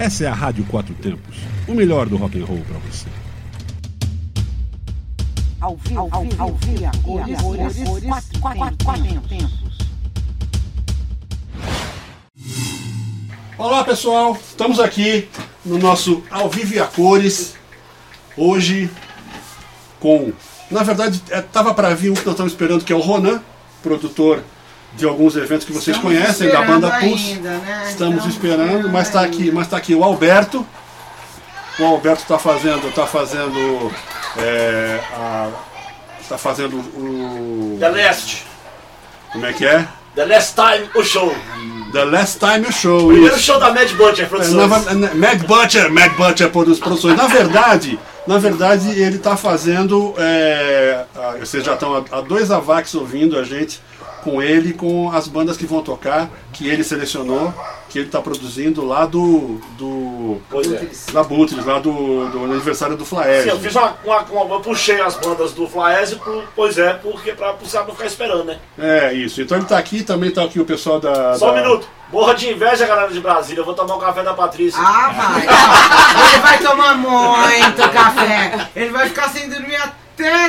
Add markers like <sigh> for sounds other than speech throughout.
Essa é a Rádio Quatro Tempos, o melhor do rock and roll para você. Ao vivo, ao vivo, ao vivo, quatro, quatro, quatro tempos. Olá pessoal, estamos aqui no nosso Ao Vivo e a Cores. Hoje com. Na verdade, estava para vir um que nós estamos esperando, que é o Ronan, produtor de alguns eventos que vocês Estamos conhecem, da banda Pulse. ainda, né? Estamos Estamos esperando, esperando mas está aqui, mas tá aqui o Alberto. O Alberto está fazendo, tá fazendo, é, a- tá fazendo o, The Last. como é que é? The Last Time, o show. The Last Time You Show. Primeiro isso. show da Mad Butcher É, Produções. na- na- Mad Butcher, Mad Butcher por produções. Na verdade, na verdade ele está fazendo, é, ah, vocês já estão há há dois Avax ouvindo a gente com ele, com as bandas que vão tocar, que ele selecionou, que ele está produzindo lá do, do é. da Butles, lá do, do aniversário do Sim, Flash. eu fiz uma, uma- uma- Eu puxei as bandas do Flaese, pro- pois é, porque pra precisar não ficar esperando, né? É isso. Então ele está aqui, também está aqui o pessoal da. Só um da- minuto. Morra de inveja, galera de Brasília. Eu vou tomar um café da Patrícia. Ah, vai. <laughs> Ele vai tomar muito café. Ele vai ficar sem dormir até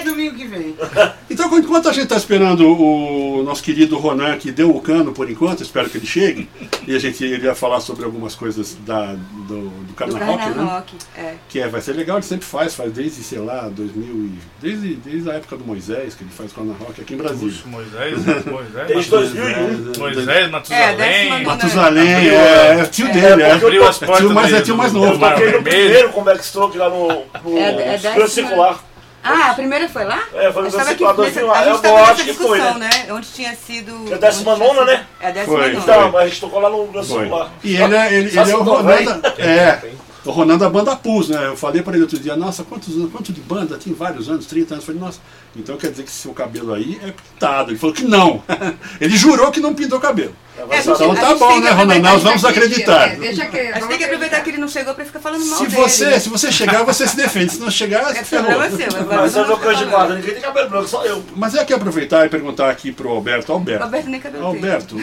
domingo que vem. <laughs> Então, enquanto a gente está esperando o nosso querido Ronan, que deu o cano por enquanto, espero que ele chegue, e a gente ele ia falar sobre algumas coisas da, do, do Do Carna Rock, Carna né? Rock, é. Que é, vai ser legal, ele sempre faz, faz desde, sei lá, 2000 e, desde, desde a época do Moisés, que ele faz Carna Rock aqui em Brasília. Moisés, <laughs> Moisés, Desde 2001. É, Moisés, É, Matusalém. nona. Matusalém, é, é tio é, dele, é. Abriu as É portas tio mais, é tio mais novo. Eu toquei no primeiro com o Backstroke lá no, no É, é Circular. Ah, a primeira foi lá? É, foi no Eu estava aqui Circular nessa, 2001. a gente Eu acho nessa que foi, discussão, né? né? Onde tinha sido... É a décima nona, sido- né? É a décima Foi. nona. Então, a gente tocou lá no, Foi. Circular. E ele é, ele, ele é o da, é, o Ronan da banda Pus, né? Eu falei para ele outro dia, nossa, quantos anos, quanto de banda? Tem vários anos, 30 anos. Eu falei, nossa, então quer dizer que seu cabelo aí é pintado. Ele falou que não. <laughs> ele jurou que não pintou o cabelo. É, Então a gente tá bom, né, Ronan? Nós vamos tá acreditar. É, deixa que. A gente tem que aproveitar que ele não chegou pra ficar falando mal Se dele. você, né? se você chegar, você se defende. Se não chegar, É ferrou. problema seu. Agora Mas não eu de falar. guarda, ninguém tem cabelo branco, só eu. Mas é que aproveitar e perguntar aqui pro Alberto. Alberto, Alberto nem cabelo. Alberto,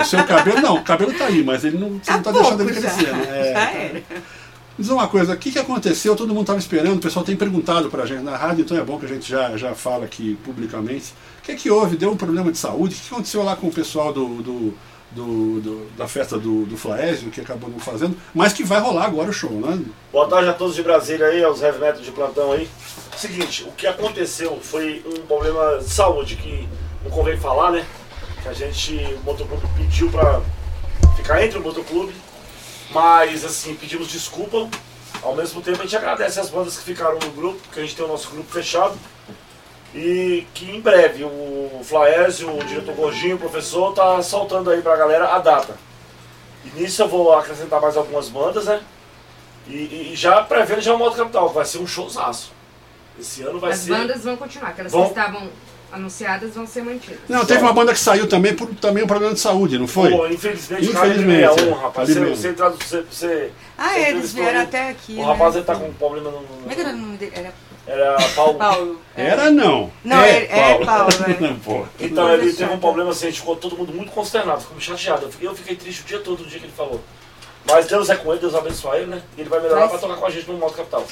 o seu cabelo, não, o cabelo tá aí, mas ele não, você não tá deixando ele crescer, né? É, Já tá-. Diz uma coisa, o que, que aconteceu? Todo mundo estava esperando, o pessoal tem perguntado para a gente na rádio, então é bom que a gente já, já fala aqui publicamente. Que, que houve? Deu um problema de saúde? O que aconteceu lá com o pessoal do, do, do- do- da festa do, do Flaésio, que acabou não fazendo, mas que vai rolar agora o show, né? Boa tarde a todos de Brasília aí, aos heavy metal de plantão aí. Seguinte, o que aconteceu foi um problema de saúde que não convém falar, né? Que a gente, o motoclube pediu pra ficar entre o motoclube, mas assim, pedimos desculpa. Ao mesmo tempo a gente agradece as bandas que ficaram no grupo, que a gente tem o nosso grupo fechado. E que em breve o Flaésio, o diretor Gordinho, o professor, tá soltando aí pra galera a data. E nisso eu vou acrescentar mais algumas bandas, né? E, e- já prevendo já o Modo Capital, que vai ser um showzaço. Esse ano vai As ser. bandas vão continuar, aquelas Vão. que estavam anunciadas vão ser mantidas. Não, teve uma banda que saiu também por também um problema de saúde, não foi? Pô, infelizmente, Infelizmente, cara, é. é um, rapaz. Você, você, você, você, Ah, você eles vieram até aqui, O né? rapaz ele tá com um problema no. no- Como é que era o nome dele? Era Era Paulo. Paulo. Era não. Não, é, é Paulo, né? <laughs> Então ele teve um problema assim, a gente ficou todo mundo muito consternado, ficou chateado. Eu fiquei, eu fiquei triste o dia todo, o dia que ele falou. Mas Deus é com ele, Deus abençoe ele, né? E ele vai melhorar Mas- pra tocar com a gente no Modo Capital.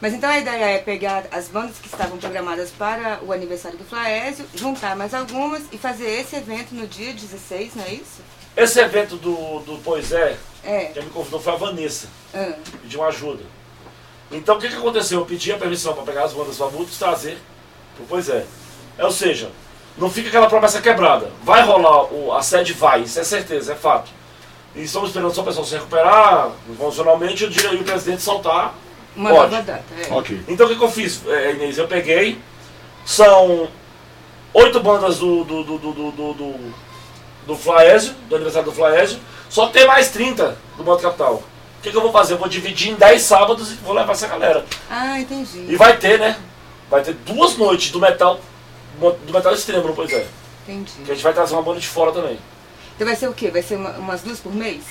Mas então a ideia é pegar as bandas que estavam programadas para o aniversário do Flaésio, juntar mais algumas e fazer esse evento no dia 16, não é isso? Esse evento do, do Pois é, É. quem me convidou foi a Vanessa. Ah, pediu uma ajuda. Então o que, que aconteceu? Eu pedi a permissão para pegar as bandas favortas e trazer pro Pois é. É, ou seja, não fica aquela promessa quebrada. Vai rolar, o, a sede vai, isso é certeza, é fato. E estamos esperando só o pessoal se recuperar funcionalmente e o dia e o presidente soltar. uma Pode. nova data. É. Ok. Então o que, que eu fiz, é, Inês? Eu peguei, são oito bandas do, do, do, do, do, do, do, do Flaésio, do aniversário do Flaésio, só tem mais 30 do Moto Capital. O que, que eu vou fazer? Eu vou dividir em 10 sábados e vou levar essa galera. Ah, entendi. E vai ter, né? Vai ter duas noites do metal, do metal extremo, pois é. Entendi. Que a gente vai trazer uma banda de fora também. Então vai ser o quê? Vai ser uma- umas duas por mês?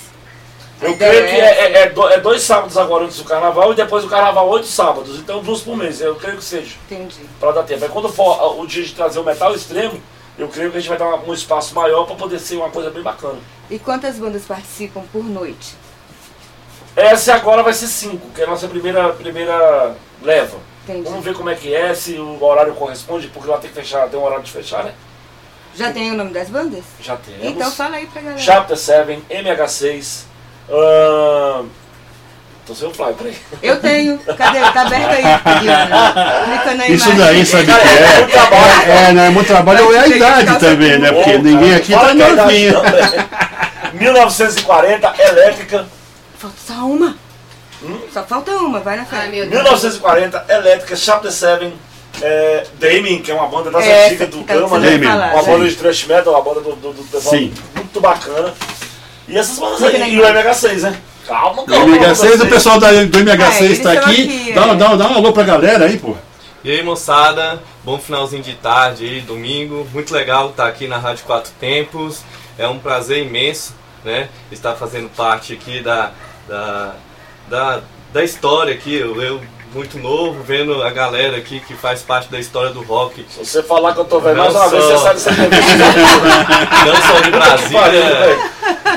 A Eu ideia creio que é é, é- é do- é dois sábados agora antes do carnaval e depois do carnaval oito sábados. Então duas por mês, eu creio que seja. Entendi. para dar tempo. Aí quando for o dia de trazer o metal extremo, eu creio que a gente vai dar um espaço maior para poder ser uma coisa bem bacana. E quantas bandas participam por noite? Essa agora vai ser 5, que é a nossa primeira, primeira leva. Entendi. Vamos ver como é que é, se o horário corresponde, porque lá tem que fechar, tem um horário de fechar, né? Já tem o nome das bandas? Já temos. Então fala aí pra galera. Chapter 7, MH6. ahn, Tô sem o fly, peraí. Eu tenho. Cadê? Tá aberto aí. Clica na Isso daí, sabe o que Cara, é muito é? trabalho. É, né? Muito trabalho é a idade também, né? Porque ninguém cara, aqui tá idade novinho. não, velho. 1940, elétrica. Falta só uma. Hum? Só falta uma, vai na Ai, frente. meu Deus. 1940, elétrica, Chapter 7. É, Damien, que é uma banda das Essa antigas do tá Gama, né? Falar. Uma banda de thrash metal, uma banda do, do, do pessoal Sim. muito bacana. E essas bandas aí, na e o MH6, né? Calma, O calma. MH6, o pessoal da, do Ah, MH6 eles tá estão aqui. aqui, Dá, é. dá, dá um alô pra galera aí, pô. E aí moçada, bom finalzinho de tarde aí, domingo. Muito legal estar aqui na Rádio Quatro Tempos. É um prazer imenso, né? Estar fazendo parte aqui da, da, da, da história aqui. Eu, eu muito novo, vendo a galera aqui que faz parte da história do rock. Se você falar que eu tô velho Não mais uma vez, só. você sabe que você tem Não só de Brasília.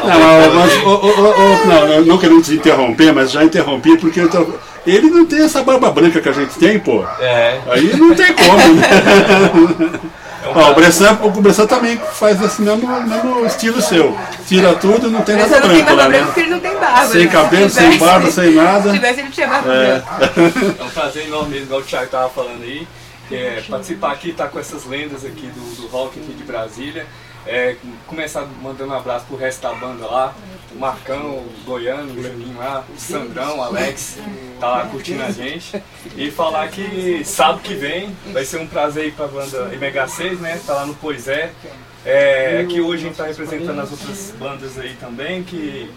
Não, mas, ô, ô, ô, não, não querendo te interromper, mas já interrompi porque eu tô- ele não tem essa barba branca que a gente tem, pô. É, Aí não tem como, né? <laughs> um Ó, o. Bressan, o Bressan também faz esse mesmo, mesmo estilo seu. Tira tudo, não tem Mas nada não tenho branco barba lá, branca né? porque ele não tem barba. Sem né? cabelo, Se sem tivesse- barba, sem nada. Se tivesse, ele tinha barba É. branca. É um prazer enorme mesmo, igual o Thiago estava falando aí. que É, participar aqui, estar com essas lendas aqui do, do rock aqui de Brasília. É, começar mandando um abraço pro resto da banda lá. O Marcão, o Goiano, o Juninho lá, o Sandrão, o Alex, tá lá curtindo a gente. E falar que sábado que vem vai ser um prazer ir pra banda MH6, né? Tá lá no Pois é. É, aqui hoje a gente tá representando as outras bandas aí também, que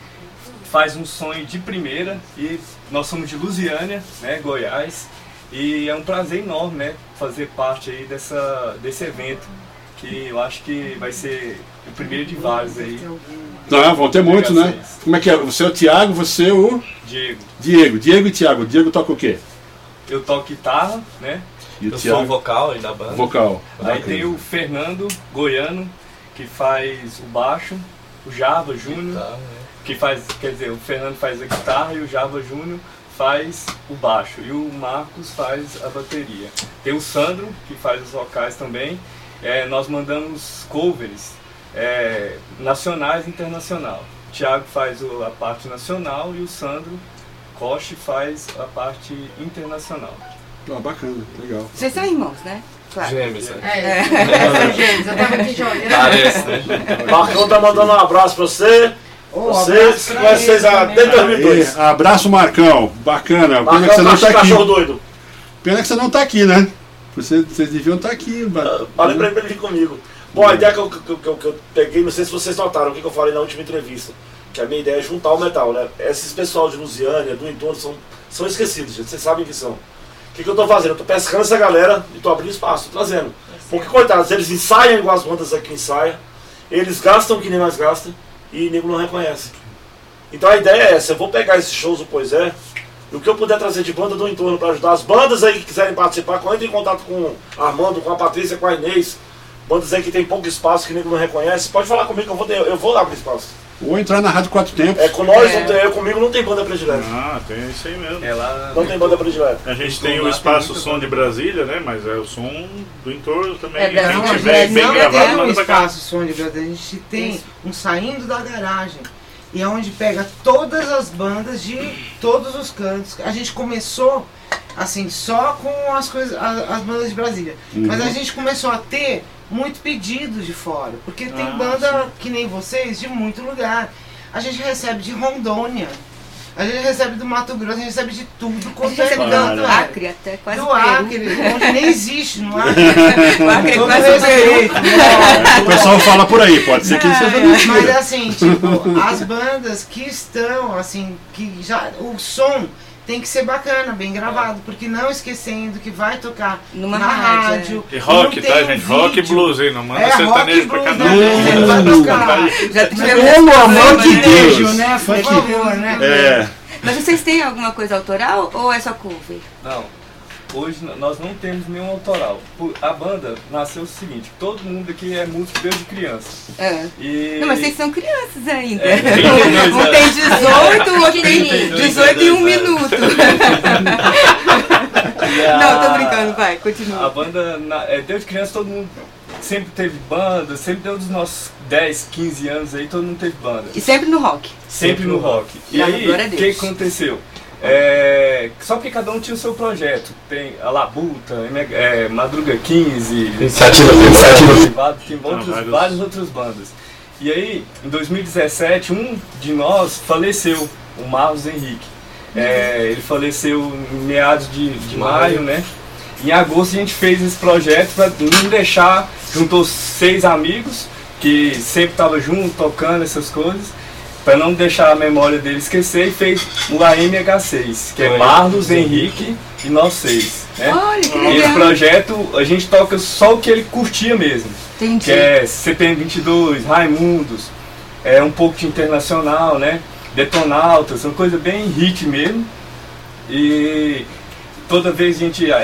faz um sonho de primeira e nós somos de Lusiânia, né, Goiás, e é um prazer enorme, né, fazer parte aí dessa, desse evento, que eu acho que vai ser o primeiro de vários aí, Não, vão ter muitos, né? Como é que é? Você é o Thiago, você é o Diego. Diego. Diego e Thiago. Diego toca o quê? Eu toco guitarra, né, E eu sou o Thiago, vocal aí da banda. vocal. Aí tem o Fernando Goiano, que faz o baixo, o Java Júnior. Tá, que faz, quer dizer, o Fernando faz a guitarra e o Java Júnior faz o baixo e o Marcos faz a bateria. Tem o Sandro, que faz os vocais também. É, nós mandamos covers é, nacionais e internacional. O Thiago faz o- a parte nacional e o Sandro Koch faz a parte internacional. Ah, bacana, legal. Vocês são irmãos, né? Claro. Gêmeos, né? É, <laughs> são gêmeos. Eu tava aqui já olhando. Parece, né? <laughs> Marcão tá mandando um abraço pra você. Ô, Você abraço que conhece vocês desde E, 2002. abraço, Marcão. Bacana. Pena que Marcão, você não tá aqui. doido. Pena que você não tá aqui, né? Você- Vocês deviam estar aqui. ba- Falei pra ele pra ele vir comigo. Bom, a ideia que eu, que, eu- que eu- que eu peguei, não sei se vocês notaram o que, que eu falei na última entrevista. Que a minha ideia é juntar o metal, né? Esses pessoal de Lusiânia, do entorno, são, são esquecidos, gente. Vocês sabem que são. O que, que eu tô fazendo? Eu tô pescando essa galera e tô abrindo espaço, tô trazendo. Porque, coitados, eles ensaiam igual as bandas aqui ensaiam, eles gastam que nem nós gastam e nego não reconhece. Então a ideia é essa, eu vou pegar esses shows do Pois É, e o que eu puder trazer de banda do entorno para ajudar as bandas aí que quiserem participar, quando entre em contato com o Armando, com a Patrícia, com a Inês, bandas aí que tem pouco espaço, que nego não reconhece, pode falar comigo que eu vou, ter- eu vou lá abrir espaço. Ou entrar na Rádio Quatro Tempos. É, com nós, não tem, eu comigo não tem banda predileta. Ah, tem isso aí mesmo. Ela Não tem banda predileta. A gente tem o espaço tem som de Brasília, né? Mas é o som do entorno também. É, Quem Não, a tiver gente bem não gravado, tem um manda pra cá. espaço som de Brasília, a gente tem um saindo da garagem. E é onde pega todas as bandas de todos os cantos. A gente começou assim, só com as coisas, a- as bandas de Brasília. Mas a gente começou a ter muito pedido de fora. Porque tem Ah, banda que nem vocês de muito lugar. A gente recebe de Rondônia. A gente recebe do Mato Grosso, a gente recebe de tudo. Quanto é do. Acre até quase Do Peru. Acre, onde nem <laughs> existe, no Acre. O Acre é quase respeito, Peru. né? O pessoal fala por aí, pode ser que isso seja Mas mentira. assim, tipo, as bandas que estão, assim, que já. O som tem que ser bacana, bem gravado, porque não esquecendo que vai tocar Numa na rádio, rádio. E rock, tá, um gente? Rock e blues, hein? Não manda É, rock sertanejo pra cá, blues, não. né? Não vai tocar. Já Pelo amor de né? Deus. Beijo, né? Por favor, né? É. Mas vocês têm alguma coisa autoral ou é só cover? Não. Hoje nós não temos nenhum autoral. A banda nasceu o seguinte, todo mundo aqui é músico desde criança. É. E... Não, mas vocês são crianças ainda. É, <laughs> 32 um anos. tem 18, o outro tem 32 18 e um minuto. E a- Não, tô brincando, vai, A continua. banda, na- é, desde criança todo mundo sempre teve banda, sempre deu dos nossos 10, 15 anos aí, todo mundo teve banda. E sempre no rock. Sempre no rock. E Ah, aí, a o que aconteceu? É, só que cada um tinha o seu projeto. Tem a Labuta, é, Madruga 15, Iniciativa Iniciativa Privada, tem outros, vários. várias outras bandas. E aí, em 2017, um de nós faleceu, o Marlos Henrique. É, ele faleceu em meados de, de maio, né? Em agosto a gente fez esse projeto para não deixar, juntou seis amigos que sempre estavam junto, tocando essas coisas, para não deixar a memória dele esquecer e fez o AMH6, que é. Marlos, Henrique e nós seis. Né? Olha, que E esse legal. projeto a gente toca só o que ele curtia mesmo, Entendi. que é CPM 22, Raimundos, é um pouco de internacional, né? Detonautas, uma coisa bem hit mesmo. E toda vez a gente. A,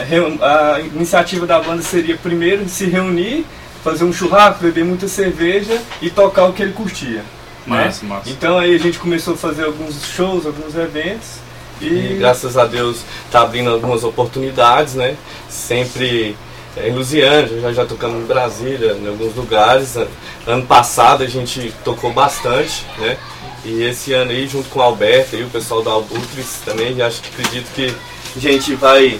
a iniciativa da banda seria primeiro se reunir, fazer um churrasco, beber muita cerveja e tocar o que ele curtia. Né? Massa, massa. Então aí a gente começou a fazer alguns shows, alguns eventos. E E graças a Deus tá abrindo algumas oportunidades, né? Sempre é, em Lusiânia, já, já tocamos em Brasília, em alguns lugares. An- Ano passado a gente tocou bastante, né? E esse ano aí, junto com o Alberto e o pessoal da Albutres também, acho que acredito que a gente vai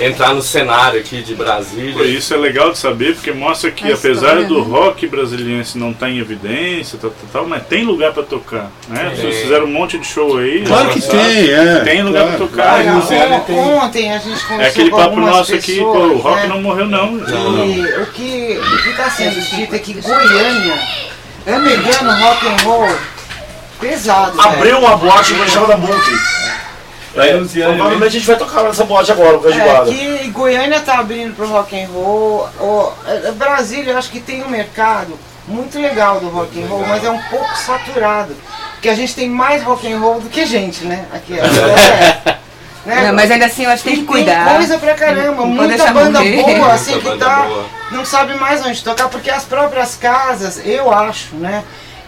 entrar no cenário aqui de Brasília. Isso é legal de saber, porque mostra que A apesar história, do né? rock brasiliense não estar em evidência, tal, tal, tal, mas tem lugar pra tocar, né? Vocês fizeram um monte de show aí. Claro ano que passado. tem, é. Tem lugar claro, pra tocar. claro. Olha, Luciana, on- tem- ontem a gente conversou É aquele papo nosso aqui, pô, o rock né? não morreu não. E o que está sendo dito é que Goiânia é pegando rock and roll pesado. Abriu uma boate que chama da Bunker. Lá em É, provavelmente a gente vai tocar nessa boate agora, o Cães de É, que Goiânia tá abrindo pro rock and roll. O, é, Brasília eu acho que tem um mercado muito legal do rock and roll, mas é um pouco saturado. Porque a gente tem mais rock and roll do que gente, né? Aqui, <laughs> é, né? Não, mas ainda assim eu acho que tem que cuidar. coisa pra caramba, Não muita banda morrer. boa assim Muita que tá. boa. Não sabe mais onde tocar, porque as próprias casas, eu acho, né?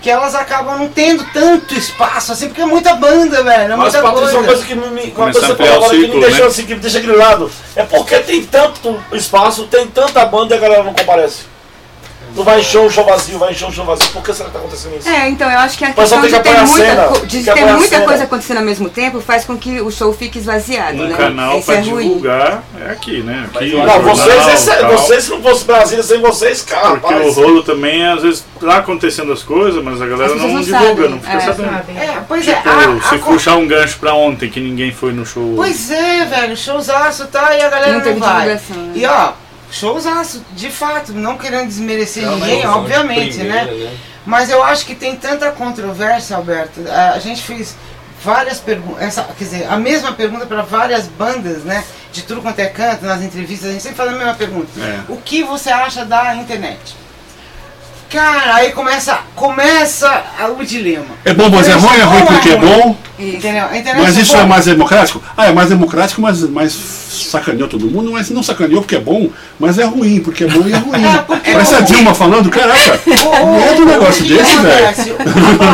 Que elas acabam não tendo tanto espaço, assim, porque é muita banda, velho. É Mas, muita Patrícia, uma coisa. coisa que me, me- uma coisa que agora que me ciclo, deixou né? assim, que me deixa grilado. É porque tem tanto espaço, tem tanta banda e a galera não comparece. Não vai em show, show vazio, vai em show, show vazio. Por que será que tá acontecendo isso? É, então eu acho que a questão tem de que ter muita, cena, co- tem de que ter muita coisa acontecendo ao mesmo tempo faz com que o show fique esvaziado, Um né? canal Isso pra é ruim. divulgar é aqui, né? Aqui, Não, jornal, vocês, esse- é- tal. vocês, se não fosse Brasília sem vocês, cara, Porque o rolo também, às vezes, tá acontecendo as coisas, mas a galera não, não divulga, sabem, não fica é. sabendo. É, pois é, Tipo, a- se a- puxar um gancho pra ontem, que ninguém foi no show. Pois é, velho, showzaço tá e a galera Não não, teve vai. né? E ó, showzaço, de fato, não querendo desmerecer uma ninguém, obviamente, primeira, né? Mas eu acho que tem tanta controvérsia, Alberto. A a gente fez várias perguntas, quer dizer, a mesma pergunta para várias bandas, né? De tudo quanto é canto, nas entrevistas, a gente sempre faz a mesma pergunta. É. O que você acha da internet? Cara, aí começa, começa a- o dilema. É bom, mas é ruim, é ruim porque é bom. Entendeu? Internet Mas isso é mais democrático? Ah, é mais democrático, mas, mas sacaneou todo mundo. Mas não sacaneou porque é bom, mas é ruim, porque é bom e é ruim. <laughs> É, Parece é a ruim. Dilma falando, caraca, <laughs> medo um negócio desse, velho.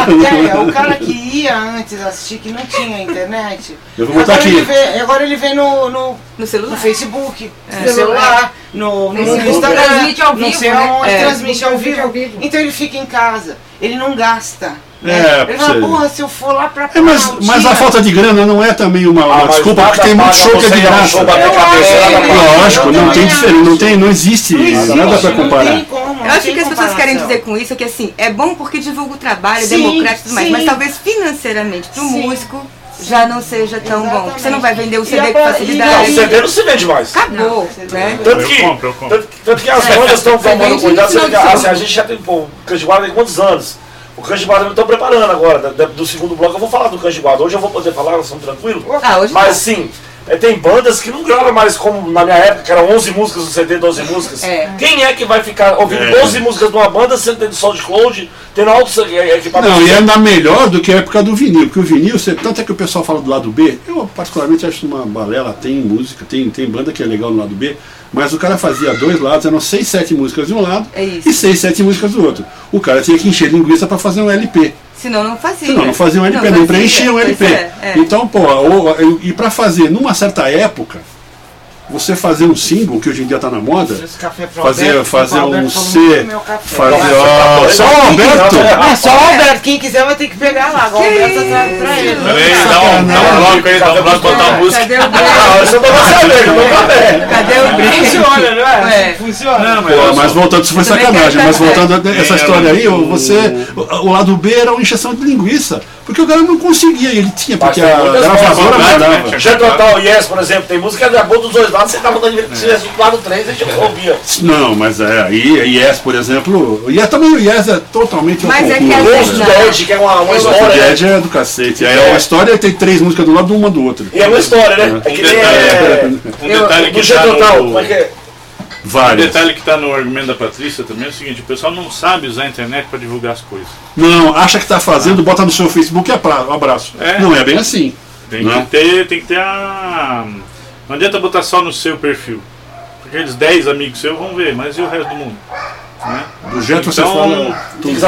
plateia, o cara que ia antes assistir, que não tinha internet, Eu vou botar agora, aqui. Ele vê, agora ele vê no, no, No no celular. Facebook, no celular, no, no Facebook Instagram, transmite ao não vivo, sei né? É. transmite ao vivo. ao vivo. Então ele fica em casa, ele não gasta. né? É, ele fala, porra, se eu for lá pra É, mas, mas a falta de grana não é também uma, uma Ah, desculpa, porque tem muito show que é de um graça. Lógico, não tem diferença, não, tem, não existe, Não existe, nada pra não comparar. tem como, não Eu acho que as pessoas querem dizer com isso que assim, é bom porque divulga o trabalho, é Sim, democrático e tudo mais, sim. mas talvez financeiramente pro Sim. músico já não seja tão bom. Porque você não vai vender o CD agora- com e Não, facilidade. o CD não se vende mais. Acabou, né? Tanto Eu que, compro, eu compro. tanto, tanto que as É, bandas estão tomando cuidado. final do assim, a gente já tem, pô, o Cães de Guarda tem quantos anos? O Cães de Guarda não estão preparando agora. da- da- do segundo bloco eu vou falar do Cães de Guarda. Hoje eu vou poder falar, nós estamos tranquilos. Ah, hoje Mas não. assim, é, tem bandas que não gravam mais como na minha época, que eram 11 músicas no CD, 12 músicas. É. Quem é que vai ficar ouvindo É. 12 músicas de uma banda sendo tendo SoundCloud, tendo altos é, equipamentos? Não, e é ainda melhor do que a época do vinil, porque o vinil, você, tanto é que o pessoal fala do lado B, eu particularmente acho uma balela, tem música, tem, tem banda que é legal no lado B, mas o cara fazia dois lados, eram seis, sete músicas de um lado É e seis, sete músicas do outro. O cara tinha que encher linguiça para fazer um LP. Senão não fazia. Senão não fazia um LP, Não fazia, preenchia um LP. é, é. Então, pô, e para fazer numa certa época, você fazer um símbolo, que hoje em dia tá na moda, fazer, fazer um C, fazer. Nossa, ó, tá só o Alberto! É só o Alberto, quem quiser vai ter que pegar lá. O Alberto traz pra ele. Peraí, dá um, dá um bloco aí, dá um bloco, botar a música. Cadê o Ah, tô sabendo, não tá bem. Cadê o brinco? Funciona, não é? É. Funciona. Não, mas, Pô, voltando, isso foi sacanagem, mas voltando a essa É, história aí, o- você. O, lado B era uma injeção de linguiça. Porque o cara não conseguia, ele tinha, porque a gravadora mandava. né? Já total Yes, por exemplo, tem música é boa dos dois lados, você tá botando se tivesse do lado 3, a gente ouvia. Não, mas é, aí Yes, por exemplo, o Yes também o Yes é totalmente Mas ao é que Não. Dead, que é uma, uma O história, né? Dead é do cacete. É uma história tem três músicas do lado, uma do outro. E é uma história, né? É que nem é. um detalhe Do que tá Total, no... é é? Um detalhe que está no argumento da Patrícia também é o seguinte, o pessoal não sabe usar a internet para divulgar as coisas. Não, acha que tá fazendo, bota no seu Facebook e abraço. É. Não é bem assim. Tem Não. que ter, tem que ter a. Não adianta botar só no seu perfil. Porque aqueles 10 amigos seus vão ver, mas e o resto do mundo? Né? Do jeito que você Então, fala. Fica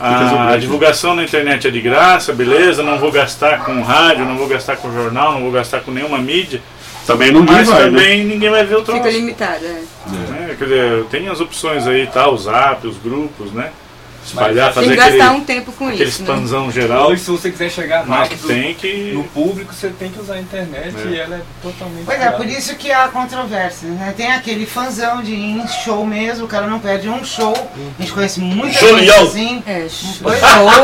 a. A, divulgação na internet é de graça, beleza, não vou gastar com rádio, não vou gastar com jornal, não vou gastar com nenhuma mídia, Também não mas vai, né? também ninguém vai ver o troço. Fica limitado, é. né? Quer dizer, tem as opções aí, tá, o zap, os grupos, né? Espalhar, Tem fazer que aquele, gastar um tempo com aquele isso. Né? expansão geral. Hoje, se você quiser chegar Mas rápido tem que. no público, você tem que usar a internet É. e ela é totalmente. Pois é, viável. por isso que há controvérsias, né? Tem aquele fãzão de ir em show mesmo, o cara não perde um show. A gente conhece muita Show gente assim. É, show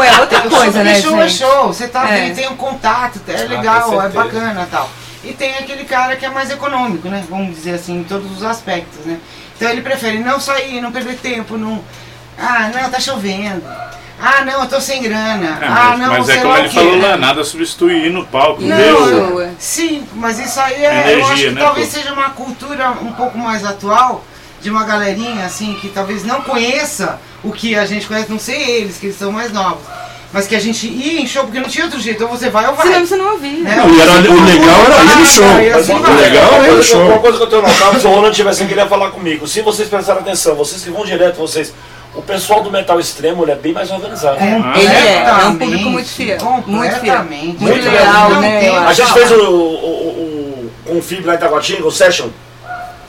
é outra show, coisa, né, show é show, você tá É. tem um contato, é Ah, legal, com é bacana tal. E tem aquele cara que é mais econômico, né? Vamos dizer assim, em todos os aspectos, né? Então ele prefere não sair, não perder tempo, não. Ah, não, tá chovendo. Ah, não, eu tô sem grana. É, ah, mas, não, mas é como ele falou lá, nada substituir no palco, Não, show, é. Sim, mas isso aí é, eu Energia, acho que né, talvez pô? seja uma cultura um pouco mais atual de uma galerinha assim que talvez não conheça o que a gente conhece, não sei eles, que eles são mais novos, mas que a gente ia em show porque não tinha outro jeito, ou você vai ou vai. Senão você não ouvia. Né? Não, e era, o legal era ir no show. Assim. O legal uma é o coisa, show. uma coisa que eu tenho notado, se o Ronald tivesse sem querer falar comigo, se vocês prestarem atenção, vocês que vão direto, vocês, o pessoal do metal extremo ele é bem mais organizado. Ele é, é um público muito fiel. Muito fiel. Muito Não legal, né? A gente fez o, o, o, o, o Fib lá em Taguatinga, o Session.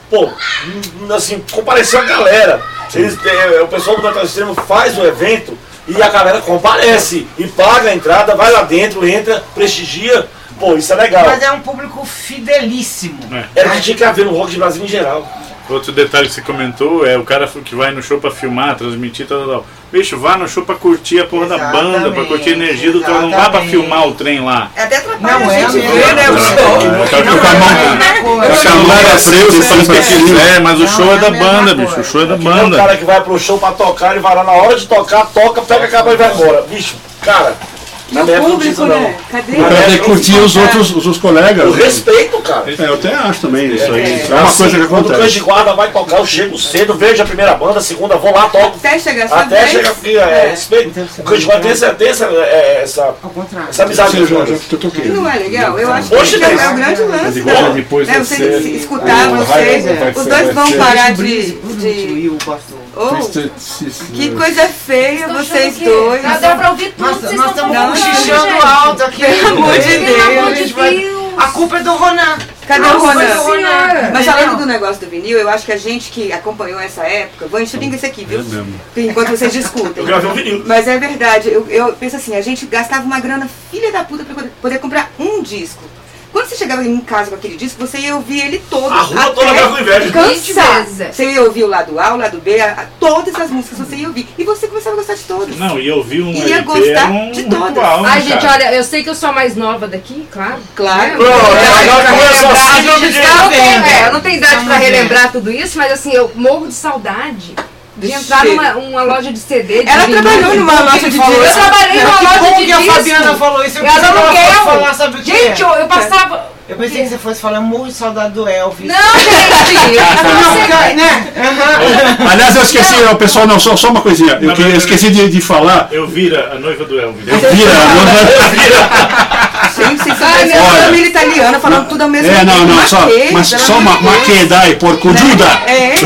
Pô, hum, assim, compareceu a galera. Eles, é, o pessoal do Metal Extremo faz o evento e a galera comparece e paga a entrada, vai lá dentro, entra, prestigia. Pô, isso é legal. Mas é um público fidelíssimo. Era o que tinha que haver no rock de Brasil em geral. Outro detalhe que você comentou é o cara que vai no show pra filmar, transmitir, tal, tal, tal. Bicho, vá no show pra curtir a porra da banda, pra curtir a energia do trem. Não vá pra Exatamente. filmar o trem lá. É Até atrapalha Não a é gente ver, né, o show. O cara fica com a é você faz pra. É, mas o show é é da banda, bicho. O show é da Que nem o banda. cara que vai pro show pra tocar, ele vai lá na hora de tocar, toca, pega a capa e vai embora. Bicho, cara, E na minha não público, né? Cadê? O cara tem que curtir os outros os, os colegas. não. O respeito, cara. É, eu até acho também isso aí. É. É uma coisa que Quando o cães acontece. de guarda vai tocar, eu chego cedo, vejo a primeira banda, a segunda, vou lá, toco. Até chegar Até chegar aqui, é, respeito. Então, O cães de guarda tem essa, tem essa, é, essa, essa amizade com já, eu toquei. Não é legal? Eu acho Hoje que é, mesmo. é o grande lance. Né? depois Né, você escutar vocês, os dois vão parar de. Oh, que coisa feia Estão vocês dois. Tá dando pra ouvir tudo, Nós vocês nós estão estamos cochichando alto aqui. Pelo amor de Deus. A culpa é do Ronan. Cadê A o Ronan? Mas falando do negócio do vinil, eu acho que a gente que acompanhou essa época, vou encher linguiça aqui, viu? É mesmo. Enquanto vocês discutem. Eu gravei um vinil. Mas é verdade, eu, eu penso assim, a gente gastava uma grana filha da puta pra poder, poder comprar um disco. Quando você chegava em casa com aquele disco, você ia ouvir ele todo. A rua até toda com inveja. Cansar. Você ia ouvir o lado A, o lado B, a- a- todas as músicas você ia ouvir. E você começava a gostar de todas. Não, e eu vi um Ia LP, gostar um de todas. ritual, Ai, gente, olha, eu sei que eu sou a mais nova daqui, claro. Claro. Pronto, agora pra começou assim, tá tá vendo. vendo. É, eu não tenho idade pra Estamos relembrar tudo isso, mas assim, eu morro de saudade de entrar numa uma loja de CD. De Ela vinil. trabalhou numa loja de disco. Eu trabalhei numa Que loja de que a disco. Fabiana falou isso. Eu que ela fosse aluguel. falar, sabe o que Gente, é? eu, eu passava Eu pensei que você fosse falar de saudade do Elvis. Não, gente! <laughs> Não, né? Aham. Aliás, eu esqueci, o pessoal, não, só, só uma coisinha. Eu, Não, que- eu esqueci de, de falar. Eu vira a noiva do Elvis. Eu vira. Gente, vocês Ai, são meu uma Deus. família italiana falando tudo ao mesmo É, tempo. não, não, Mas só, mas só amor uma, de uma Deus. quedai, porcududa. É. <laughs>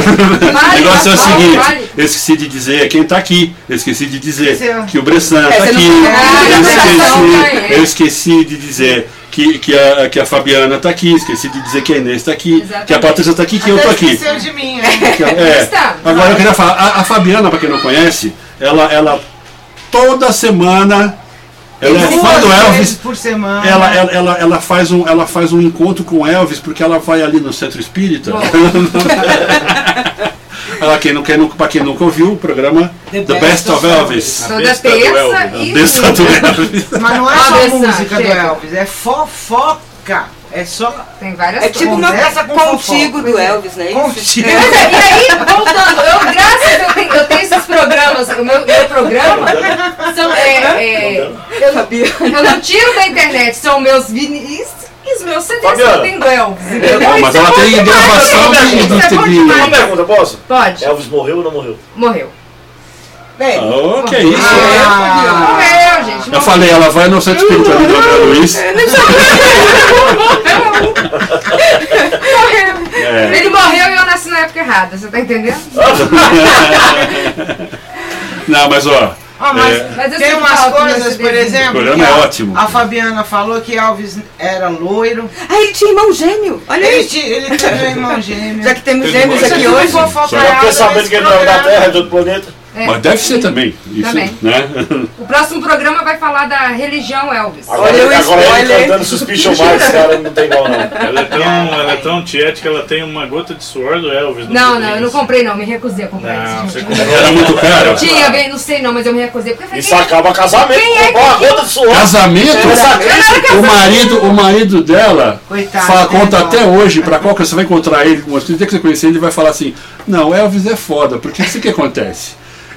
O negócio é o seguinte. Eu esqueci de dizer quem tá aqui. Eu esqueci de dizer Esqueceu. que o Bressan É, tá você não aqui. Eu falou, esqueci, é. eu esqueci de dizer que, que, a, que a Fabiana tá aqui, esqueci de dizer que a Inês tá aqui, Exatamente. que a Patrícia tá aqui, que eu tô Até aqui. esqueceu de mim, né? <laughs> É. Está. Agora eu queria falar, a, a Fabiana, pra quem não conhece, ela, ela toda semana, ela é fã do Elvis, por semana. ela, ela, ela, ela faz um, ela faz um encontro com o Elvis porque ela vai ali no centro espírita. <laughs> ela, quem não, quem pra quem nunca ouviu o programa The, The Best, Best of Elvis. Toda do terça Elvis, e Besta do Elvis. <laughs> Mas não é só Bessa, música do. Elvis, é fofoca. É só. Tem várias É tipo uma Conversa com contigo do Elvis, né? Contigo. Mas é, e aí, voltando, eu, graças a Deus, eu tenho, eu tenho esses programas, o meu, meu programa são, é, é, eu, não- eu não tiro da internet, são meus vinis e os meus CDs que Fabiana. eu tenho do Elvis. entendeu? Não, mas é ela tem gravação de- é. Uma pergunta, posso? Pode, Elvis morreu ou não morreu? morreu. Bem, Oh, que isso? ah, Morreu, gente. Eu morreu. falei, ela vai no centro espírita ali do André Luiz. É. Ele morreu e eu nasci na época errada, você tá entendendo? <laughs> Não, mas ó, ah, mas É. Mas tem umas que coisas, por exemplo, O que é a, ótimo. a Fabiana falou que Elvis era loiro. Ah, ele tinha irmão gêmeo. Olha Ele, aí. tinha- ele teve um irmão <laughs> gêmeo. Já que temos Tem gêmeos aqui hoje. fofoca Eu fiquei sabendo que ele não é da. Terra, é de outro planeta. É. mas deve ser também. Isso, Também. né? O próximo programa vai falar da religião Elvis. Agora, Olha o agora ele spoiler. cantando Suspicion Minds, <laughs> cara, não tem igual não. Ela é tão, ela é tão tiete que ela tem uma gota de suor do Elvis. Não, quadrinho. não, eu não comprei não, me recusei a comprar Não, isso. você comprou. Era muito caro. Tinha, bem, não sei não, mas eu me recusei. Porque eu falei, Isso acaba casamento, Quem é uma gota de suor. Casamento? O marido, o marido dela Coitado, fala, né, conta irmão? até hoje, pra qual que você vai encontrar ele, no dia que você conhecer ele, ele vai falar assim, não, Elvis é foda, porque isso que acontece.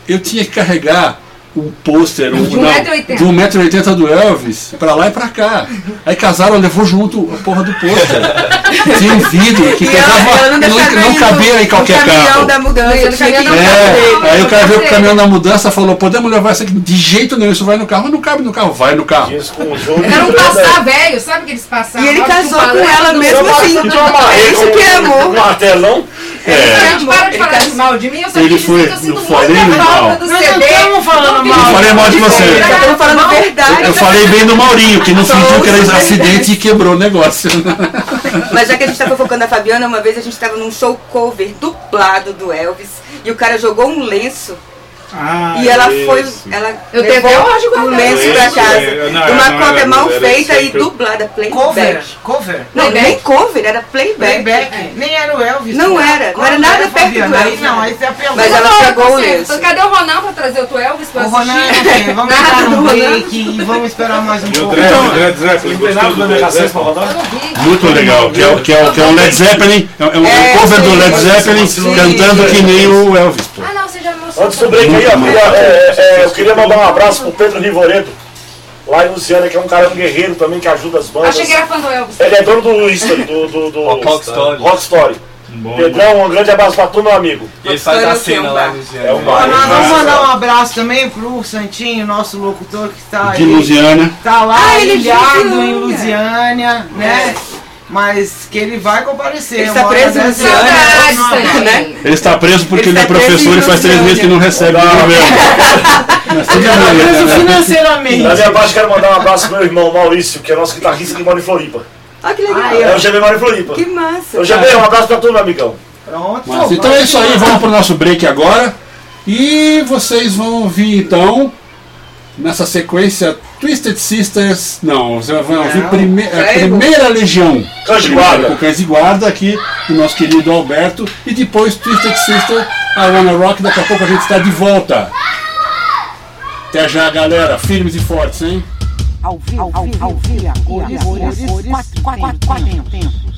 Eu tinha que carregar um pôster um, De um não, metro e oitenta. de 1,80m do Elvis pra lá e pra cá. Aí casaram, levou junto a porra do pôster. <laughs> Tinha um vidro que ela, ela não não, não cabia no- em qualquer carro. da mudança. No tinha que. É, aí o cara veio com o caminhão da mudança falou, podemos levar isso aqui? De jeito nenhum, isso vai no carro. Não cabe no carro, vai no carro. O. Era um passar velho, sabe que eles passavam? E ele casou com ela mesmo não- assim. É isso que é Um amor. martelão. A gente para de Ele falar de mal de mim, eu só Ele quis foi- dizer que eu sinto não falei muita mal. falta do Nós CD. não estamos falando do mal. Eu falei mal de você. Estamos falando a verdade. Eu falei bem do Maurinho, que não fingiu que era acidente e quebrou o negócio. Mas já que a gente tá fofocando a Fabiana, uma vez a gente tava num show cover dublado do Elvis e o cara jogou um lenço Ah, e ela isso. foi. Ela Eu tenho levou até hoje o guardado. lenço Isso, pra é. casa. Não, uma não cópia era- mal era feita e dublada, Cover. playback. Cover. Não, Playback. nem cover, era playback. Playback. Nem era o Elvis. Não né? era, não era nada perto do Elvis, não, aí você apelou. Mas ela pegou o lenço. Cadê o Ronan pra trazer o teu Elvis pra O Ronan, assistir? é, vamos no Ronan. break e vamos esperar mais um pouco. Dread, o Dread Zeppelin, Não tem gostou nada do pra Zeppelin? Muito legal, que é, o- que é, o- que é um Led Zeppelin, é, é um É, cover do. Led Zeppelin cantando que nem o Elvis. Ah, não, você já mostrou. Do ó, queria, é, é, eu queria mandar um abraço pro Pedro Rivoredo, lá em Luciana, que é um cara um guerreiro também, que ajuda as bandas. Achei que era fã do Elvis. Ele é dono do History, do, do, do Rock Story. Rock Story. Bom, Pedrão, um grande abraço pra tu, meu amigo. E ele faz a é cena um lá no É um vamos mandar um abraço também pro Santinho, nosso locutor que está De aí. Lusiana. Tá lá Ah, ele é em Lusiânia. Lusiânia, né? Mas que ele vai comparecer. Ele está preso Santinho. né? Ele está preso porque Ele ele, é está preso professor e faz três meses que não recebe do governo. Ele tá preso né? financeiramente. Da minha parte, quero mandar um abraço pro meu irmão Maurício, que é nosso guitarrista que mora em Floripa. Ah, que legal. Aí, É o GB mora em Floripa. Que massa. Ô GB, um abraço pra tu, meu amigão. Pronto. Mas, então é isso aí, vamos pro nosso break agora. E vocês vão ouvir então, nessa sequência, Twisted Sisters. Não, vocês vão ouvir prime a primeira Legião. Cães de guarda. Cães de Guarda aqui, do nosso querido Alberto. E depois Twisted Sister, a Wanna Rock. Daqui a pouco a gente está de volta. Até já, galera. Firmes e fortes, hein? Ao vivo, ao vivo, ao vivo, a cores, cores, quatro, quatro, quatro tempos. Thank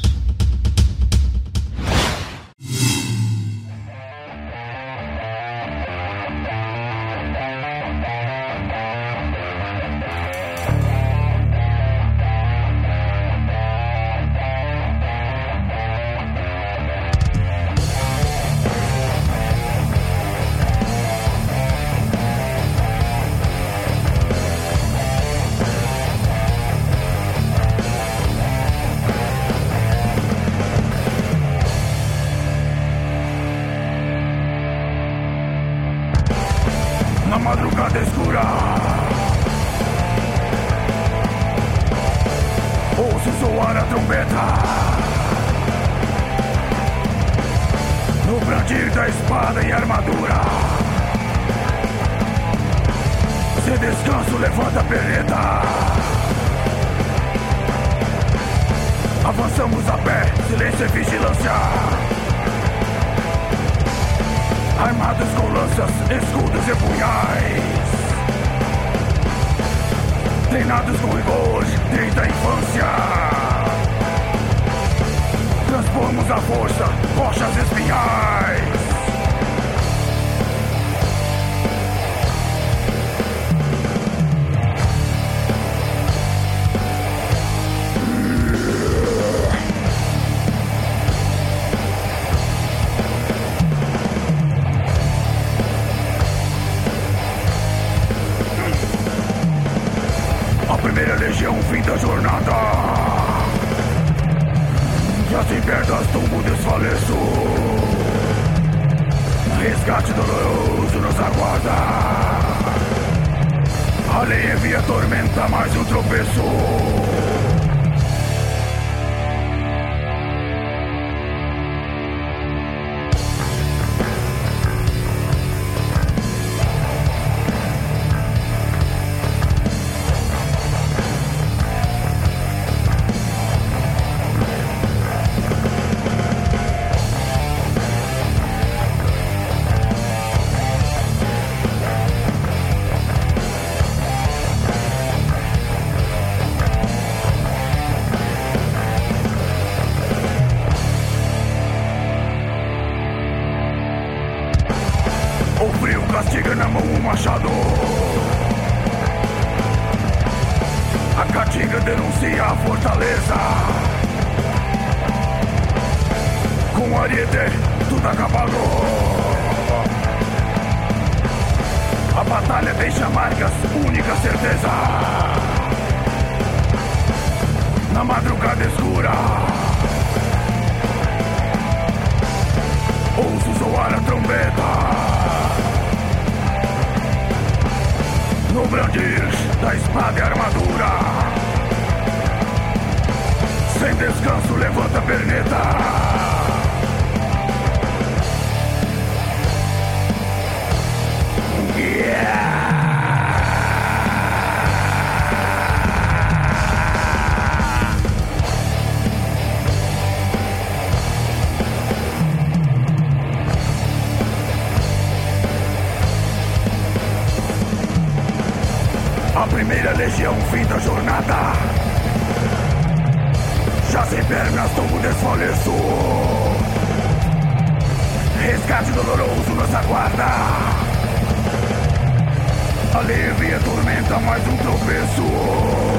pernas como desfaleço. Resgate doloroso nos aguarda. Alivia a tormenta mais um tropeço.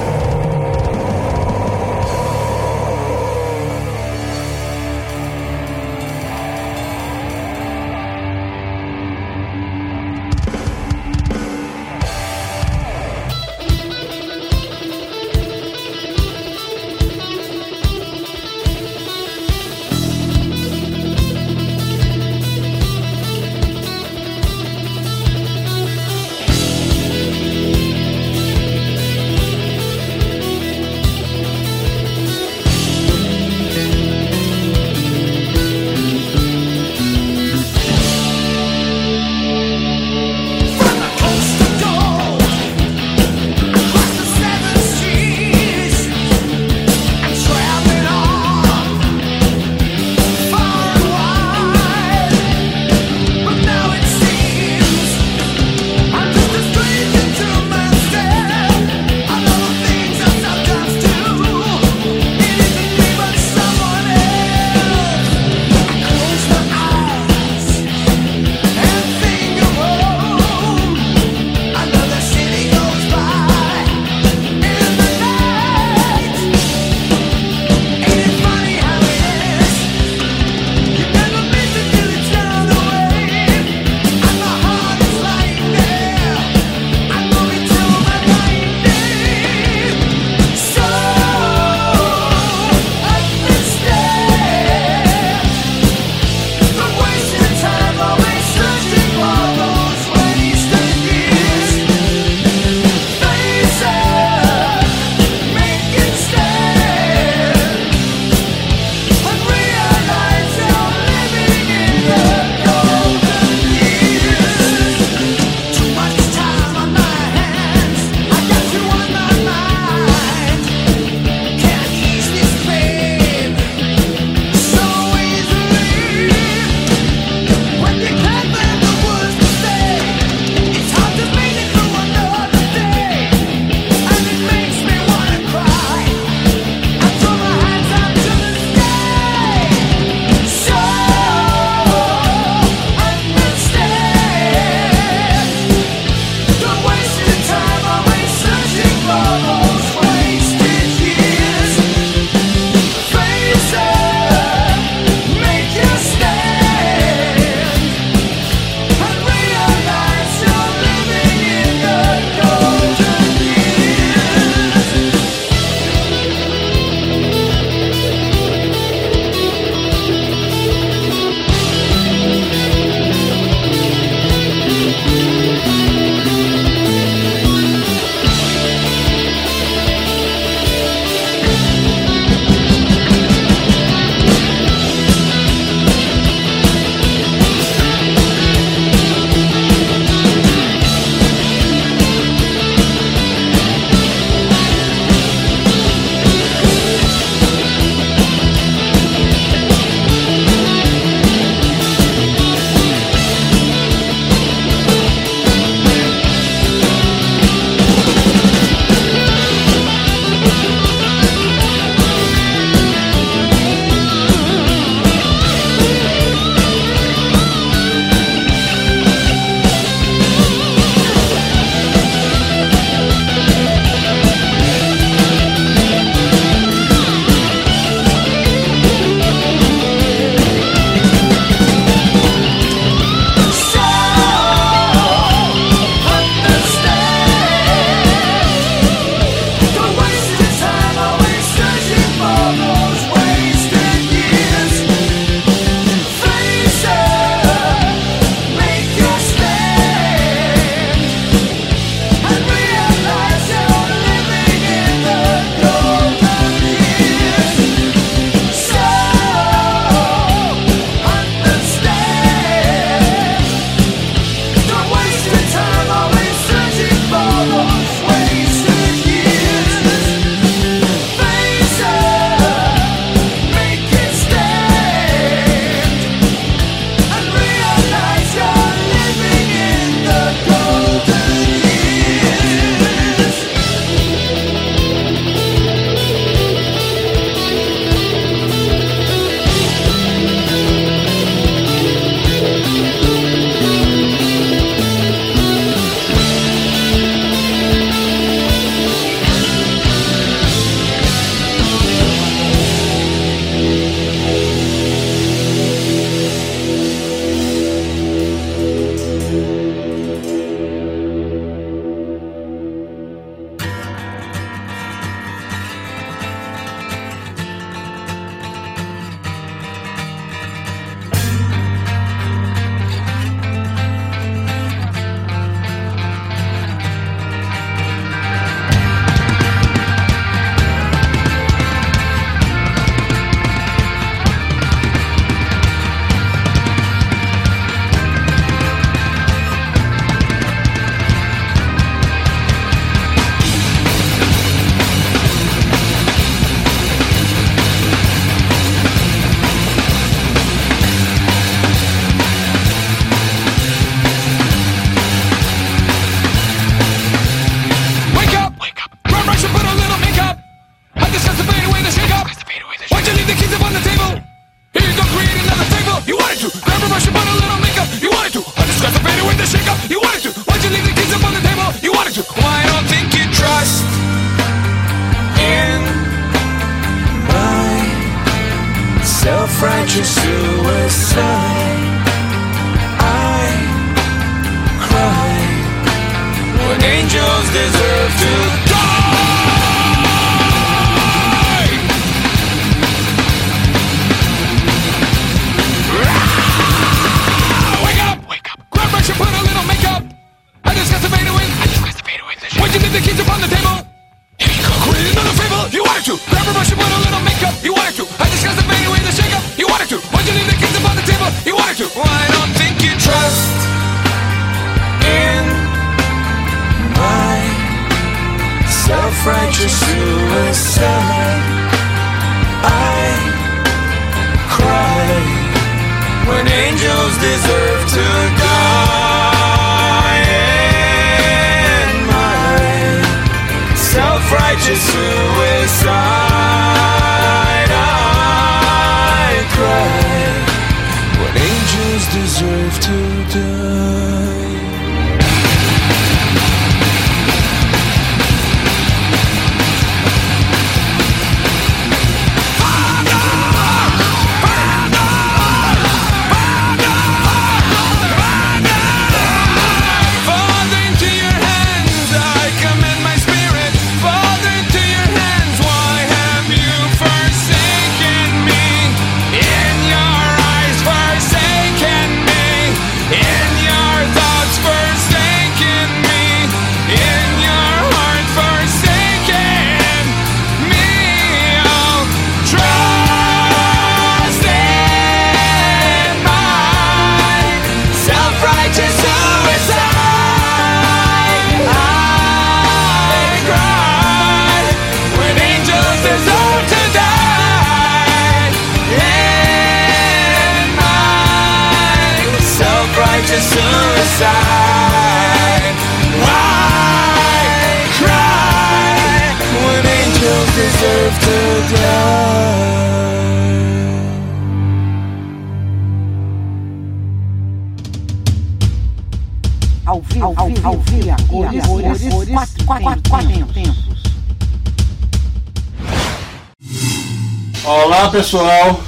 Pessoal,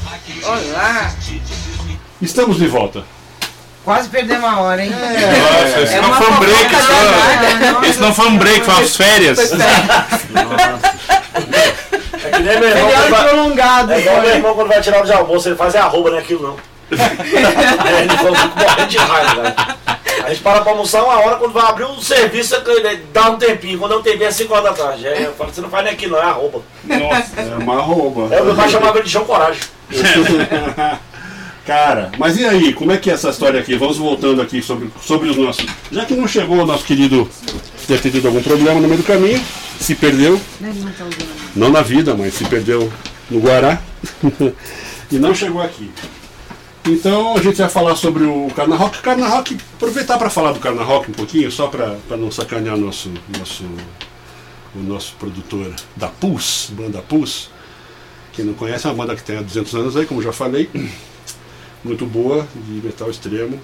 Olá! estamos de volta. Quase perdemos a hora, hein? Nossa, esse É não uma foi um break, só. danada. Esse não foi um break, foi umas férias. É que nem meu irmão. Feriado quando vai- prolongado. É igual foi. meu irmão quando vai tirar o de almoço, ele faz é arroba, não é aquilo não. Aí <laughs> ele falou, morrendo de raiva, velho. A gente para pra almoçar uma hora, quando vai abrir o serviço, ele dá um tempinho. Quando é um tempinho, é 5 horas da tarde. Aí eu falo, você não faz nem aquilo, não, é arroba. Nossa. É uma arroba. É, o meu pai chamava ele de João Coragem. <laughs> Cara, mas e aí, como é que é essa história aqui? Vamos voltando aqui sobre, sobre os nossos. Já que não chegou o nosso querido, deve ter tido algum problema no meio do caminho, se perdeu, não na vida, mas se perdeu no Guará, <laughs> e não chegou aqui. Então a gente vai falar sobre o Carna Rock. Carna Rock, aproveitar para falar do Carna Rock um pouquinho, só para não sacanear nosso, nosso, o nosso produtor da Pulse, banda Pulse. Quem não conhece, é uma banda que tem há 200 anos aí, como já falei. Muito boa, de metal extremo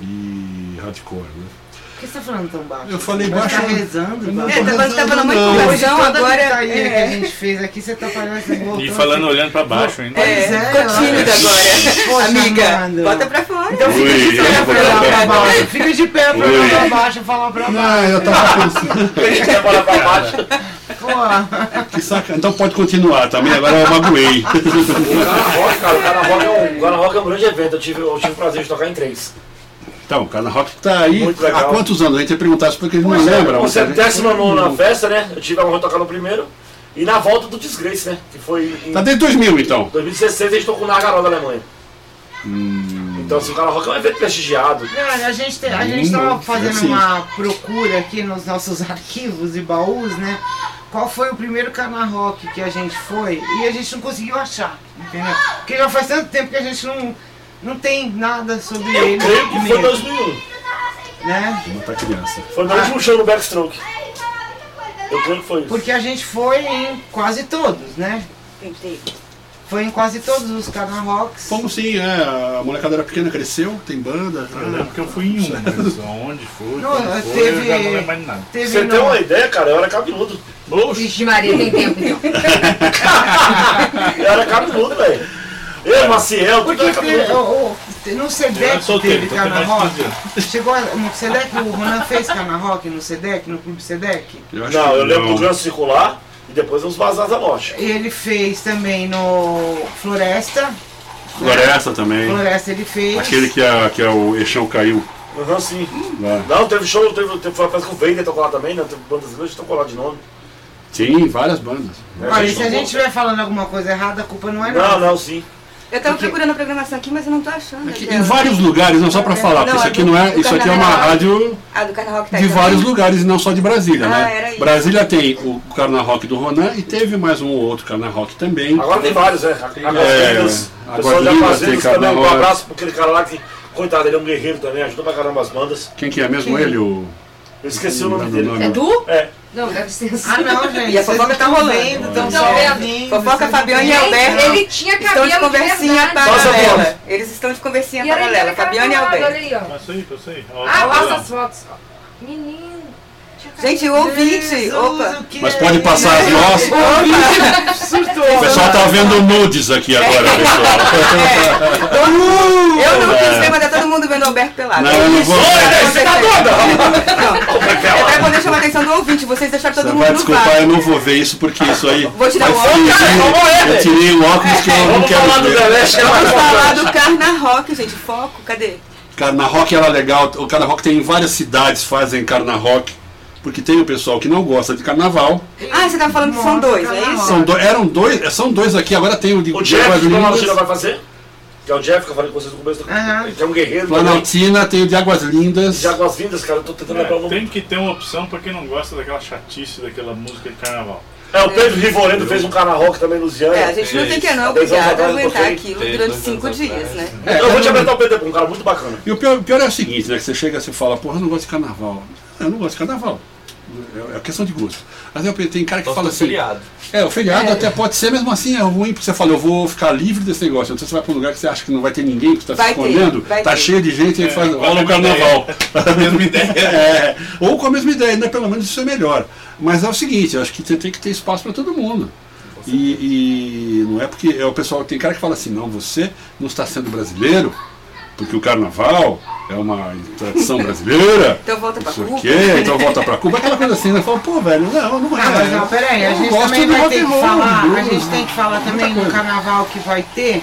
e hardcore, né? Por que você tá falando tão baixo? Eu falei Vai baixo, ficar eu- rezando, eu não baixo. tô É, tá, tá falando muito Não. Toda agora. gritaria que a É, gente fez aqui, você tá parecendo E falando, olhando pra baixo ainda. é, Pois é, ficou tímido ó. agora. Poxa, Amiga, bota pra fora. Então fica de pé pra olhar pra baixo. baixo. Fica de pé pra olhar pra baixo e falar pra baixo. Não, eu tava pensando. Quer bola pra baixo. Que saca. Então pode continuar também, agora eu magoei. O Carna Rock, cara, o Carna Rock é um, Rock é um grande evento. Eu tive, eu tive o prazer de tocar em três. Então, o Carna Rock tá aí Muito há quantos anos? A gente ia perguntar isso porque eles não é. O centésimo nono na festa, né? Eu tive a honra de tocar no primeiro. E na volta do Disgrace, né? Que foi em Tá desde 2000 então. 2016 a gente tocou na Garota da Alemanha. Então, assim, o Carna Rock é um evento prestigiado. Cara, a gente, te- a gente Hum, tava é fazendo assim. uma procura aqui nos nossos <laughs> arquivos e baús, né? Qual foi o primeiro Carna Rock que a gente foi e a gente não conseguiu achar, entendeu? Porque já faz tanto tempo que a gente não, não tem nada sobre Eu ele. creio que foi mesmo, 2001. né? Não tá criança. Foi meu último show no Backstroke. Eu creio que foi isso. Porque a gente foi em quase todos, né? Tentei. Foi em quase todos os Carna Rocks. Como sim, é, a molecada era pequena, cresceu, tem banda. Eu lembro que eu fui em um, mas aonde foi, Não, foi, teve- eu já não lembro mais de nada. Teve Você no- tem uma ideia, cara? Eu era cabeludo. Vixe Maria, tem tempo então. <laughs> Eu era cabeludo, velho. Eu, Roberto Maciel, tudo Porque é teve, o- o- no Eu SEDEC solteiro, teve então tem Carna mais de Rock. 15 anos. Chegou a- no SEDEC, o Ronan fez Carna Rock no SEDEC, no Clube SEDEC. Eu Não, que eu lembro do não. Grande Circular e depois uns vazados da morte. Ele fez também no Floresta. Floresta também. Floresta ele fez. Aquele que, a, que a, o eixão caiu. Aham, sim. Lá. Não, teve show, teve, teve, foi parece que o Vader tocou lá também, né? Teve bandas grandes tocou lá de nome. Sim, várias bandas. Olha, e se a gente estiver falando alguma coisa errada, a culpa não é Não, nossa. não, sim. Eu tava procurando a programação aqui, mas eu não tô achando. Aqui, em vários lugares, não só pra falar, porque isso aqui do- não é. Isso aqui é uma Carnaval. rádio do tá de também? vários lugares e não só de Brasília, Ah, né? era isso. Brasília tem o Carna Rock do Ronan e teve mais um ou outro Carna Rock também. Agora tem vários, é. Águas É, Águas tem. Um abraço pra aquele cara lá que, coitado, ele é um guerreiro também, ajudou pra caramba as bandas. Quem que é mesmo ele? O... Eu esqueci o nome dele. não. É du? É. Não, deve ser assim. Ah, não, gente. E a fofoca tá rolando. Então, só é, ouvindo, Fofoca vocês Fabiane e Alberto. ele tinha Estão de cabelo de conversinha a paralela. Eles estão de conversinha E paralela. Fabiane e camarada, Alberto. Olha aí, ó. Ah, ó, passa as fotos. ó. Menino. Gente, o ouvinte. Jesus, Opa. Mas é pode passar as nossas. O pessoal tá vendo nudes aqui agora, <laughs> pessoal. Eu não quis ver, mas tá todo mundo vendo o Alberto pelado. Não, eu não vou. Você tá doida? Não. É pra poder chamar a atenção do ouvinte. Vocês deixaram todo Você mundo vai desculpar, eu não vou ver isso porque isso aí. Vou tirar o óculos. Eu tirei o óculos que eu não quero ver. É Vamos falar do Carna Rock, gente. Foco, cadê? Carna Rock era legal. O Carna Rock tem em várias cidades fazem Carna Rock. Porque tem o pessoal que não gosta de carnaval. Ah, você tava falando que são dois, é isso? São do- eram dois, são dois aqui, agora tem o de O de Jeff, Águas que o Lindas. Planaltina vai fazer. Que é o Jeff, que eu falei com vocês no começo. do-. Que é um guerreiro. Planaltina, tem o de Águas Lindas. De Águas Vindas, cara, eu tô tentando lembrar o É, nome. tem que ter uma opção pra quem não gosta daquela chatice daquela música de carnaval. É, o Pedro Rivorendo fez um Carna Rock também no Ziane. É, a gente não tem que não, anos obrigada a aguentar aquilo Tem durante cinco anos dias, né? É, eu vou te apresentar o Pedro um cara muito bacana. E o pior, pior é o seguinte, né? Que você chega e você fala, porra, eu não gosto de carnaval. Eu não gosto de carnaval. É é questão de gosto. Mas eu, tem cara que Gosto fala assim. feriado. É, o feriado até pode ser mesmo assim, é ruim, porque você fala, eu vou ficar livre desse negócio. Então você vai para um lugar que você acha que não vai ter ninguém, que está se ter, escondendo, vai tá ter. cheio de gente e faz, com a rola um mesma carnaval. A mesma ideia. <laughs> É, ou com a mesma ideia, né? pelo menos isso é melhor. Mas é o seguinte, eu acho que você tem que ter espaço para todo mundo. E, e não é porque é o pessoal tem cara que fala assim, não, você não está sendo brasileiro, porque o carnaval é uma tradição brasileira. <laughs> Então volta pra Isso Cuba. aqui, então volta pra Cuba, aquela coisa assim, né? Fala, pô, velho, não, não é. Não, mas não, peraí, a gente também do vai ter que falar, a gente tem que falar também coisa. carnaval que vai ter,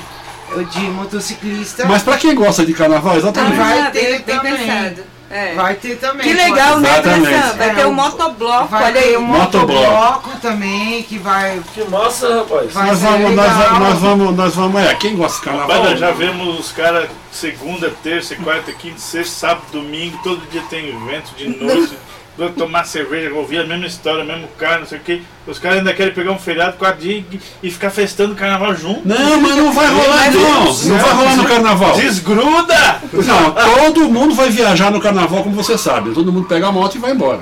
o de motociclista. Mas pra quem gosta de carnaval, exatamente. vai Ah, ter bem, bem também. pensado. É. Vai ter também. Que legal, né, Exatamente. Bressan? Vai É, ter o o- motobloco, Vai olha aí. o Motobloco. motobloco também, que vai, Que massa, rapaz. vai Nós vamos, nós, vamos, nós vamos, nós vamos, é, quem gosta de carnaval. Já vemos os caras segunda, terça, quarta, quinta, sexta, sábado, domingo, todo dia tem evento de noite. <laughs> Vou tomar cerveja, ouvir a mesma história, o mesmo cara, não sei o que. Os caras ainda querem pegar um feriado, quatro dias e, e ficar festando carnaval junto. Não, mas não vai rolar não. Não vai rolar no carnaval. Desgruda! Não, todo mundo vai viajar no carnaval, como você sabe. Todo mundo pega a moto e vai embora.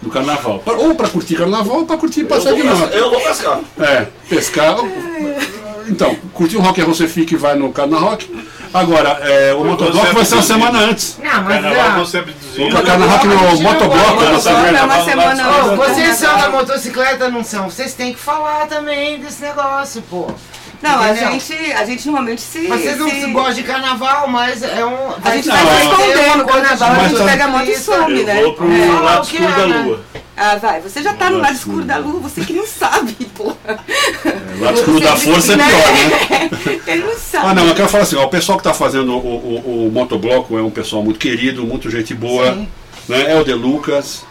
No carnaval. Ou pra curtir carnaval ou pra curtir passeio de moto. eu vou pescar. É, pescar. Então, curtir o rock and roll você fica e vai no Carna Rock. Agora, é, o motobloco vai ser uma semana antes. Não, mas Carnaval ah, vão ser abduzidos. O Carna Rock no não motobloco, é uma semana antes. Vocês são da motocicleta, não são? Vocês têm que falar também desse negócio, pô. Não, a gente, a gente normalmente se. Vocês não se- gostam de carnaval, mas é um. A gente Não, vai se é. esconder no carnaval, a gente tá- pega a moto e some, né? Eu vou pro É. Lado o que escuro é, da né? lua. Ah, vai, você já tá no lado escuro da lua, você que não sabe, <laughs> porra. O lado escuro da força é pior, né? <laughs> Ele não sabe. Ah, não, eu quero falar assim, ó, o pessoal que está fazendo o, o, o motobloco é um pessoal muito querido, muito gente boa. Sim. Né? É o De Lucas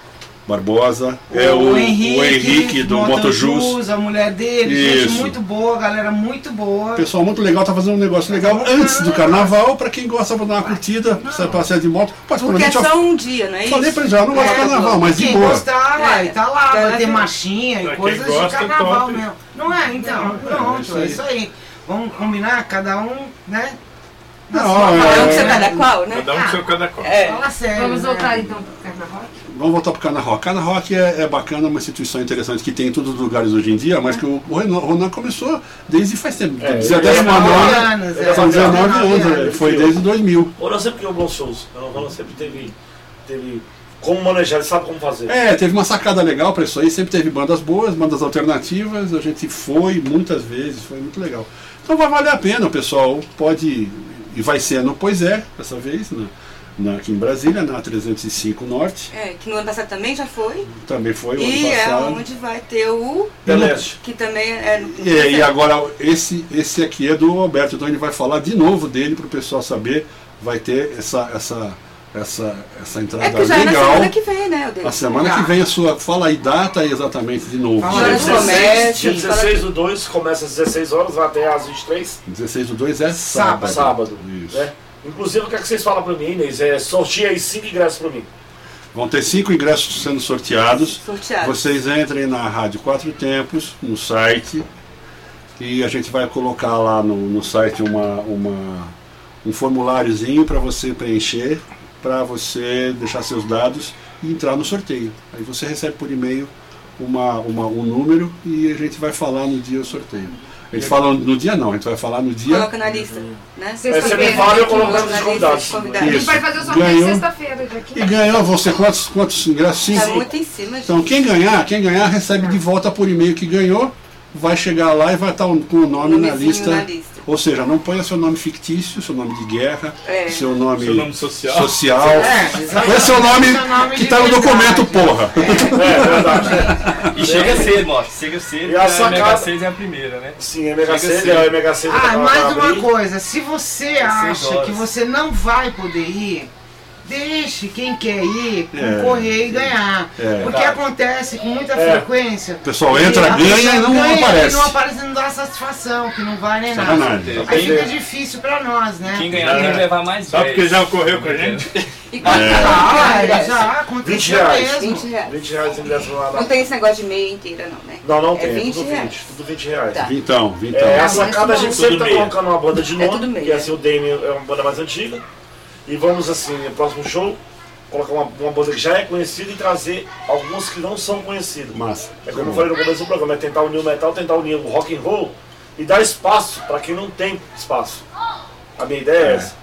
Barbosa, é o, o Henrique, do Motojus. A mulher dele, Isso. gente muito boa, galera muito boa. Pessoal muito legal, tá fazendo um negócio legal antes do carnaval, para quem gosta de dar uma curtida, precisa passear de moto. Porque é só um dia, não é isso? falei pra ele já, eu não gosto de É, carnaval, mas de Quem boa. gostar, vai, tá lá, Vai ter marchinha e coisas de carnaval top. mesmo. Não é, então, pronto, isso é aí. isso aí. Vamos combinar, cada um, né? Não, é- Cada um né? vai dar qual, né? Cada um com seu cada qual. É. Fala sério. Vamos né? voltar então pro carnaval. Vamos voltar pro Cana Rock. Cana Rock é, é bacana, uma instituição interessante que tem em todos os lugares hoje em dia, mas que o, o Renan, Ronan começou desde faz tempo. É, desde a ele- décima 19 nona, anos, é. são 19 anos, anos. é, foi desde 2000. O Ronan sempre criou bons shows. O Ronan sempre teve, teve como manejar, ele sabe como fazer. É, teve uma sacada legal pra isso aí, sempre teve bandas boas, bandas alternativas, a gente foi muitas vezes, foi muito legal. Então vai valer a pena, o pessoal pode, e vai ser no Pois É, dessa vez, na, na- aqui em Brasília, na 305 Norte, É, que no ano passado também já foi. também foi o E ano é passado. onde vai ter o. Beleza. Que também é no. E, e agora esse, esse aqui é do Roberto, então ele vai falar de novo dele para o pessoal saber, vai ter essa, essa, essa, essa É entrada porque já é na legal. semana que vem, né? A semana que vem a sua. Fala aí data exatamente de novo. Fala Dia aí. Horas 16, comércio, dia fala 16 que- do 2, começa às 16 horas, vai até às 23, 16 do 2 é sábado. sábado. Isso. Né? Inclusive, o que, é que vocês falam pra mim, Inês? É sorteia aí 5 ingressos pra mim. Vão ter cinco ingressos sendo sorteados. Sorteado. Vocês entrem na Rádio Quatro Tempos, no site, e a gente vai colocar lá no, no site uma, uma, um formuláriozinho para você preencher, para você deixar seus dados e entrar no sorteio. Aí você recebe por e-mail uma, uma, um número e a gente vai falar no dia do sorteio. A gente fala no dia não, a gente vai falar no dia. Coloca na lista, né? Aí você me Sexta-feira. fala e eu coloco na lista convidados. de convidados. A gente vai fazer o sorteio Ganhou. sexta-feira, 15. E ganhou você quantos, quantos ingressos? Tá muito em cima, gente. Então quem ganhar, quem ganhar recebe de volta por e-mail que ganhou, vai chegar lá e vai estar com o nome na lista. na lista. Ou seja, não ponha seu nome fictício, seu nome de guerra, É. seu nome, Seu nome social. social. É, Põe seu nome Seu nome que está no verdade. documento, porra. É, verdade. E chega cedo, mostra. Chega cedo, E a porque a Mega 6 é a primeira, né? Sim, é Mega Chega Sede, cedo. é Mega Sede. Ah, vai- mais uma coisa, se você acha que você não vai poder ir, deixe quem quer ir É, concorrer e ganhar. É. Porque acontece com muita É. frequência. O pessoal entra, a ganha e não ganha aparece. E não aparece e não dá satisfação, que não vai nem nada. Sacanagem. Aí fica difícil pra nós, né? Quem ganhar tem que levar mais Sabe 10. porque já ocorreu com a gente? E quanto É. Ah, é. já 20 aconteceu reais. mesmo. 20 reais. 20 reais ingresso lá. Não tem esse negócio de meia inteira, não, né? Não, não É tem, 20 tudo 20. reais. Tudo 20 reais. Tá. Vintão, vintão. É, a sacada a gente sempre tá colocando uma banda de É nome, tudo meia. que assim, o Dame é uma banda mais antiga. E vamos assim, no próximo show, colocar uma, uma banda que já é conhecida e trazer alguns que não são conhecidos. Massa. É como eu falei no começo do programa, é tentar unir o metal, tentar unir o rock and roll e dar espaço para quem não tem espaço. A minha ideia é, essa.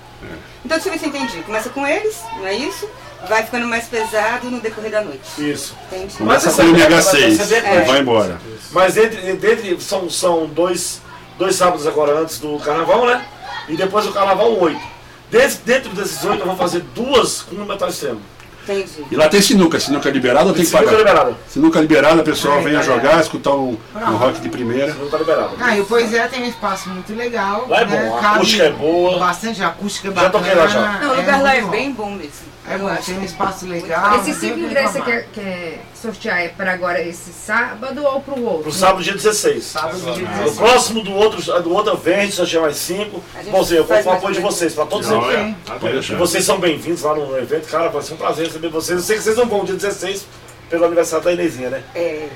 Então, deixa eu ver se eu entendi. Começa com eles, não é isso? Vai ficando mais pesado no decorrer da noite. Isso. Entendi. Começa Mas com o essa- Mega essa- 6 essa é bem vai embora. Mas entre, dentre são, são dois, dois sábados agora antes do carnaval, né? E depois o carnaval oito. Des- dentro desses oito eu vou fazer duas com o metal extremo. Entendi. E lá tem sinuca, sinuca liberada ou tem que Sinuca pagar? liberada. Sinuca liberada, a pessoa Ai, venha galera. jogar, escutar um, um rock de primeira. Não tá liberado. Ah, e o Pois é, tem um espaço muito legal. Lá é né? bom, a acústica é boa. Bastante acústica é Já bacana. toquei lá já. Não, o lugar lá é muito bem bom mesmo. É bom, tem um espaço legal. Tem cinco o que ingressos você reclamar. quer, quer sortear é para agora esse sábado ou para o outro? Pro sábado, dia 16. Sábado, dia No 16. próximo do outro, do outro evento, só tinha mais cinco. A gente Bom, eu vou com o apoio de vocês, pra todos Não, é. Deixar. vocês são bem-vindos lá no evento, cara, vai ser um prazer receber vocês. Eu sei que vocês não vão dia 16 pelo aniversário da Inezinha, né? É.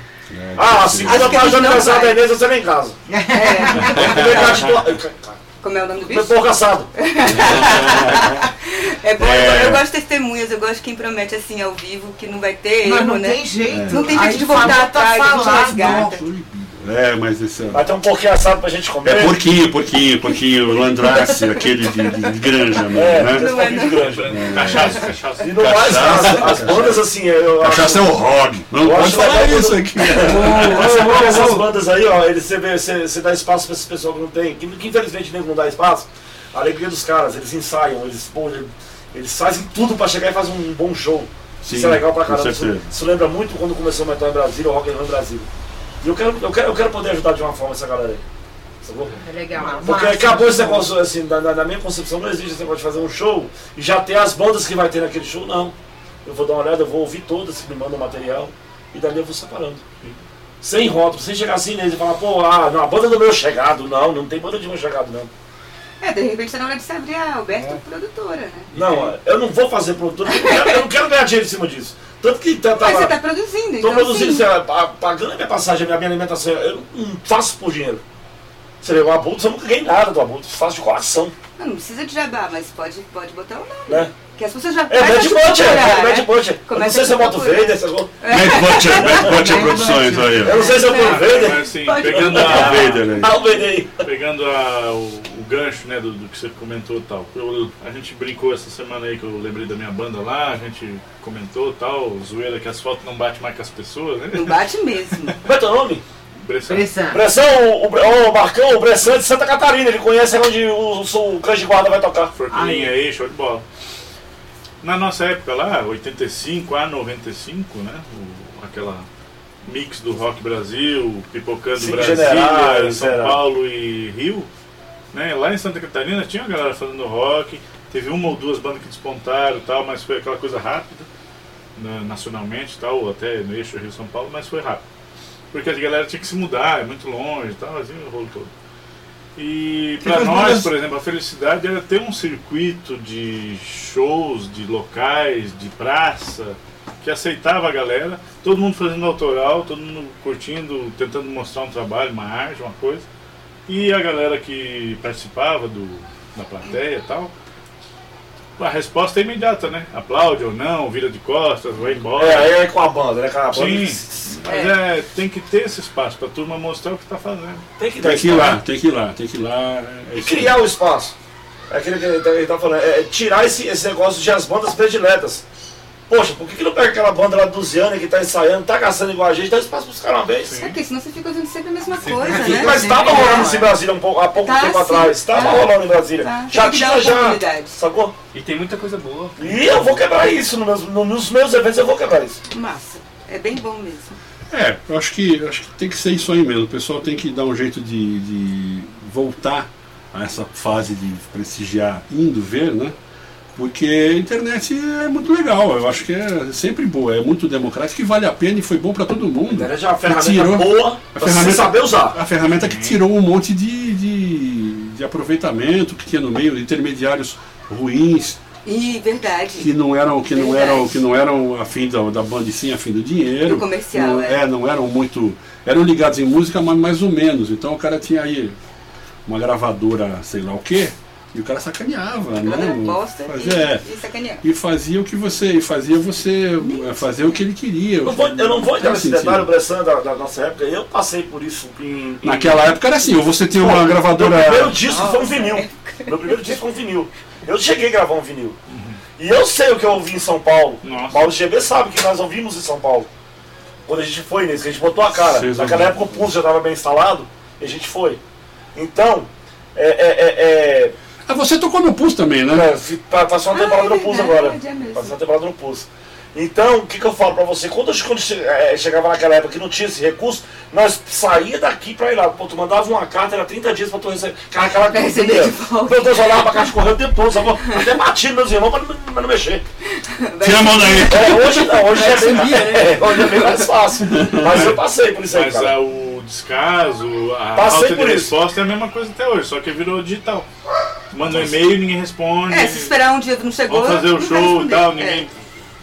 Ah, a segunda parte do aniversário da. Inês você vem em casa. É. De Como é o nome do bicho? porco assado. <laughs> É bom, É. eu, gosto de testemunhas, eu gosto de quem promete assim ao vivo que não vai ter Mas erro, não né? tem jeito. Não tem jeito Aí de voltar atrás, a gente falar, resgata. É, mas esse é. Vai ter um porquinho assado pra gente comer. É porquinho, porquinho, porquinho, Landrace, aquele de, de, de granja, mesmo, É, né? Não é, porquinho de granja. Cachaça, cachaça. E no mais, as, as bandas assim, eu Cachaça é acho... o rock. Não pode falar isso quando- aqui. Você vê essas bandas aí, ó, você, vê, você, você dá espaço pra essas pessoas que não tem, que, que infelizmente nego não dá espaço. A alegria dos caras, eles ensaiam, eles, pô, eles fazem tudo pra chegar e fazer um bom show. Sim, isso é legal pra caramba. Isso, isso lembra muito quando começou o metal em Brasília, o rock and roll em Brasília. E eu quero, eu, quero, eu quero poder ajudar de uma forma essa galera aí. Sacou? É legal. Porque Massa, acabou esse negócio, assim, na, na- na minha concepção não existe esse negócio de fazer um show e já ter as bandas que vai ter naquele show, não. Eu vou dar uma olhada, eu vou ouvir todas que me mandam material e dali eu vou separando. Sem rótulo, sem chegar assim neles e falar, pô, ah, não, a banda do meu chegado, não, não tem banda de meu chegado, não. É, de repente tá na hora de se abrir a Alberto produtora, né? Não, eu não vou fazer produtora, eu não quero, eu não quero ganhar dinheiro em cima disso. Tanto que tá, tá Mas você tá produzindo, Tô então produzindo, sim. sei lá, pa- pagando a minha passagem, a minha, alimentação. Eu não faço por dinheiro. Você levou o abutre, eu nunca ganhei nada do abutre, faço de coração. Não, não precisa de jabá, mas pode, pode botar o nome. Né? Que as pessoas já É, Mad Butcher, é, Mad né? Butcher. Eu não sei se eu boto. Vader, se eu vou- Mad Butcher, Mad Butcher Produções aí, eu não sei se eu boto Mas Vader. assim, pegando, a, Vader aí. Ah, o Vader aí. pegando a, o gancho, né, do, do que você comentou e tal. Eu- a gente brincou essa semana aí que eu lembrei da minha banda lá, a gente comentou tal, zoeira que asfalto não bate mais com as pessoas, né? Não bate mesmo. <laughs> Como é teu nome? Bressan. Bressan. Bressão, o, Bre- ô, Marcão, o Bressan de Santa Catarina, ele conhece onde o, o, o Cães de Guarda vai tocar. Forquilinha aí, show de bola. Na nossa época lá, 85 a 95, né? o- aquela mix do Rock Brasil, Pipocando Generais, São. Paulo e Rio. Né? Lá em Santa Catarina tinha uma galera fazendo rock, teve uma ou duas bandas que despontaram tal, mas foi aquela coisa rápida, né, nacionalmente tal, ou até no eixo Rio-São Paulo, mas foi rápido. Porque a galera tinha que se mudar, é muito longe e tal, assim, o rolo todo. E para nós, bandas- por exemplo, a felicidade era ter um circuito de shows, de locais, de praça, que aceitava a galera, todo mundo fazendo autoral, todo mundo curtindo, tentando mostrar um trabalho, uma arte, uma coisa. E a galera que participava do, da plateia e tal, a resposta é imediata, né? Aplaude ou não, vira de costas, vai embora. É, aí é com a banda, né? Com a banda. Sim, mas é, tem que ter esse espaço pra turma mostrar o que tá fazendo. Tem que dar Tem que ir lá, tem que ir lá, tem que ir lá. é E criar o espaço. É aquilo que ele tá, ele tá falando, é tirar esse, esse negócio de as bandas prediletas. Poxa, por que, que não pega aquela banda lá do Luziana que tá ensaiando, tá gastando igual a gente, dá espaço pros caras uma vez? É porque senão você fica ouvindo sempre a mesma coisa, Sim, né? Mas tava rolando isso em Brasília um pouco, há pouco Tá, tempo sim. atrás. Tava Tá. rolando em Brasília. Tá. Já que tinha já. Sacou? E tem muita coisa boa. E eu vou quebrar isso nos meus, no- nos meus eventos, eu vou quebrar isso. Massa. É bem bom mesmo. É, eu acho que, eu acho que tem que ser isso aí mesmo. O pessoal tem que dar um jeito de, de voltar a essa fase de prestigiar indo ver, né? Porque a internet é muito legal, eu acho que é sempre boa, é muito democrática e vale a pena e foi bom para todo mundo. internet é uma ferramenta tirou- boa a pra você saber usar. A ferramenta que tirou um monte de, de, de aproveitamento que tinha no meio, intermediários ruins, E verdade. que não eram que não eram que não eram afim da, da banda e sim afim do dinheiro Do comercial, não, é. não eram muito eram ligados em música mas mais ou menos então o cara tinha aí uma gravadora sei lá o quê e o cara sacaneava Ela né? bosta fazia, e, é, e e fazia o que você e fazia você é, fazer o que ele queria Eu não vou, eu não vou entrar Faz nesse sentido. detalhe, Bressan, da, da nossa época. Eu passei por isso em. em- naquela época era assim ou você tinha uma Pô, gravadora Meu primeiro disco foi um vinil. Meu primeiro disco foi um vinil. Eu cheguei a gravar um vinil. E eu sei o que eu ouvi em São Paulo. Nossa. Paulo GB sabe que nós ouvimos em São Paulo. Quando a gente foi nesse, que a gente botou a cara. Naquela época o pulso já estava bem instalado e a gente foi. Então, é. é, é, ah, você tocou no Pulse também né é, passou uma Ah, temporada é no Pulse verdade, agora. é. Passou uma temporada no Pulse. Então, o que, que eu falo pra você? Quando, eu- quando eh, chegava naquela época que não tinha esse recurso, nós saía daqui pra ir lá. Pô, tu mandava uma carta, era 30 dias pra tu receber. Cara, aquela volta. Meu Deus, eu olhava pra caixa correndo todo, sabe? Até bati nos meus irmãos pra não, pra não mexer. tira a mão daí É, hoje não, hoje é bem, né? é, hoje é bem mais fácil. Mas eu passei por isso aí, Mas cara. ah, o descaso, a Passei falta de por isso. resposta é a mesma coisa até hoje, só que virou digital. Manda um e-mail, ninguém responde. É, se esperar um dia não chegou. Vamos fazer o show e tal, É. ninguém.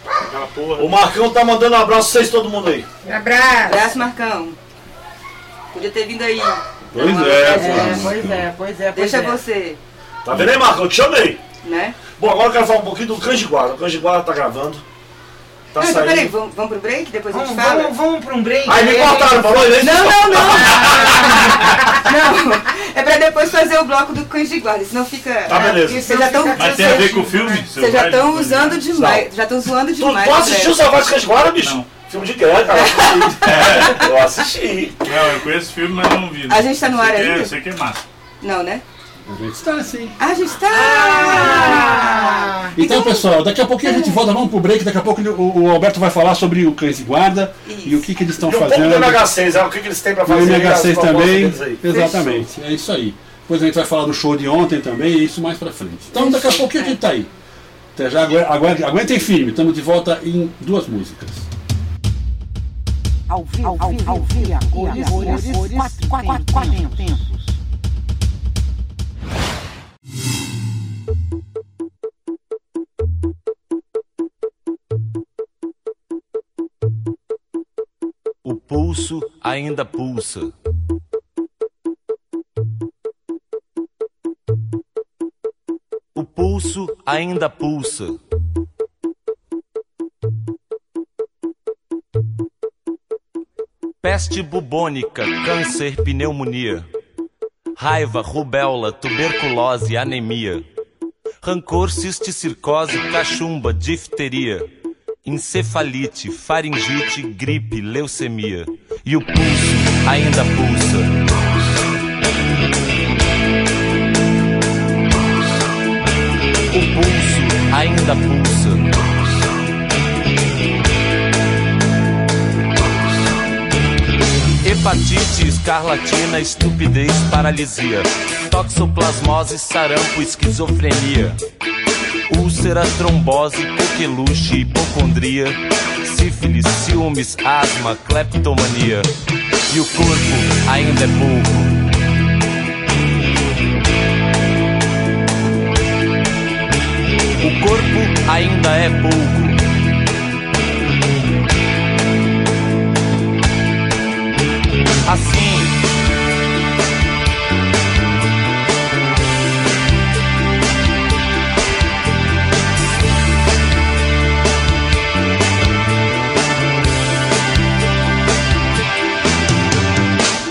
Aquela porra. O Marcão tá mandando um abraço pra vocês, todo mundo aí. Abraço. Abraço, Marcão. Podia ter vindo aí. Pois é, É, pois é, pois é, pois Deixa é. você, Tá vendo aí, Marcão? Eu te chamei. né? Bom, agora eu quero falar um pouquinho do Cães de Guarda. O Cães de Guarda tá gravando. Tá Não, então peraí, vamos, vamos pro break? Depois a Vamos, gente fala? vamos, vamos pra um break. Aí me a gente- cortaram, falou isso? Não, não, não! <laughs> não, é pra depois fazer o bloco do Cães de Guarda, senão fica. Tá, beleza. Vocês já estão. Mas tem a ver com o filme? Vocês já estão usando demais, já estão zoando demais. tu assistiu né? Salvador Cães de Guarda, bicho? Não. Filme de guerra, cara. Eu assisti. Eu assisti. Não, eu conheço o filme, mas não vi. né? A gente tá no ar é- ainda? Eu sei que é massa. Não, né? A gente está assim Ah, a gente tá. Ah, Então, pessoal, daqui a pouquinho a gente volta, vamos pro break. Daqui a pouco o, o Alberto vai falar sobre o cães de guarda Isso. e o que, que eles estão E um fazendo. do MH6, é o que, que eles têm pra O fazer. MH6 as propostas também. deles aí. Exatamente, é isso aí. Depois a gente vai falar do show de ontem também e isso mais pra frente. Então, daqui a pouquinho a gente tá aí. Até já, agu- agu- aguentem firme, estamos de volta em duas músicas. Ao vivo, ao vivo, ao vivo, a cores, cores, cores, quatro, quatro, quatro tempos. O pulso ainda pulsa. O pulso ainda pulsa. Peste bubônica, câncer, pneumonia. raiva, rubéola, tuberculose, anemia. Rancor, cisticircose, cachumba, difteria. Encefalite, faringite, gripe, leucemia. E o pulso ainda pulsa. O pulso ainda pulsa. Hepatite, escarlatina, estupidez, paralisia. Toxoplasmose, sarampo, esquizofrenia. Úlcera, trombose, coqueluche, hipocondria. Sífilis, ciúmes, asma, cleptomania. E o corpo ainda é pouco. O corpo ainda é pouco. Assim.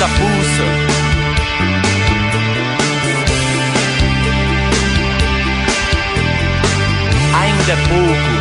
Ainda pulsa. Ainda é pouco.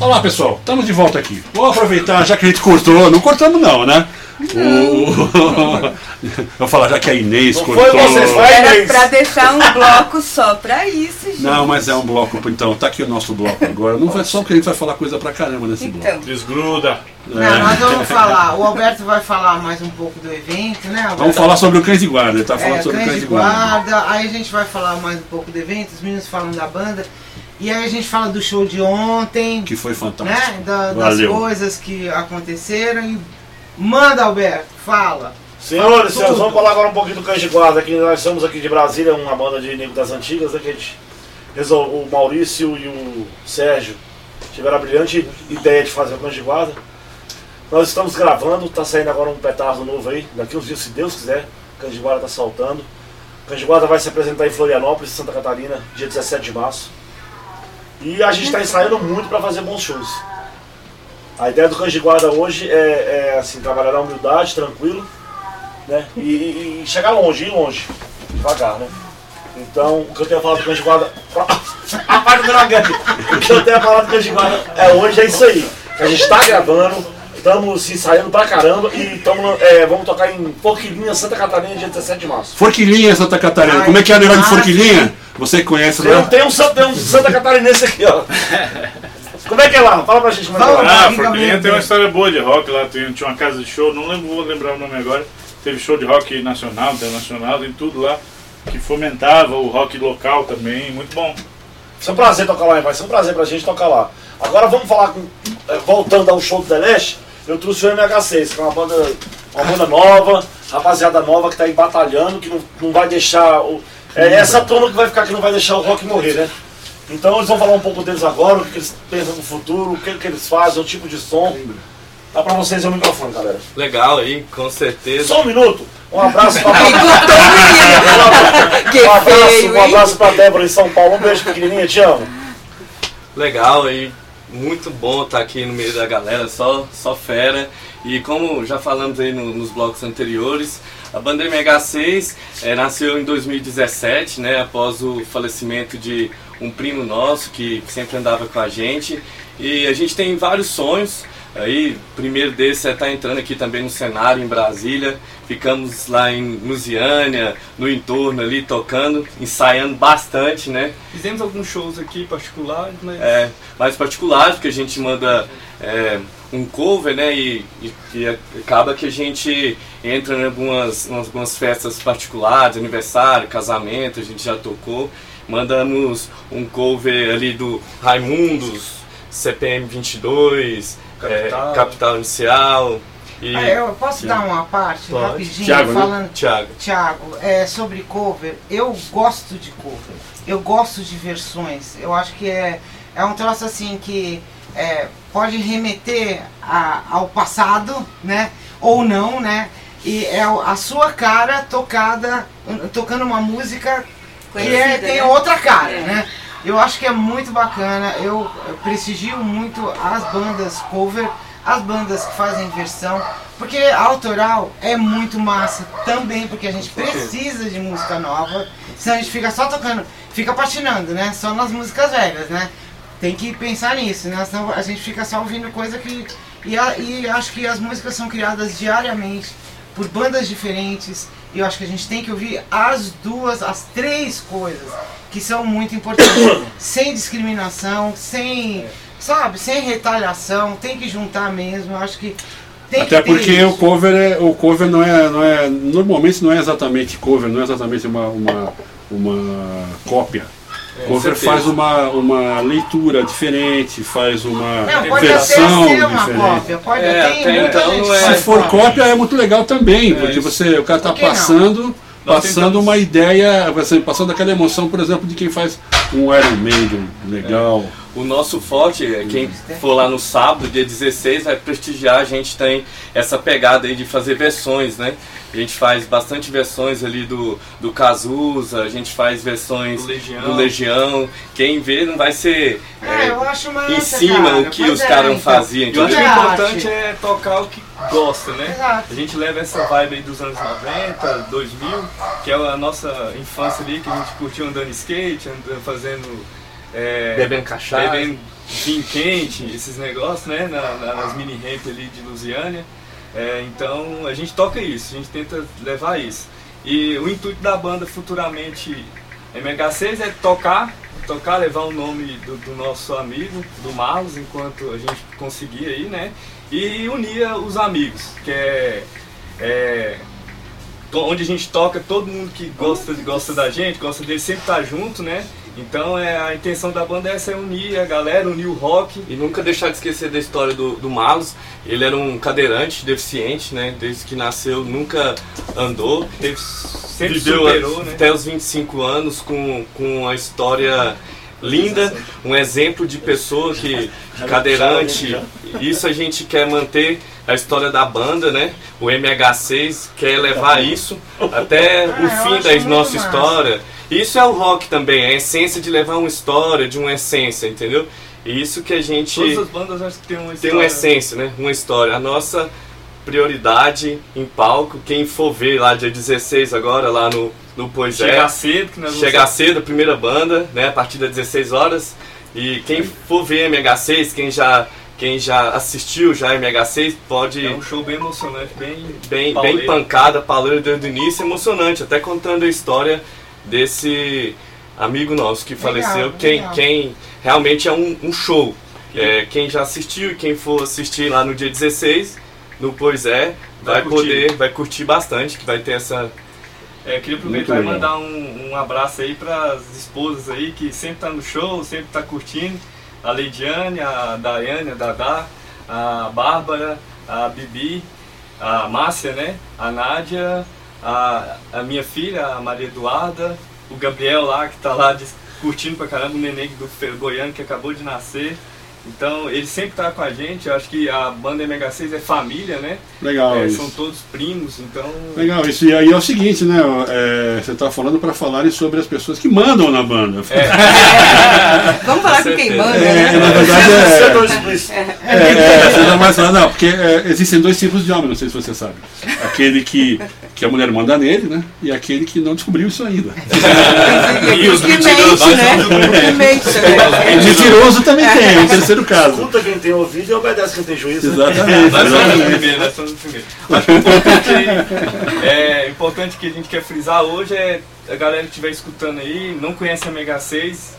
Olá pessoal, estamos de volta aqui. Vou aproveitar, já que a gente cortou, não cortamos não, né? O... Eu <laughs> vou falar, já que a Inês Não cortou. foi vocês, vai, Era Inês. pra deixar um bloco só pra isso, gente. Não, mas é um bloco, então, tá aqui o nosso bloco agora. Não vai só porque a gente vai falar coisa pra caramba nesse bloco. Então, Desgruda. Não, nós vamos falar. O Alberto vai falar mais um pouco do evento, né, Alberto? Vamos falar sobre o cães de guarda, ele tá falando É, sobre o cães de guarda. guarda, aí a gente vai falar mais um pouco do evento, os meninos falam da banda, e aí a gente fala do show de ontem, Que foi fantástico. né? da- das coisas que aconteceram e manda, Alberto, fala. Senhores, senhores, vamos falar agora um pouquinho do Cães de Guarda. Aqui, nós somos aqui de Brasília, uma banda de negro das antigas, né, que a gente resol- o Maurício e o Sérgio tiveram a brilhante ideia de fazer o Cães de Guarda. Nós estamos gravando, tá saindo agora um petardo novo aí, daqui uns dias, se Deus quiser, o Cães de Guarda tá saltando. O Cães de Guarda vai se apresentar em Florianópolis, Santa Catarina, dia 17 de março. E a gente está ensaiando muito para fazer bons shows. A ideia do Cães de Guarda hoje é, é, assim, trabalhar na humildade, tranquilo, né? E, e- e chegar longe, ir longe, devagar, né? Então, o que eu tenho a falar do Cães de Guarda. A parte do Dragante! O que eu tenho a falar do Cães de Guarda é hoje é isso aí. A gente está gravando, estamos se ensaiando pra caramba e tamo, é, vamos tocar em Forquilinha, Santa Catarina, dia 17 de março. Forquilinha, Santa Catarina. Como é que é o negócio de Forquilinha? Você conhece Tem, um- lá? tem um, tem um Santa Catarinense aqui, ó. Como é que é lá? Fala pra gente como é que é lá. Ah, Forquilinha tem uma história boa de rock lá, tinha uma casa de show, não lembro, vou lembrar o nome agora. Teve show de rock nacional, internacional, tem tudo lá que fomentava o rock local também, muito bom. Vai ser um prazer tocar lá, vai ser um prazer pra gente tocar lá. Agora vamos falar com. eh, Voltando ao show do The Leste, eu trouxe o MH6, que é uma banda, uma banda nova, rapaziada nova que tá aí batalhando, que não, não vai deixar. O, é essa turma que vai ficar que não vai deixar o rock morrer, né? Então eles vão falar um pouco deles agora, o que, eles pensam no futuro, o que, que eles fazem, o tipo de som. Dá pra vocês o microfone, galera. Legal aí, com certeza. Só um minuto. Um abraço pra. <laughs> Que <laughs> um abraço, um abraço pra Débora em São Paulo. Um beijo pequenininha, te amo. Legal aí, muito bom estar aqui no meio da galera, só, só fera. E como já falamos aí no- nos blocos anteriores, a banda MH6 eh, nasceu em 2017, né, após o falecimento de um primo nosso que, que sempre andava com a gente. E a gente tem vários sonhos. Aí, o primeiro desses é estar entrando aqui também no cenário em Brasília. Ficamos lá em Lusiânia, no entorno ali, tocando, ensaiando bastante, né? Fizemos alguns shows aqui particulares, mas é, mais particulares, porque a gente manda é, um cover, né? E, e- e acaba que a gente entra em algumas, em algumas festas particulares, aniversário, casamento, a gente já tocou. Mandamos um cover ali do Raimundos, CPM 22, Capital. é, Capital Inicial. E, Ah, eu posso dar uma parte Pode. rapidinho Thiago, né? falando. Thiago. Tiago, é, sobre cover, eu gosto de cover. Eu gosto de versões. Eu acho que é, é um troço assim que é, pode remeter a- ao passado, né? Ou não, né? E é a sua cara tocada, tocando uma música que é, Conhecida, tem né? outra cara, É. né? Eu acho que é muito bacana. Eu, eu prestigio muito as bandas cover, as bandas que fazem versão, porque a autoral é muito massa também, porque a gente precisa de música nova, senão a gente fica só tocando, fica patinando, né? Só nas músicas velhas, né? Tem que pensar nisso, né? Senão a gente fica só ouvindo coisa que. E, a- e acho que as músicas são criadas diariamente por bandas diferentes. E eu acho que a gente tem que ouvir as duas, as três coisas que são muito importantes. <coughs> sem discriminação, sem. Sabe, sem retaliação, tem que juntar mesmo. Eu acho que tem Até porque isso. o cover, é, o cover não, é, não é. Normalmente não é exatamente cover, não é exatamente uma, uma, uma cópia. O cover faz uma, uma leitura diferente, faz uma Não, pode versão até ser uma diferente. cópia, pode É, até então é- Se for cópia. é muito legal também, É porque isso. você, o cara está passando, passando tentamos- uma ideia, você passando aquela emoção, por exemplo, de quem faz um Iron Maiden legal, o nosso forte, é, quem for lá no sábado, dia 16, vai prestigiar. A gente tem essa pegada aí de fazer versões, né? A gente faz bastante versões ali do, do Cazuza, a gente faz versões Do Legião. do Legião. Quem vê não vai ser Ah, é, eu acho massa, em cima cara. o que Pois os é, caras então. faziam. Eu acho que o importante é tocar o que gosta, né? Exato. A gente leva essa vibe aí dos anos 90, 2000, que é a nossa infância ali, que a gente curtiu andando skate, andando, fazendo... é, Bebendo cachaça. Bebendo vinho quente, esses negócios, né? Na- na- nas mini ramp ali de Lusiânia. É, então a gente toca isso, a gente tenta levar isso. E o intuito da banda futuramente MH6 é tocar, tocar, levar o nome do, do nosso amigo, do Marlos, enquanto a gente conseguir aí, né? E unir os amigos, que é, é onde a gente toca, todo mundo que gosta, gosta da gente, gosta dele, sempre tá junto, né? Então é, a intenção da banda é essa, é unir a galera, unir o rock. E nunca deixar de esquecer da história do, do Marlos. Ele era um cadeirante, deficiente, né? Desde que nasceu, nunca andou. Teve, sempre Viveu superou, né? até os 25 anos com, com uma história linda, um exemplo de pessoa que cadeirante. Isso a gente quer manter a história da banda, né? O MH6 quer levar isso até Ah, o eu fim da nossa massa. história. Isso é o rock também, a essência de levar uma história, de uma essência, entendeu? E isso que a gente Todas as bandas acho que tem uma tem história. uma essência, né? Uma história. A nossa prioridade em palco, quem for ver lá dia 16 agora, lá no, no Pois é. Chegar cedo, que nós vamos Chegar cedo, a primeira banda, né? A partir das 16 horas. E quem for ver MH6, quem já, quem já assistiu já MH6, pode. É um show bem emocionante, bem, bem, pauleiro. bem pancada, pauleiro desde o início, emocionante, até contando a história desse amigo nosso que Legal, faleceu, quem, legal. quem realmente é um, um show. É, quem já assistiu e quem for assistir lá no dia 16, no Pois É, vai, Vai poder, vai curtir bastante, que vai ter essa. É, queria aproveitar e mandar um, um abraço aí para as esposas aí que sempre tá no show, sempre tá curtindo. A Leidiane, a Daiane, a Dadá, a Bárbara, a Bibi, a Márcia, né? A Nádia, a, a minha filha, a Maria Eduarda, o Gabriel lá que tá lá dis- curtindo pra caramba, o neném do Goiano que acabou de nascer. Então ele sempre tá com a gente, eu acho que a banda MH6 é família, né? Legal É, isso. são todos primos, então Legal, isso. E aí é o seguinte, né? é, você está falando para falarem sobre as pessoas que mandam na banda. <laughs> Vamos falar com quem manda, É, né? na verdade é. Explícito. É, é, você não falar, não, porque é, existem dois tipos de homem, não sei se você sabe. Aquele que, que a mulher manda nele, né? E aquele que não descobriu isso ainda. E os que mente, né? Que mente também. O mentiroso também tem, é o terceiro caso. Escuta quem tem ouvido e obedece quem tem juízo. né? Exatamente. Nós somos primeiro, nós somos primeiro. Acho que o importante, é, importante que a gente quer frisar hoje é a galera que estiver escutando aí, não conhece a Mega 6,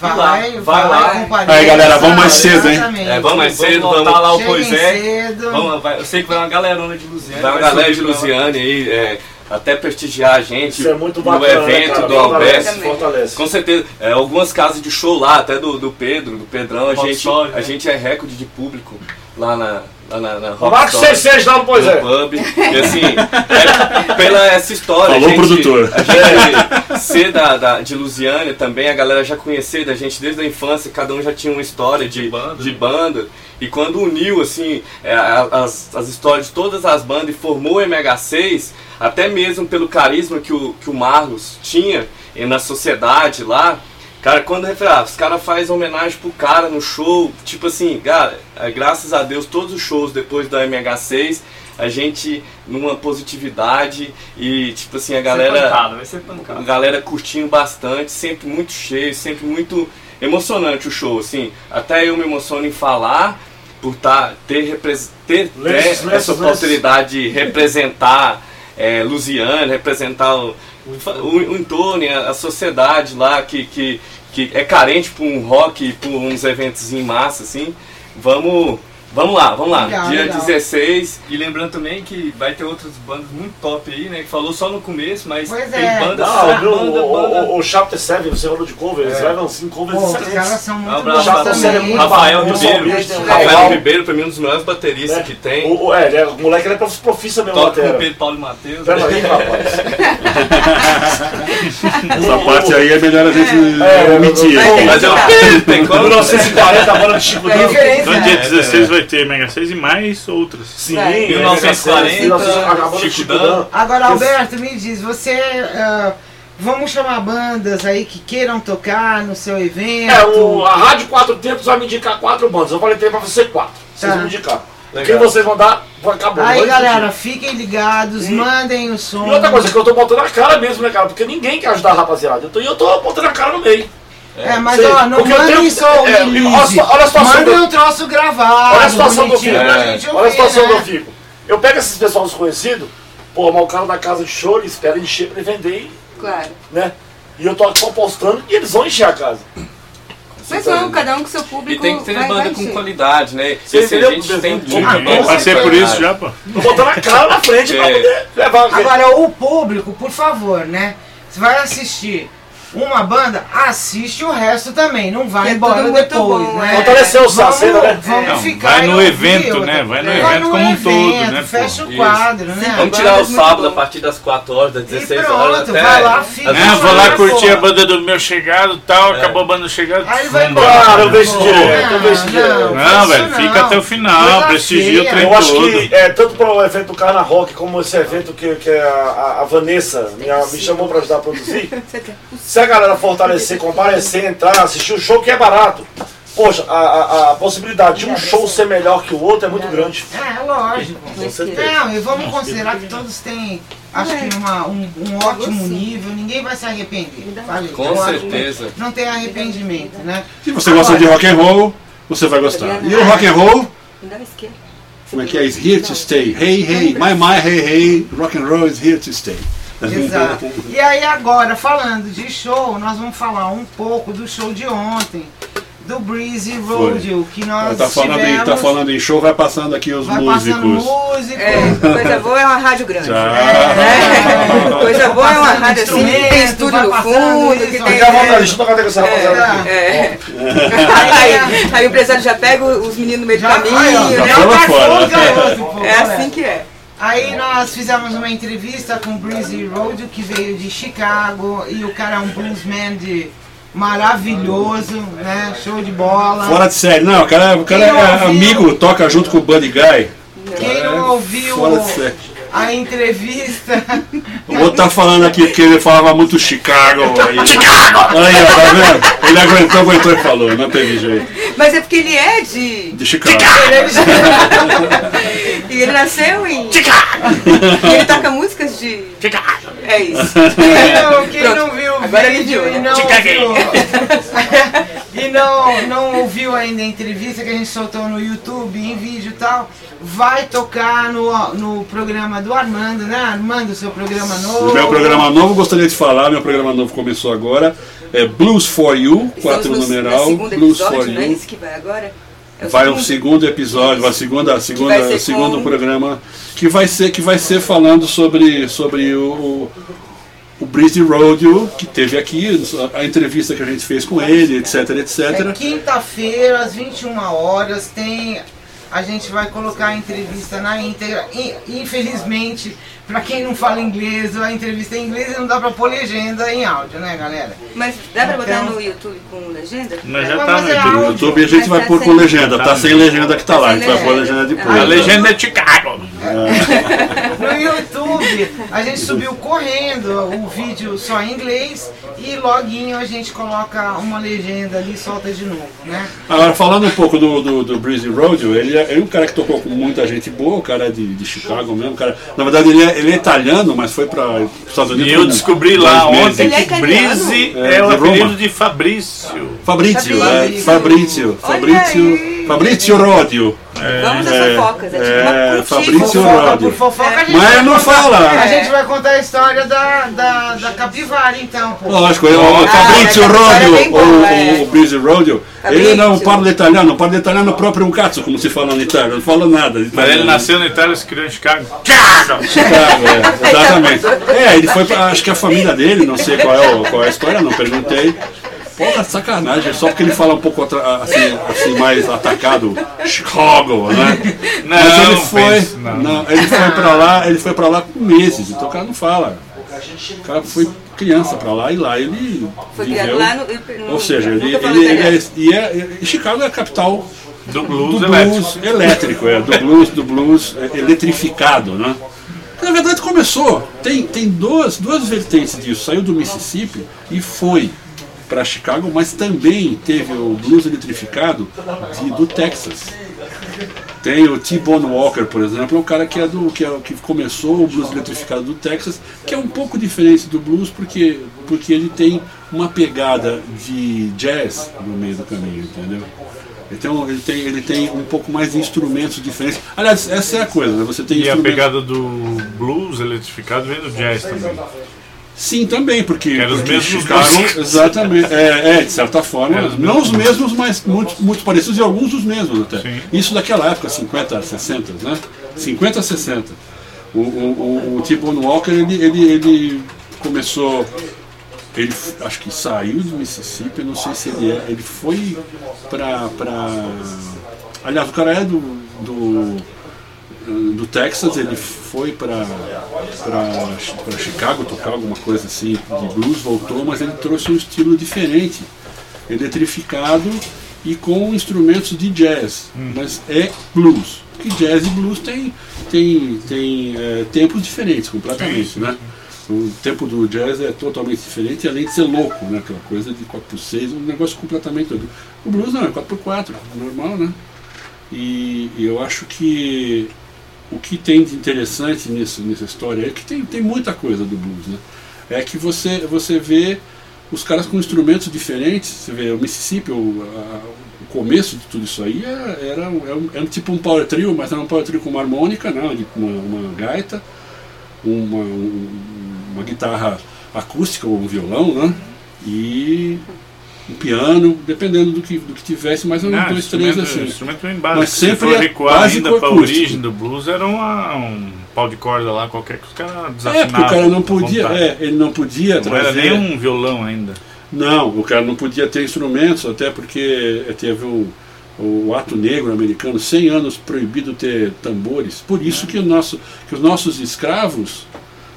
Vai, lá, vai, vai lá. Aí, galera, vamos mais cedo, hein? É, vamos mais cedo, vamos vamos. voltar lá o Cheguem Pois é. cedo. Vamos, vai, eu sei que vai uma galerona de Luziane. Vai uma galera de. Luziane aí, é, até prestigiar a gente Isso é muito no bacana, né, evento cara? do Alberto. fortalece. Com certeza. É, algumas casas de show lá, até do, do Pedro, do Pedrão, a gente, a né? gente é recorde de público lá na, lá na, na O Rock Marcos Story, 66 lá no Pois no é. pub. E assim, é, pela essa história. Falou, a gente, produtor. A gente ser da, da- de Lusiânia também, a galera já conhecer da gente desde a infância, cada um já tinha uma história de, De banda. de banda. E quando uniu assim é, as, as histórias de todas as bandas e formou o MH6, até mesmo pelo carisma que o, que o Marlos tinha na sociedade lá, cara, quando referar, os caras fazem homenagem pro cara no show, tipo assim, cara, é, graças a Deus, todos os shows depois da MH6, a gente numa positividade e tipo assim, a Vai ser galera pancada, vai ser a pancada. galera curtindo bastante, sempre muito cheio, sempre muito emocionante o show, assim. Até eu me emociono em falar por tá, ter, repres- ter, ter lenços, essa lenços. oportunidade de representar é, Lusiana, representar o, o, o entorno, a, a sociedade lá que, que, que é carente por um rock, por uns eventos em massa, assim. Vamos, vamos lá, vamos lá. Legal, Dia legal. 16, E lembrando também que vai ter outras bandas muito top aí, né? Que falou só no começo, mas Pois tem é. banda, Não, banda, O, banda. o, o Chapter 7, você falou de cover, eles levam assim covers Pô, os excelentes. caras são muito Um abraço bons Chapter você, 7 é muito Rafael bacana, Ribeiro. o o Rafael Rafael. Ribeiro, pra mim, um dos melhores bateristas que tem. O, o, é, ele é, o moleque ele é prof- profissa mesmo, Toca com o. Pedro Paulo e Matheus. Pera aí, rapaz. <laughs> Essa parte aí é melhor a gente É, omitir. é, Mas tem Em como. 1940, a banda de Chico É referência. Então, dia 16 vai ter Mega 6 e mais outras. Sim, Vai. 1940, a banda de Chico Chico Dan. Agora, Alberto, me diz, você. ah, vamos chamar bandas aí que queiram tocar no seu evento. É, o, a Rádio Quatro Tempos vai me indicar quatro bandas. Eu falei pra você quatro. Vocês Tá. vão me indicar. Legal. Quem vocês vão dar, vai acabar. Aí, galera, fiquem ligados, E- mandem o som. E outra coisa, que eu tô botando a cara mesmo, né, cara? Porque ninguém quer ajudar a rapaziada. Eu tô, e eu tô botando a cara no meio. É, mas Sei, ó, não mandem tenho- só o é, release. olha a situação Mandem do- um troço gravado. Olha a situação que eu bonitinho fico. É. Olha a situação né? que eu fico. Eu pego esses pessoal desconhecidos, pô, mas o cara da casa de show, ele espera encher pra ele vender, Claro. né? E eu tô aqui postando e eles vão encher a casa. Mas vamos, cada um com seu E público. tem que ter vai, banda vai com encher. qualidade, né? Você Esse a gente tem muito Ah, Passei por isso já, pô. Tô botando a cara na frente pra É. poder levar. Agora, o público, por favor, né? Você vai assistir uma banda, assiste o resto também. Não vai Que é embora depois, bom, né? é. Fortalecer o vamos, né? vamos Não, ficar vai no evento, né? Vai no Vai evento como um todo, né? Fecha o Isso. quadro, né? Vamos tirar o sábado a partir das 4 horas, das 16 pronto, horas até. vai lá, fica É, Não, vou lá curtir a banda do meu chegado e tal, É. acabou a banda chegada. Aí ele vai embora. Claro, eu vejo direto, eu vejo direto. faz Não, isso velho, fica até o final, prestigia o trem Eu acho que é, tanto para o evento do Carna Rock como esse evento que, que a, Vanessa me chamou para ajudar a produzir, <laughs> Você a galera fortalecer, comparecer, entrar, assistir o show que é barato. Poxa, a, a- a possibilidade de um show ser melhor que o outro é muito grande. É, lógico. Com certeza. Não, e vamos considerar que todos têm, acho que uma, um, um ótimo nível, ninguém vai se arrepender. Falei, Com que certeza. Não tem arrependimento, né? Se você gosta de rock and roll, você vai gostar. E o rock and roll, como é que é? Is here to stay. Hey, hey, my, my, hey, hey, rock and roll is here to stay. Exato. E aí agora, falando de show, nós vamos falar um pouco do show de ontem, do Breezy Rodeo, que nós Tá falando, em, tivemos. tá falando em show, vai passando aqui os vai passando músicos. músico. É, coisa boa é uma rádio grande. Já. É, <laughs> coisa boa é uma rádio assim, que tem estúdio no fundo, isso, que tem. Fica à vontade, deixa eu tocar com essa rapaziada aqui. É. Aí, Aí, o empresário já pega os meninos no meio do caminho, né? é fora. pô, É olha. assim que é. Aí nós fizemos uma entrevista com o Breezy Rodeo, que veio de Chicago, e o cara é um bluesman de maravilhoso, né? Show de bola. Fora de série. Não, o cara, o cara é ouviu? amigo, toca junto com o Buddy Guy. Quem não ouviu Fora de série. A entrevista, O outro tá falando aqui porque ele falava muito Chicago. Aí, Chicago! Aí, ó, tá vendo? Ele aguentou, aguentou e falou, não teve jeito. Mas é porque ele é de. De Chicago. <laughs> E ele nasceu em. E ele toca músicas de. É isso. <laughs> quem não, quem Pronto. não viu o Agora ele vídeo viu, e né? não caguei. ouviu, <laughs> e não, não ouviu ainda a entrevista que a gente soltou no YouTube, em vídeo e tal, vai tocar no, no programa do Armando, né? Armando, seu programa novo. O meu programa novo, gostaria de falar, meu programa novo começou agora. É Blues for You, quatro Estamos no- numeral. no segundo Blues episódio, for é You. isso que vai agora? É o Vai um segundo? segundo episódio, vai a segunda, a segunda, vai segundo com- programa que vai ser que vai ser falando sobre sobre o, o, Breezy Rodeo que teve aqui, a entrevista que a gente fez com ele, etc, É etc. quinta-feira, às 21 horas, tem. A gente vai colocar a entrevista na íntegra. Infelizmente, pra quem não fala inglês, a entrevista é em inglês e não dá pra pôr legenda em áudio, né, galera? Mas dá pra botar Então- no YouTube com legenda? Mas já tá no é YouTube. No. YouTube a gente vai tá pôr com legenda, tá sem legenda que tá lá, a gente vai pôr legenda depois. A Ah, legenda é Chicago. No YouTube, a gente subiu correndo o vídeo só em inglês e loguinho a gente coloca uma legenda ali e solta de novo, né? Agora, falando um pouco do, do, do Breezy Rodeo, ele é, ele é um cara que tocou com muita gente boa, o cara é de, de Chicago mesmo. o Cara, na verdade, ele é, ele é italiano, mas foi para os Estados Unidos. E eu descobri lá ontem é que? Brise É, é, o apelido de Fabrício. Fabrizio, é, Fabrizio. Fabrizio, Olha Fabrizio, aí. Fabrizio Rodio. Vamos às É, fofocas. É, tipo é, uma Fabrício gente Mas não contar- fala. A gente vai contar a história da, da, da capivara, então, pô. Lógico, o Ah, Fabrizio essa história é ou é. o Breezy Rodio, ele não parla italiano, parla italiano próprio um cazzo, como se fala no Itália, não fala nada. Mas ele nasceu na Itália e se criou em Chicago. Chicago! Chicago, é, <laughs> exatamente. É, ele foi pra, acho que a família dele, não sei qual é, o- qual é a história, não perguntei. Porra, sacanagem, só porque ele fala um pouco assim, assim mais atacado, Chicago, né? <laughs> Não, Mas ele não foi, penso, não. não, ele foi pra lá, ele foi para lá com meses, então o cara não fala. O cara foi criança pra lá e lá ele Foi criado viveu. lá no. no Ou seja, ele, ele, ele é, e é, e Chicago é a capital Do blues do elétrico. blues elétrico, é, do blues, do blues é, eletrificado, né? Na verdade começou, tem, tem duas, duas vertentes disso, saiu do Mississippi e foi para Chicago, mas também teve o blues eletrificado de- do Texas. Tem o T-Bone Walker, por exemplo, é um cara que, é do, que, é, que começou o blues eletrificado do Texas, que é um pouco diferente do blues porque, porque ele tem uma pegada de jazz no meio do caminho, entendeu? Então ele tem, ele tem um pouco mais de instrumentos diferentes. Aliás, essa é a coisa, né? Você tem E a pegada do blues eletrificado vem do jazz também. Sim, também, porque. Era os mesmos dois. Exatamente. É, é, de certa forma. Os não os mesmos mesmos, mas muito, muito parecidos e alguns os mesmos até. Sim. Isso daquela época, 50, 60, né? 50, 60. O, o, o, o T-Bone Walker, ele, ele, ele começou. Ele acho que saiu do Mississippi, não sei se ele é. Ele foi pra. pra aliás, o cara é do. do do Texas, ele foi para Chicago tocar alguma coisa assim de blues, voltou, mas ele trouxe um estilo diferente, eletrificado e com instrumentos de jazz, mas é blues. Porque jazz e blues tem tem tem é, tempos diferentes completamente, né? O tempo do jazz é totalmente diferente, além de ser louco, né? Aquela coisa de 4 por 6 um negócio completamente doido. O blues não, é 4 por 4 normal, né? E, eu acho que o que tem de interessante nisso, nessa história é que tem, tem muita coisa do blues, né? É que você, você vê os caras com instrumentos diferentes, você vê o Mississippi, o, a- o começo de tudo isso aí era, era, um- era, um- tipo um power trio, mas era um power trio com uma harmônica, né? uma, uma gaita, uma, um- uma guitarra acústica ou um violão, né? E um piano, dependendo do que, do que tivesse, mais ou menos Não, dois, três assim. instrumento bem básico. Mas Se sempre for é recuar ainda para a origem do blues, era uma- um pau de corda lá, qualquer que os caras É, desafinavam. porque o cara não podia, é, ele não podia Não era trazer. nem um violão ainda. Não, o cara não podia ter instrumentos, até porque teve um, o ato negro americano, 100 anos proibido ter tambores. Por isso que, o nosso, que os nossos escravos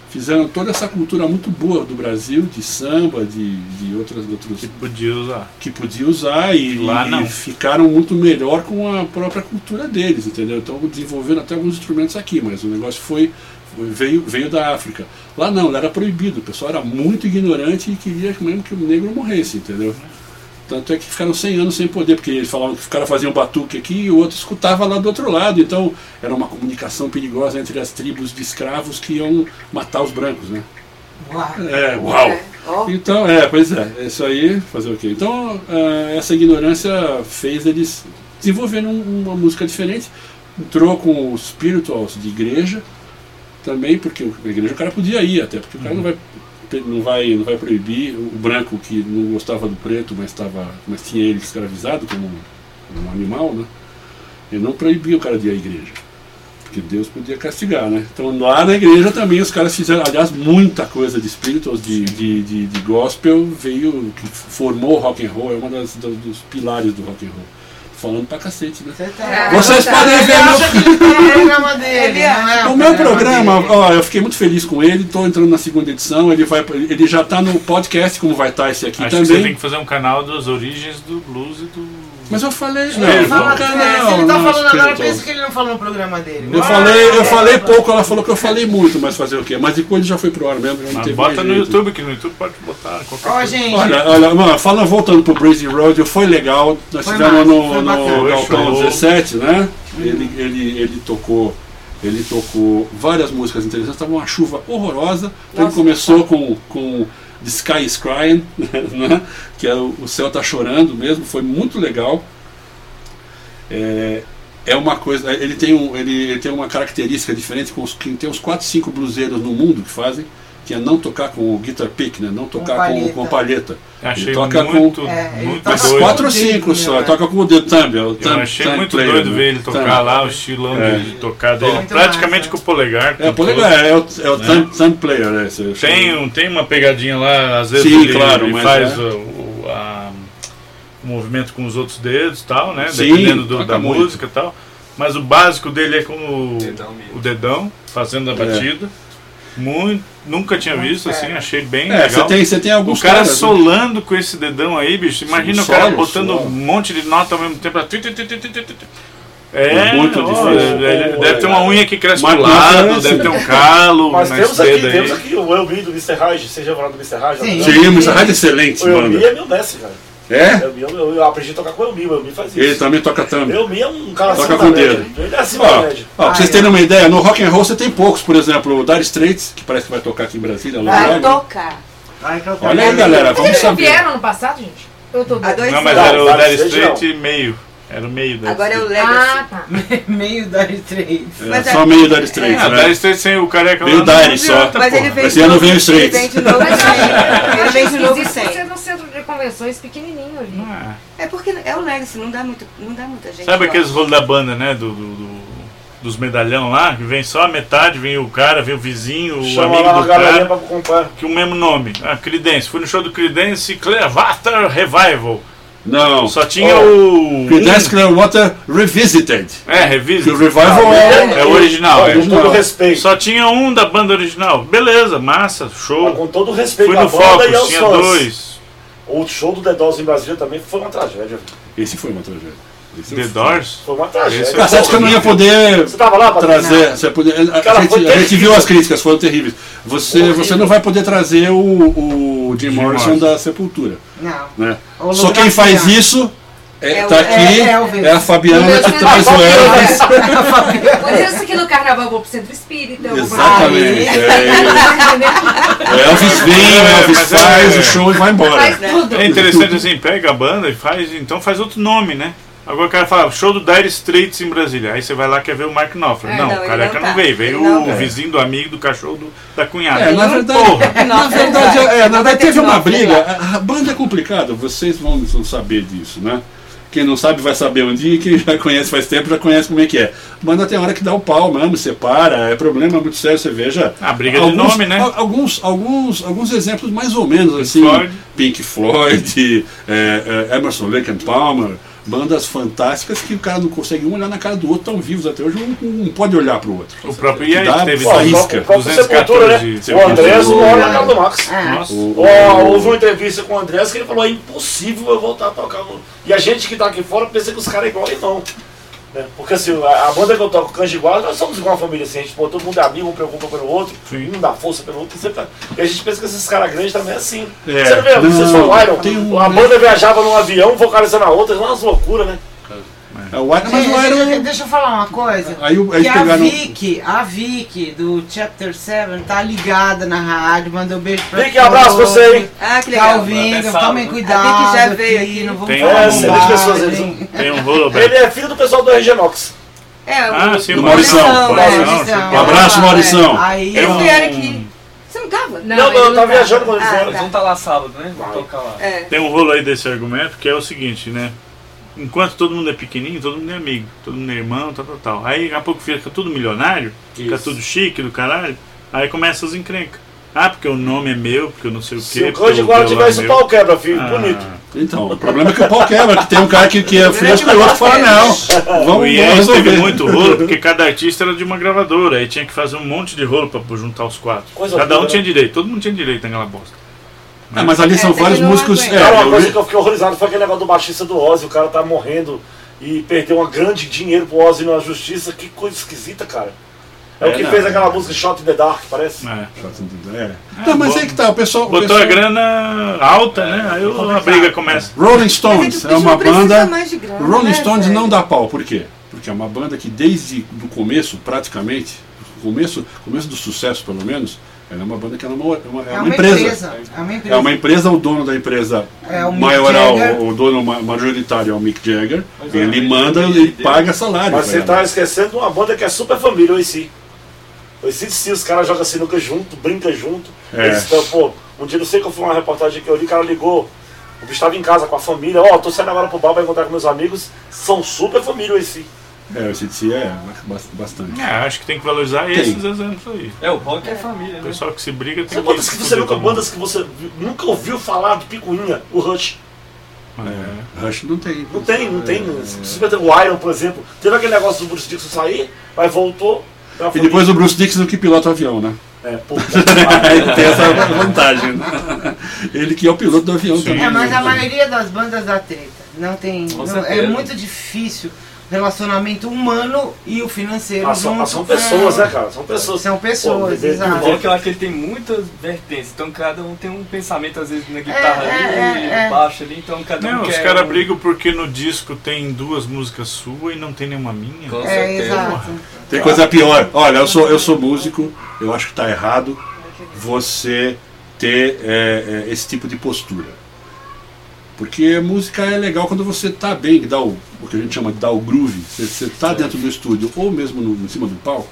fizeram toda essa cultura muito boa do Brasil, de samba, de, de outras, de outros Que podia usar. que podia usar e, Lá e não. ficaram muito melhor com a própria cultura deles, entendeu? Então desenvolveram até alguns instrumentos aqui, mas o negócio foi, foi- veio, veio da África. Lá não, lá era proibido, o pessoal era muito ignorante e queria mesmo que o negro morresse, entendeu? Tanto é que ficaram 100 anos sem poder, porque eles falavam que o cara fazia um batuque aqui e o outro escutava lá do outro lado. Então era uma comunicação perigosa entre as tribos de escravos que iam matar os brancos, né? Uau. É, uau! É. Então, é, pois é, isso aí, fazer o quê? Então, ah, essa ignorância fez eles desenvolverem um- uma música diferente, entrou com os spirituals de igreja, também, porque a igreja o cara podia ir até, porque o cara não vai não vai não vai proibir o branco que não gostava do preto, mas estava mas tinha ele escravizado como um, um animal, né? Ele não proibia o cara de ir à igreja. Porque Deus podia castigar, né? Então lá na igreja também os caras fizeram, aliás, muita coisa de spirituals, de, de, de, de gospel, veio, que formou o rock and roll, é das- dos pilares do rock and roll. Falando pra cacete, né? Tá- Vocês tá. podem ver meu, tá dele, é o meu programa dele. ó, eu fiquei muito feliz com ele, estou entrando na segunda edição, ele, vai, ele já está no podcast, como vai estar esse aqui Acho que você também. tem que fazer um canal das origens do blues e do. Mas eu falei, Ele não, Ele no fala, canal, é, se ele tá no falando agora, pensa que ele não falou no programa dele. Eu falei, eu falei pouco, ela falou que eu falei muito, mas fazer o quê? Mas depois já foi pro ar mesmo, já não Mas teve bota no jeito. YouTube, que no YouTube pode botar qualquer coisa. gente, Olha, olha, mano, fala, voltando pro Breezy Road, foi legal. Nós Foi tivemos massa, no, no bacana. Galpão Show. 17, né? Ele, ele, ele tocou. Ele tocou várias músicas interessantes, estava uma chuva horrorosa. Então ele começou com, com The Sky is Crying, <laughs> né? que é o, céu tá chorando mesmo, foi muito legal. É, é uma coisa, ele tem, um, ele, ele tem uma característica diferente com os, que tem uns 4, 5 bluseiros no mundo que fazem, que é não tocar com o guitar pick, né? não tocar com, palheta. com palheta. Achei ele toca muito, com É, muito mas com doido. quatro ou cinco né, só, toca com o dedo thumb, é o Eu thumb, achei thumb muito player, doido né? ver ele tocar Thumb. lá, o estilão É. de, tocar dele. Muito praticamente massa. com o polegar. É, o com polegar, é o, é o thumb, thumb player, né? esse- Né? Tem, um, tem uma pegadinha lá, às vezes Sim, ele, claro, ele faz é. o, o- a- o movimento com os outros dedos e tal, né? Sim, Dependendo do- da muito. música e tal. Mas o básico dele é com o Dedão o dedão, fazendo a É. batida. Muito, nunca tinha visto assim, achei bem É, legal. você tem, você tem alguns o cara caras, né? solando com esse dedão aí, bicho. Imagina Sim, o cara solo, botando solo. um monte de nota ao mesmo tempo. É, É muito difícil. Deve, deve ter uma unha que cresce Mas pro lado, deve ter um calo Mas temos aqui, dedo temos aí. aqui o Elmi do Mr. Raj. Já falaram do Mr. Raj? Sim. O Mr. Hyde é excelente, O Elmi é meu mestre, cara. É? Elmi, eu, eu aprendi a tocar com o Elmi, o Elmi faz isso. Ele também toca thumb. Elmi é um cara Toca com o dedo. Ele é acima Ó, ó, pra vocês terem uma ideia, no rock and roll você tem poucos, por exemplo, o Dire Straits, que parece que vai tocar aqui em Brasília, Vai tocar. Eu Olha aí, galera, vamos eles saber. vieram ano passado, gente? Eu tô dois Não, mas era o Dire Dire Straits meio. Era o meio da Agora é o Ah, Legacy. tá. <laughs> meio da Straits. É, Mas só é- meio Dire Straits, Ah, o né? Dire Straits sem o careca Veio Dire só. Mas ele vem Esse de ano novo, vem o ele Straits. vem de novo <laughs> sem. Ele vem de novo sem. Convenções pequenininho ali. Ah, É porque é o Legacy, não dá, muito, não dá muita gente. Sabe aqueles rolos da banda, né? Do, do- do- dos medalhão lá, que vem só a metade, vem o cara, vem o vizinho, o Chama amigo lá do cara, pra comprar. que o mesmo nome. Ah, Creedence. Fui no show do Creedence Clearwater Revival. Não. Só tinha Ó, o. Creedence Clearwater Revisited. É, Revisit. Que o Revival é... É o original. É. Com todo respeito. Só tinha um da banda original. Beleza, massa, show. Com todo respeito Fui no e aos tinha fãs. dois. O show do The Doors em Brasília também foi uma tragédia. Esse foi uma tragédia. Esse The foi- Doors. Foi uma tragédia. Esse é que eu não ia poder Você tava lá, trazer. Você poder, a, Cara, gente, a gente viu as críticas, foram terríveis. Você, Horrível. você não vai poder trazer o, o Jim, Jim Morrison Morrison. da Sepultura. Não. Né? Só quem faz isso é, É o- tá aqui, é é, Elvis. a Fabiana que Deus, traz o é Elvis. <laughs> Por isso que no carnaval eu vou pro centro espírita. eu vou pra- Exatamente. É, <laughs> o Elvis vem, o É, Elvis mas faz é- o show e vai embora. Faz tudo. É interessante assim, pega a banda e faz, então faz outro nome, né? Agora o cara fala, show do Dire Straits em Brasília. Aí você vai lá quer ver o Mark Knopfler. É, não, não, o careca não não, tá. veio, veio Ele não o veio. vizinho do amigo do cachorro do- da cunhada. É, na verdade, Porra. na verdade, é, na Não verdade teve uma briga. a banda é complicada, vocês vão, vão saber disso, né? Quem não sabe vai saber dia, e quem já conhece faz tempo já conhece como é que é. Banda tem hora que dá o pau mesmo, separa, é problema muito sério, você veja. A briga de nome, né? al- Alguns, alguns, alguns exemplos mais ou menos assim. Floyd. Pink Floyd, é, é, Emerson Lake and Palmer, bandas fantásticas que o cara não consegue um olhar na cara do outro, estão vivos até hoje, um, um pode olhar pro outro. O próprio Ian dá teve Pô, o próprio- o próprio 214 Sepultura, né? O. Andrés O- mora na casa do Max. É. Nossa. O- Ó, houve uma entrevista com o Andrés que ele falou: é impossível eu voltar a tocar. no-" E a gente que tá aqui fora pensa que os caras é igual e não. Né? Porque assim, a, a banda que eu toco, Canjiguara, nós somos igual uma família assim. A gente, pô, todo mundo é amigo, um preocupa pelo outro, Sim. um dá força pelo outro. E, tá- e a gente pensa que esses caras grandes também é assim. É. Você não vê, vocês Não, Iron, tem um- a banda viajava num avião, vocalizando a outra, umas loucuras, né? É, o Iron, mas o deixa, Iron. deixa eu falar uma coisa. Aí, o- aí que a pegaram. Vicky, a Vicky do Chapter 7 tá ligada na rádio, mandou beijo pra Vicky, abraço pra você, hein? Ah, que Tá legal. ouvindo, É sábado, tomem cuidado. A Vicky já veio aqui. não vamos Tem falar um- excelente pessoa, bobagem. Tem um rolo Ele é filho do pessoal do Regenox. É, o, Ah, sim, Do o Maurição. Maurição. é. Maurição. Um abraço, Maurição. Aí, Eles vieram aqui. Você não tava? Não, Não, Não, não, eu não tava tá. viajando quando eles Ah, vieram. Eles vão estar lá sábado, né? Vão tocar lá. É. Tem um rolo aí desse argumento que é o seguinte, né? Enquanto todo mundo é pequenininho, todo mundo é amigo, todo mundo é irmão, tal, tal, tal. Aí daqui a pouco fica tudo milionário, fica Isso. tudo chique do caralho, aí começa as encrencas. Ah, porque o nome é meu, porque eu não sei o Se quê. o porque Canjiguara violão tivesse é o pau quebra, filho, Ah, bonito. Então, o problema é que o pau quebra, que tem um cara que, que é fresco e o outro fala, não. Vamos, O Yes teve muito rolo, porque cada artista era de uma gravadora, aí tinha que fazer um monte de rolo pra juntar os quatro. Coisa cada um tinha né? direito, todo mundo tinha direito naquela bosta. É, mas ali são É, vários ele não músicos. É, Cara, uma coisa que eu fiquei horrorizado foi aquele negócio do baixista do Ozzy, o cara tá morrendo e perdeu um grande dinheiro pro Ozzy na justiça, que coisa esquisita, cara. É, É, o que não. fez aquela música Shot in the Dark, parece. É. é. Não, mas é que tá, o pessoal. o Botou pessoal- a grana alta, né? Aí a briga começa. Rolling Stones é é uma banda. grana, Rolling né, Stones velho? não dá pau, por quê? Porque é uma banda que desde o começo, praticamente, o começo, começo do sucesso pelo menos, ela é uma banda que ela é uma, é uma- é É uma uma empresa. empresa. É uma empresa. É uma empresa, o dono da empresa É o Mick maioral, Jagger. o dono ma- majoritário é o Mick Jagger. Mas é, ele manda, deu- paga salário. Mas você ela. tá esquecendo de uma banda que é super família, o AC. O AC os caras jogam sinuca junto, brinca junto. É. Eles pô, um dia não sei que eu fui uma reportagem que eu li, o cara ligou. O bicho tava em casa com a família, ó, tô saindo agora pro bar pra encontrar com meus amigos. São super família o AC. É, o CDC é bas- bastante. É, acho que tem que valorizar Tem. esses exemplos aí. É, o rock é família, O né? pessoal que se briga tem São bandas que você nunca, bandas que você nunca ouviu falar de picuinha, o Rush. É. Rush não tem. Não tem, não tem. É. O Iron, por exemplo, teve aquele negócio do Bruce Dixon sair, mas voltou. É E depois o Bruce Dixon que pilota o avião, né? É, <laughs> puta. Ele tem essa vantagem, né? Ele que é o piloto do avião também. É, mas né? a maioria das bandas dá treta. Não tem. Não- é muito difícil o relacionamento humano e o financeiro Ah, são, junto. são pessoas, né, cara? São pessoas. São pessoas, Pô, exato. O rock eu acho que ele tem muitas vertentes, então cada um tem um pensamento, às vezes, na guitarra É, ali, é, é, é. baixo ali, então cada um Não, os quer caras um- brigam porque no disco tem duas músicas suas e não tem nenhuma minha. Com É, certeza. exato. Tem coisa pior. Olha, eu sou, eu sou músico, eu acho que está errado você ter é, é, esse tipo de postura. Porque música é legal quando você está bem, que dá o, o que a gente chama de dar o groove. Você está dentro do estúdio ou mesmo no, em cima do palco.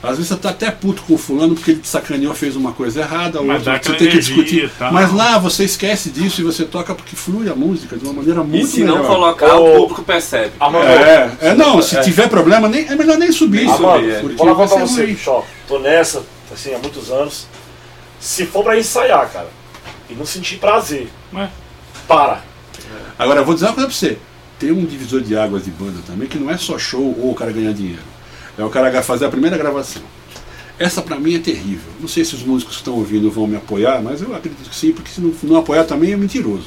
Às vezes você está até puto com o fulano porque ele te sacaneou, fez uma coisa errada, ou você tem que discutir. e. Mas lá você esquece disso e você toca porque flui a música de uma maneira E muito se não melhor. colocar, o público percebe. É, é, não, se É. tiver problema, nem, é melhor nem subir. Nem Amanda, subir, é. porque vou vai pra ser você, ruim. Tô nessa, assim, há muitos anos. Se for pra ensaiar, cara, e não sentir prazer, Ué. Para. Agora, eu vou dizer uma coisa pra você. Tem um divisor de águas de banda também, que não é só show ou o cara ganhar dinheiro. É o cara fazer a primeira gravação. Essa pra mim é terrível. Não sei se os músicos que estão ouvindo vão me apoiar, mas eu acredito que sim, porque se não, não apoiar também é mentiroso.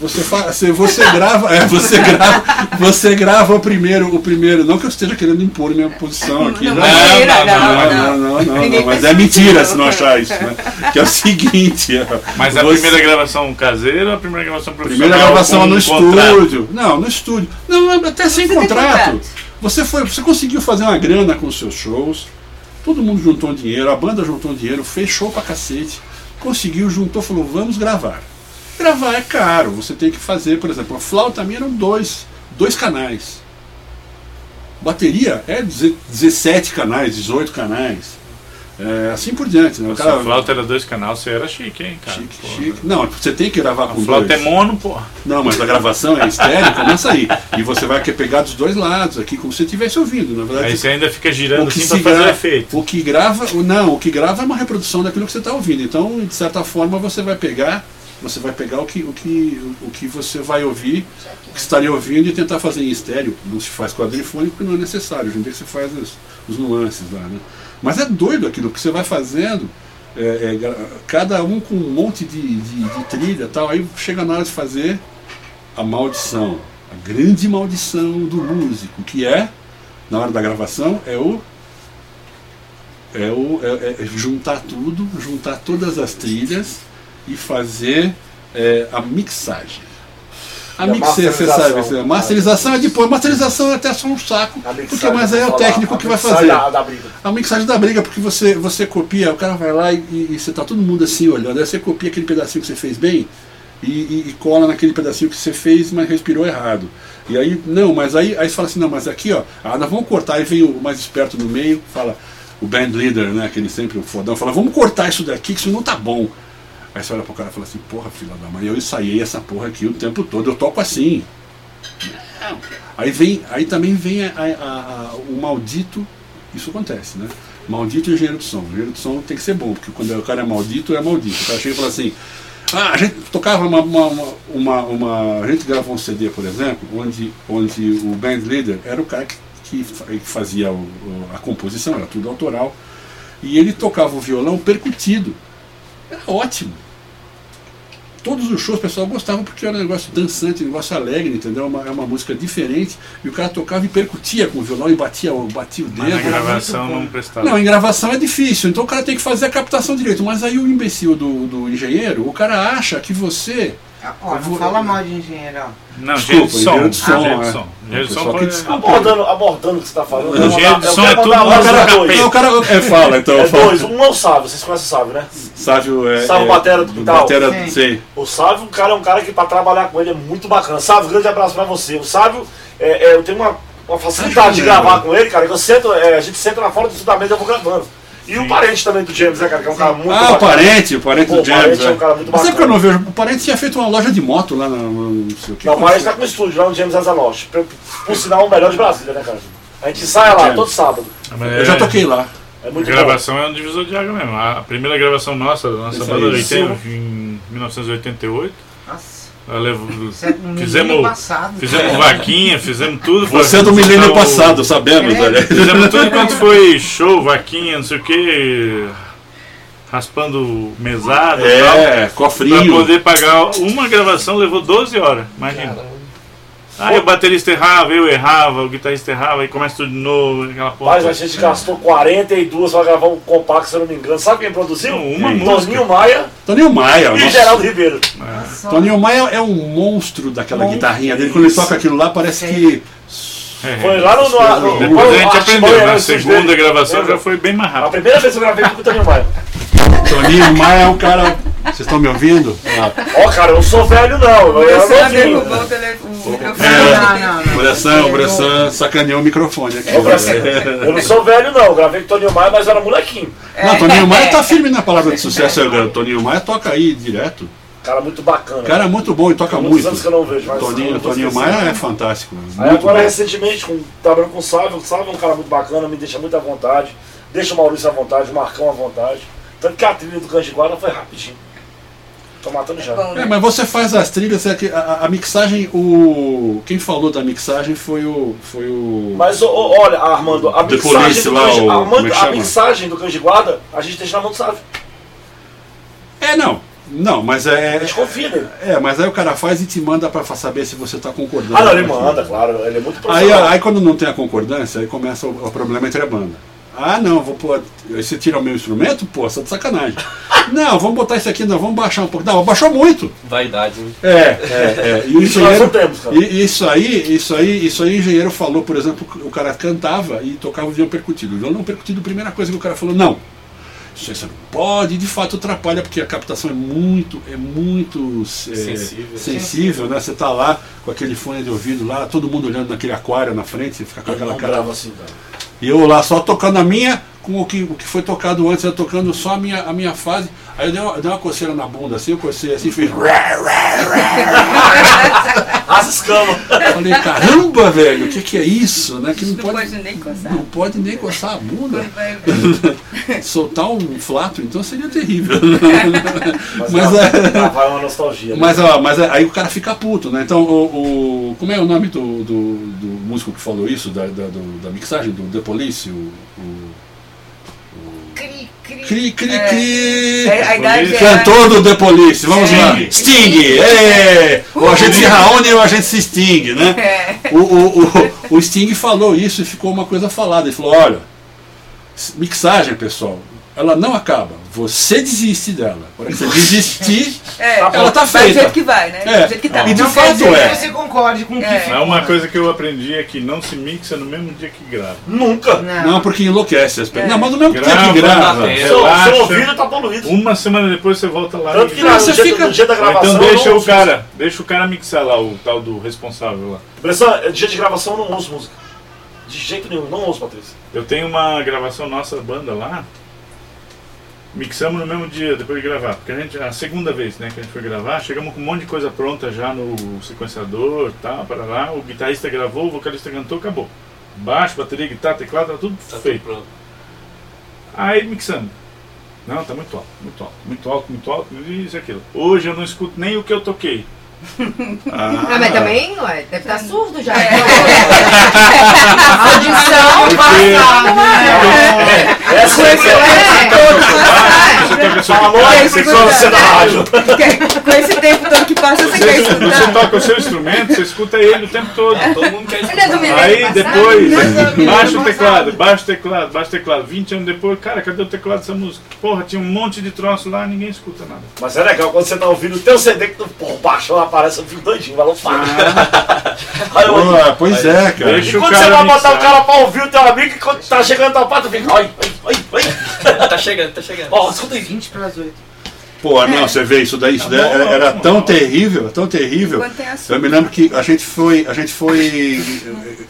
Você, fa, você, você grava, é, você grava, você grava o primeiro, o primeiro, não que eu esteja querendo impor minha posição aqui, Não, não, mentira, não, não, não, não. não, não, Ninguém não, mas é mentira se não achar isso, né? Que é o seguinte, Mas a você- primeira gravação caseira ou a primeira gravação profissional? Primeira gravação no um contrato? estúdio. Não, no estúdio. Não, até sem contrato. Você foi, você conseguiu fazer uma grana com os seus shows. Todo mundo juntou um dinheiro, a banda juntou um dinheiro, fez show pra cacete. Conseguiu, juntou, falou, vamos gravar. Gravar é caro, você tem que fazer, por exemplo, a flauta minha eram dois, dois canais. Bateria é 17 canais, 18 canais. É, assim por diante, né? O Se cara- a flauta era dois canais, você era chique, hein, cara? Chique, Pô, chique. Não, você tem que gravar A com flauta dois. é mono, pô. Não, mas a gravação é estéreo, começa aí. E você vai pegar dos dois lados aqui, como se você estivesse ouvindo. Na verdade, Aí você ainda fica girando assim pra fazer efeito. o que grava, não, o que grava é uma reprodução daquilo que você está ouvindo. Então, de certa forma, você vai pegar, você vai pegar o que, o que, o que você vai ouvir, o que estaria ouvindo e tentar fazer em estéreo. Não se faz quadrifônico porque não é necessário. Hoje em dia você faz os, os nuances lá, né? Mas é doido aquilo que você vai fazendo. é, é, cada um com um monte de, de, de trilha tal. Aí chega na hora de fazer a maldição, a grande maldição do músico, que é, na hora da gravação, é o. É, o, é, é juntar tudo, juntar todas as trilhas e fazer é, a mixagem. A E mixagem, você sabe, a masterização é depois, masterização é até só um saco, mixagem, porque mas aí é o vou técnico que vai fazer. Da, da briga. A mixagem da briga, porque você, você copia, o cara vai lá e, e- e você tá todo mundo assim olhando, aí você copia aquele pedacinho que você fez bem e, e- e cola naquele pedacinho que você fez, mas respirou errado. E aí, não, mas aí, aí você fala assim, não, mas aqui, ó, ah, nós vamos cortar, aí vem o mais esperto no meio, fala, o band leader, né, aquele sempre o fodão, fala, vamos cortar isso daqui, que isso não tá bom. Aí você olha pro cara e fala assim, porra, filha da mãe, eu ensaiei essa porra aqui o tempo todo, eu toco assim. Aí vem, aí também vem a- a- a- o maldito, isso acontece, né? Maldito engenheiro de som. O engenheiro de som tem que ser bom, porque quando o cara é maldito, é maldito. O cara chega e fala assim, ah, a gente tocava uma, uma, uma, uma- A gente gravou um CD, por exemplo, onde, onde o band leader era o cara que, que fa- que fazia o- a composição, era tudo autoral. E ele tocava o violão percutido. Era ótimo. Todos os shows o pessoal gostava porque era um negócio dançante, um negócio alegre, entendeu? Uma, é uma música diferente. E o cara tocava e percutia com o violão e batia, o- batia o dedo. Mas na gravação não prestava. Não, em gravação é difícil, então o cara tem que fazer a captação direito. Mas aí o imbecil do, do engenheiro, o cara acha que você. Ó, não fala mal de engenheiro, ó. Não, engenheiro de som. engenheiro de som, engenheiro de é. som. Engenheiro de som. Abordando, abordando o que você está falando. Engenheiro de eu som é tudo mandar um música abraço pra feita. dois. Não, o cara. É, fala então. É dois, um é o Sávio, vocês conhecem o Sávio, né? Sávio é. Sávio é, Batera do Quintal. Batera, Sim. sei. O Sávio, o cara é um cara que pra trabalhar com ele é muito bacana. Sávio, grande abraço pra você. O Sávio, é, é, eu tenho uma, uma facilidade de gravar com ele, cara, que eu sento, é, a gente senta na fora do fundamento e eu vou gravando. E o parente também do James, né, cara, que é um cara muito Ah, o bacana. parente, o parente Pô, do o James. parente é é. um cara muito Mas sabe que eu bacana. não vejo? O parente tinha feito uma loja de moto lá na. no- Não sei o que. Não, o parente tá com o estúdio lá no James Azaloche. Por, por sinal, o melhor de Brasília, né, cara? A gente ensaia lá James. todo sábado. Mas Eu já toquei lá. É A muito bom. gravação é um divisor de água mesmo. A primeira gravação nossa, da nossa banda em 1988, Nossa. Fizemos, passado. fizemos vaquinha, fizemos tudo. Você é do milênio passado, sabemos, É. olha. Fizemos tudo enquanto foi show, vaquinha, não sei o que, raspando mesada e tal. É, Pra cofrinho. poder pagar uma gravação levou 12 horas, imagina. Aí o baterista errava, eu errava, o guitarrista errava, aí começa tudo de novo, aquela porra. Mas a gente gastou 42 pra gravar um compacto, se eu não me engano. Sabe quem produziu? Uma Quem? música. Toninho Maia Toninho Maia, e nossa. Geraldo Ribeiro. Toninho Maia é um monstro daquela Monstro. guitarrinha dele. Quando ele toca aquilo lá, parece que. É. Foi lá no. no, no Depois a gente aprendeu, na estúdio segunda gravação já foi bem mais A rápido. primeira vez que eu gravei foi com o Toninho Maia. Toninho Maia é um cara. Vocês estão me ouvindo? Ah, Ó, cara, eu não sou velho não. Eu Você novinho. derrubou o telefone. É. Não, não, não. o Bressan, o Bressan sacaneou o microfone aqui. Ô, Brasil, Eu não sou velho não. Eu gravei com o Toninho Maia, mas eu era molequinho. Não, Toninho Maia tá firme na palavra de sucesso. O Toninho Maia toca aí direto. Cara muito bacana. O cara é muito bom e toca Tem muito. anos que eu não vejo, mas eu Toninho, não Toninho. Maia é fantástico. Aí agora bom. recentemente, com, trabalhando com o Sávio, o Sávio é um cara muito bacana, me deixa muito à vontade, deixa o Maurício à vontade, o Marcão à vontade. Tanto que a trilha do Cães de Guarda foi rapidinho. Tô matando já. Bom, É, né? mas você faz as trilhas, é que a, a- a mixagem, o. Quem falou da mixagem foi o. Foi o. Mas ô, olha, Armando, a The mixagem, Police do lá, o- Armando, é a mixagem do Cães de Guarda, a gente deixa na mão do Sávio. É, não. Não, mas A é. gente confia. É, mas aí o cara faz e te manda pra saber se você tá concordando. Ah, não, ele manda, claro, ele é muito Aí, profissional. aí quando não tem a concordância, aí começa o, o problema entre a banda. Ah, não, vou pôr. Você tira o meu instrumento? Pô, você tá de sacanagem. <laughs> não, vamos botar isso aqui, não, vamos baixar um pouco. Não, baixou muito. Vaidade, né? É, é, é. E o engenheiro. temos, cara. Isso aí, isso aí, isso aí o engenheiro falou, por exemplo, o cara cantava e tocava o violão percutido. O violão percutido, a primeira coisa que o cara falou, não. Você pode, de fato atrapalha, porque a captação é muito, é muito é, Sensível. sensível, né? Você tá lá com aquele fone de ouvido lá, todo mundo olhando naquele aquário na frente, você fica com Eu aquela cara. assim. E eu lá só tocando a minha, com o que, o que foi tocado antes, eu tocando só a minha, a minha fase. Aí eu dei uma, dei uma coceira na bunda assim, eu cocei assim, fiz. <laughs> As escamas. Falei, caramba, velho, o que, que é isso? Né? Que não, Não pode, pode nem coçar. não pode nem coçar a bunda. <laughs> Soltar um flato, então seria terrível. Mas, Mas é, é- vai uma nostalgia. né? Mas, ó, mas é- aí o cara fica puto, né? Então, o, o- como é o nome do, do, do músico que falou isso, da, da, do- da mixagem, do The Police? O, o- Cri, cri. É. cri. É, a idade é- Cantor do The Police, vamos lá. Sting. É. O agente se Raoni e o agente se Sting, né? É. O, o, o, o Sting falou isso e ficou uma coisa falada. Ele falou: olha, mixagem, pessoal, ela não acaba. Você desiste dela. A hora que você desistir, <laughs> É, ela tá vai do feita. jeito que vai, né? É. Do jeito que tá. E de Não fato é. que você concorde com o que É. uma coisa que eu aprendi é que não se mixa no mesmo dia que grava. Nunca. Não. Não, porque enlouquece as pessoas. É. Não, mas no mesmo tempo Grava, que grava. Seu, Relaxa. seu ouvido tá poluído. Uma semana depois você volta lá Tanto e que Não, você dia, fica- no dia da gravação. Então deixa o cara, deixa o cara mixar lá, o tal do responsável lá. Bressan, dia de gravação eu não ouço música. De jeito nenhum, não ouço, Patrícia. Eu tenho uma gravação nossa banda lá. Mixamos no mesmo dia, depois de gravar. Porque a gente, a segunda vez né, que a gente foi gravar, chegamos com um monte de coisa pronta já no sequenciador tal, para lá. O guitarrista gravou, o vocalista cantou, acabou. Baixo, bateria, guitarra, teclado, tá tudo Tá tudo feito. pronto. Aí mixando. Não, tá muito alto, muito alto, muito alto, muito alto, isso e aquilo. Hoje eu não escuto nem o que eu toquei. <laughs> Ah, mas também ué, deve estar surdo já. É. A <laughs> audição passada. Essa é Você toca seu Falou aí, você você da rádio. Com esse tempo todo que passa, você quer Você, você escutar. toca o seu instrumento, você escuta ele o tempo todo. Todo mundo quer é escutar. Aí depois, não, baixa o teclado, baixa o teclado, baixa o teclado. 20 anos depois, cara, cadê o teclado dessa música? Porra, tinha um monte de troço lá, ninguém escuta nada. Mas é legal quando você tá ouvindo o teu CD que tu pô, baixou, aparece, eu fico doidinho, vai <laughs> eu- Pô, pois é, cara. Deixa E o quando você vai botar o cara pra ouvir o teu amigo, e quando tá chegando tua parte, tu fica, ai, ai, ai, ai. <laughs> Tá chegando, tá chegando. Ó, escuta aí. 20 para as 8. Pô, não, você vê isso daí, isso daí era, era tão terrível, tão terrível. Tem. Eu me lembro que a gente foi, a gente foi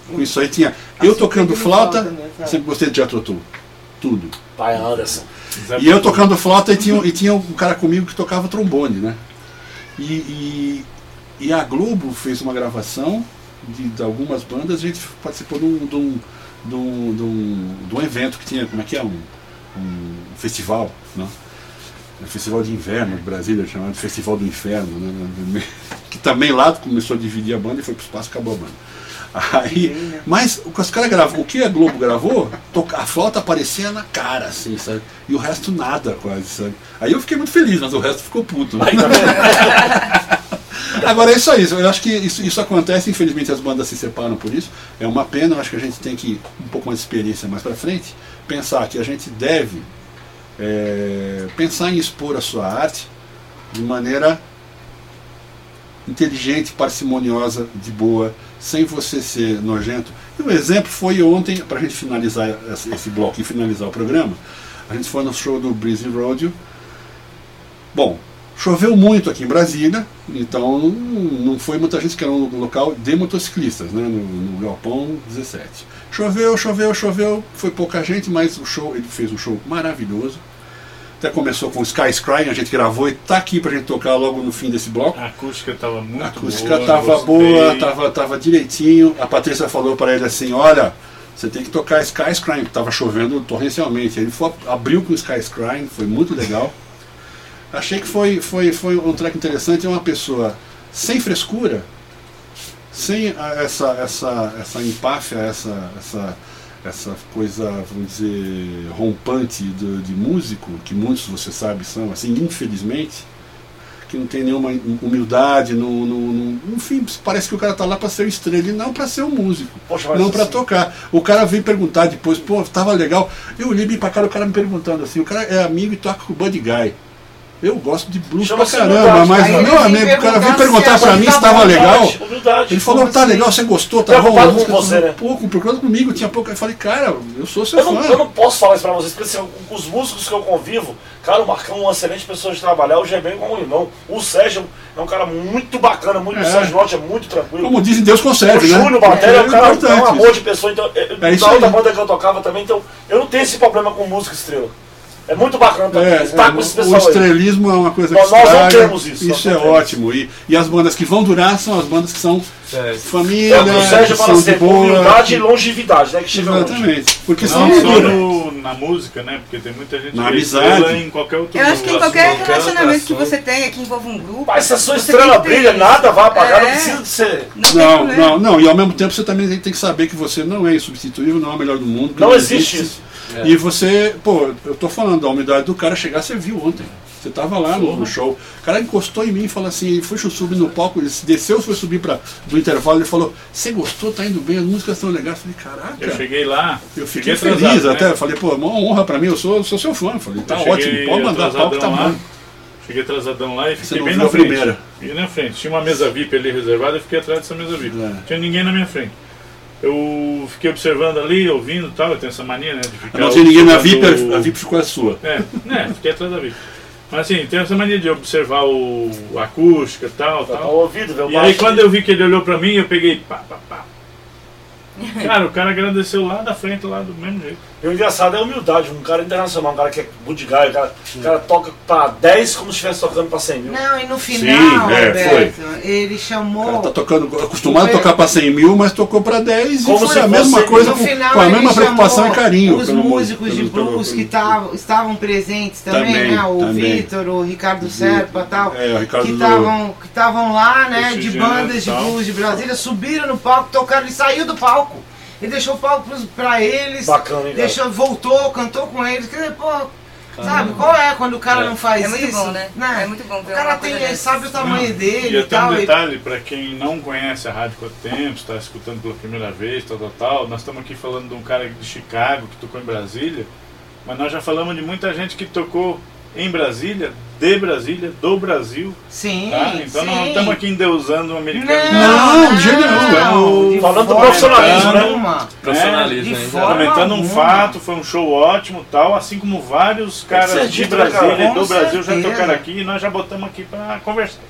com <laughs> isso aí tinha eu tocando flauta, sempre gostei de Jethro Tull, tudo. Pai Anderson. E eu tocando flauta e tinha, e tinha um cara comigo que tocava trombone, né? E, e, e a Globo fez uma gravação de, de algumas bandas, a gente participou de um, de, um, de, um, de, um, de um evento que tinha, como é que é? Um, um festival, né? um festival de inverno de Brasília, chamado Festival do Inferno, né? <laughs> que também lá começou a dividir a banda e foi pro espaço e acabou a banda. Aí, mas o que os caras gravam, o que a Globo gravou, a flauta aparecia na cara, assim, sabe? E o resto nada, quase, sabe? Aí eu fiquei muito feliz, mas o resto ficou puto. né? <laughs> Agora é isso aí, eu acho que isso, isso acontece, infelizmente as bandas se separam por isso. É uma pena, eu acho que a gente tem que, um pouco mais de experiência mais pra frente, pensar que a gente deve é, pensar em expor a sua arte de maneira inteligente, parcimoniosa, de boa, sem você ser nojento. E o exemplo foi ontem, para a gente finalizar esse bloco e finalizar o programa, a gente foi no show do Breezy Rodeo. Bom, choveu muito aqui em Brasília, então não, foi muita gente que era um local de motociclistas, né, no, no Galpão 17. Choveu, choveu, choveu, foi pouca gente, mas o show, ele fez um show maravilhoso. Até começou com Sky Scry, a gente gravou e tá aqui pra gente tocar logo no fim desse bloco. A acústica tava muito A acústica boa. tava gostei. boa, tava, tava direitinho. A Patrícia falou para ele assim: olha, você tem que tocar Sky Scrying, que tava chovendo torrencialmente. Ele foi, abriu com Sky Scrying, foi muito legal. Achei que foi, foi, foi um track interessante. É uma pessoa sem frescura, sem a- essa, essa, essa empáfia, essa, essa, essa coisa, vamos dizer, rompante do- de músico, que muitos você sabe são, assim, infelizmente que não tem nenhuma humildade, não, não, não- enfim, parece que o cara tá lá para ser estrela e não para ser um músico, Poxa, não para assim- tocar. O cara veio perguntar depois, pô, tava legal. Eu olhei bem pra cara, o cara me perguntando assim, o cara é amigo e toca com o Buddy Guy. Eu gosto de blues pra caramba, mas Aí meu amigo, o cara veio perguntar perguntar se pra mim se tá tava bom, legal. Humildade. Ele falou, tá assim? legal, você gostou, tá bom, Preocupado a música com você, tá né? pouco, preocupado comigo, tinha pouco. Eu falei, cara, eu sou seu Eu não, fã. eu não posso falar isso pra vocês, porque assim, os músicos que eu convivo, cara, o Marcão é uma excelente pessoa de trabalhar, o Gebem como um irmão. O Sérgio é um cara muito bacana, muito, É. o Sérgio Norte é muito tranquilo. Como dizem, Deus o conserve, né? Júnior Batéria é um cara é um amor de pessoa, então, é, É isso na outra banda que eu tocava também, então eu não tenho esse problema com música estrela. É muito bacana também, É, estar é, com esse o pessoal aí. estrelismo é uma coisa Nós- que nós não estraga, temos isso, nós Isso não é ótimo. E, e as bandas que vão durar são as bandas que são É, família, É o o Sérgio que fala são de sempre, boa. humildade e longevidade, né? Que chega longe. Exatamente. Porque Não senão só não dura. no, na música, né? Porque tem muita gente Na que é amizade. em qualquer outro Eu acho que em qualquer relacionamento que você tenha que envolva um grupo. Mas se a sua estrela brilha, nada vai apagar, não É. precisa de ser. Não, Não, não, não. E ao mesmo tempo você também tem que saber que você não é insubstituível, não é o melhor do mundo. Não existe isso. É. E você, pô, eu tô falando da humildade do cara chegar, você viu ontem. Você tava lá no, no show. O cara encostou em mim e falou assim, foi subir no palco, ele desceu, foi subir para do intervalo, ele falou, você gostou, tá indo bem, as músicas estão legais. Eu falei, caraca. Eu cheguei lá, Eu fiquei atrasado, feliz né? até. Eu falei, pô, é uma honra pra mim, eu sou, sou seu fã. Eu falei, tá Eu ótimo, pode mandar que tá bom. lá. Cheguei atrasadão lá e Você fiquei não bem viu na a frente. primeira. Fiquei na frente. Tinha uma mesa VIP ali reservada, eu fiquei atrás dessa mesa VIP. É. Não tinha ninguém na minha frente. Eu fiquei observando ali, ouvindo e tal. Eu tenho essa mania, né? De ficar Não tinha ninguém na VIP, a VIP ficou a sua. É, né? Fiquei atrás da VIP. Mas assim, tem essa mania de observar o a acústica e tal, Tá tal. ouvido, velho. E aí quando eu vi que ele olhou pra mim, eu peguei pá, pá, pá. <laughs> Cara, o cara agradeceu lá da frente, lá do mesmo jeito. E o engraçado é a humildade, um cara internacional, um cara que é good guy, o cara, o cara toca pra 10 como se estivesse tocando pra 100 mil. Não, e no final, é, Alberto, ele O chamou. cara tá tocando, acostumado a tocar pra 100 mil, mas tocou pra 10 Como e foi se a mesma fosse- coisa com, final, com a mesma preocupação e carinho. Os músicos pelo- de blues pelo- que tavam, estavam presentes também, Também, né? O também. Vitor, o Ricardo Serpa e tal. É, o Ricardo que estavam que lá, né? De bandas de e blues de Brasília, subiram no palco, tocaram, ele saiu do palco. Ele deixou o palco pros, pra eles. Bacana, hein, deixou, voltou, cantou com eles. Quer dizer, pô, sabe, qual é quando o cara não faz É muito isso? bom, né? É muito bom O cara tem, dessa. sabe o tamanho Não, dele E e até um tal. e- detalhe, para quem não conhece a Rádio Quanto Tempo, está escutando pela primeira vez, tal, tal, tal, nós estamos aqui falando de um cara de Chicago que tocou em Brasília, mas nós já falamos de muita gente que tocou em Brasília, de Brasília, do Brasil. Sim, Tá? Então não sim. estamos aqui endeusando um americano. Não, de jeito nenhum. Estamos de Falando do profissionalismo, né? nenhuma. Profissionalismo, forma Comentando um fato, foi um show ótimo tal, assim como vários caras ser de? Brasília e do Brasil já certeza. tocaram aqui e nós já botamos aqui para conversar.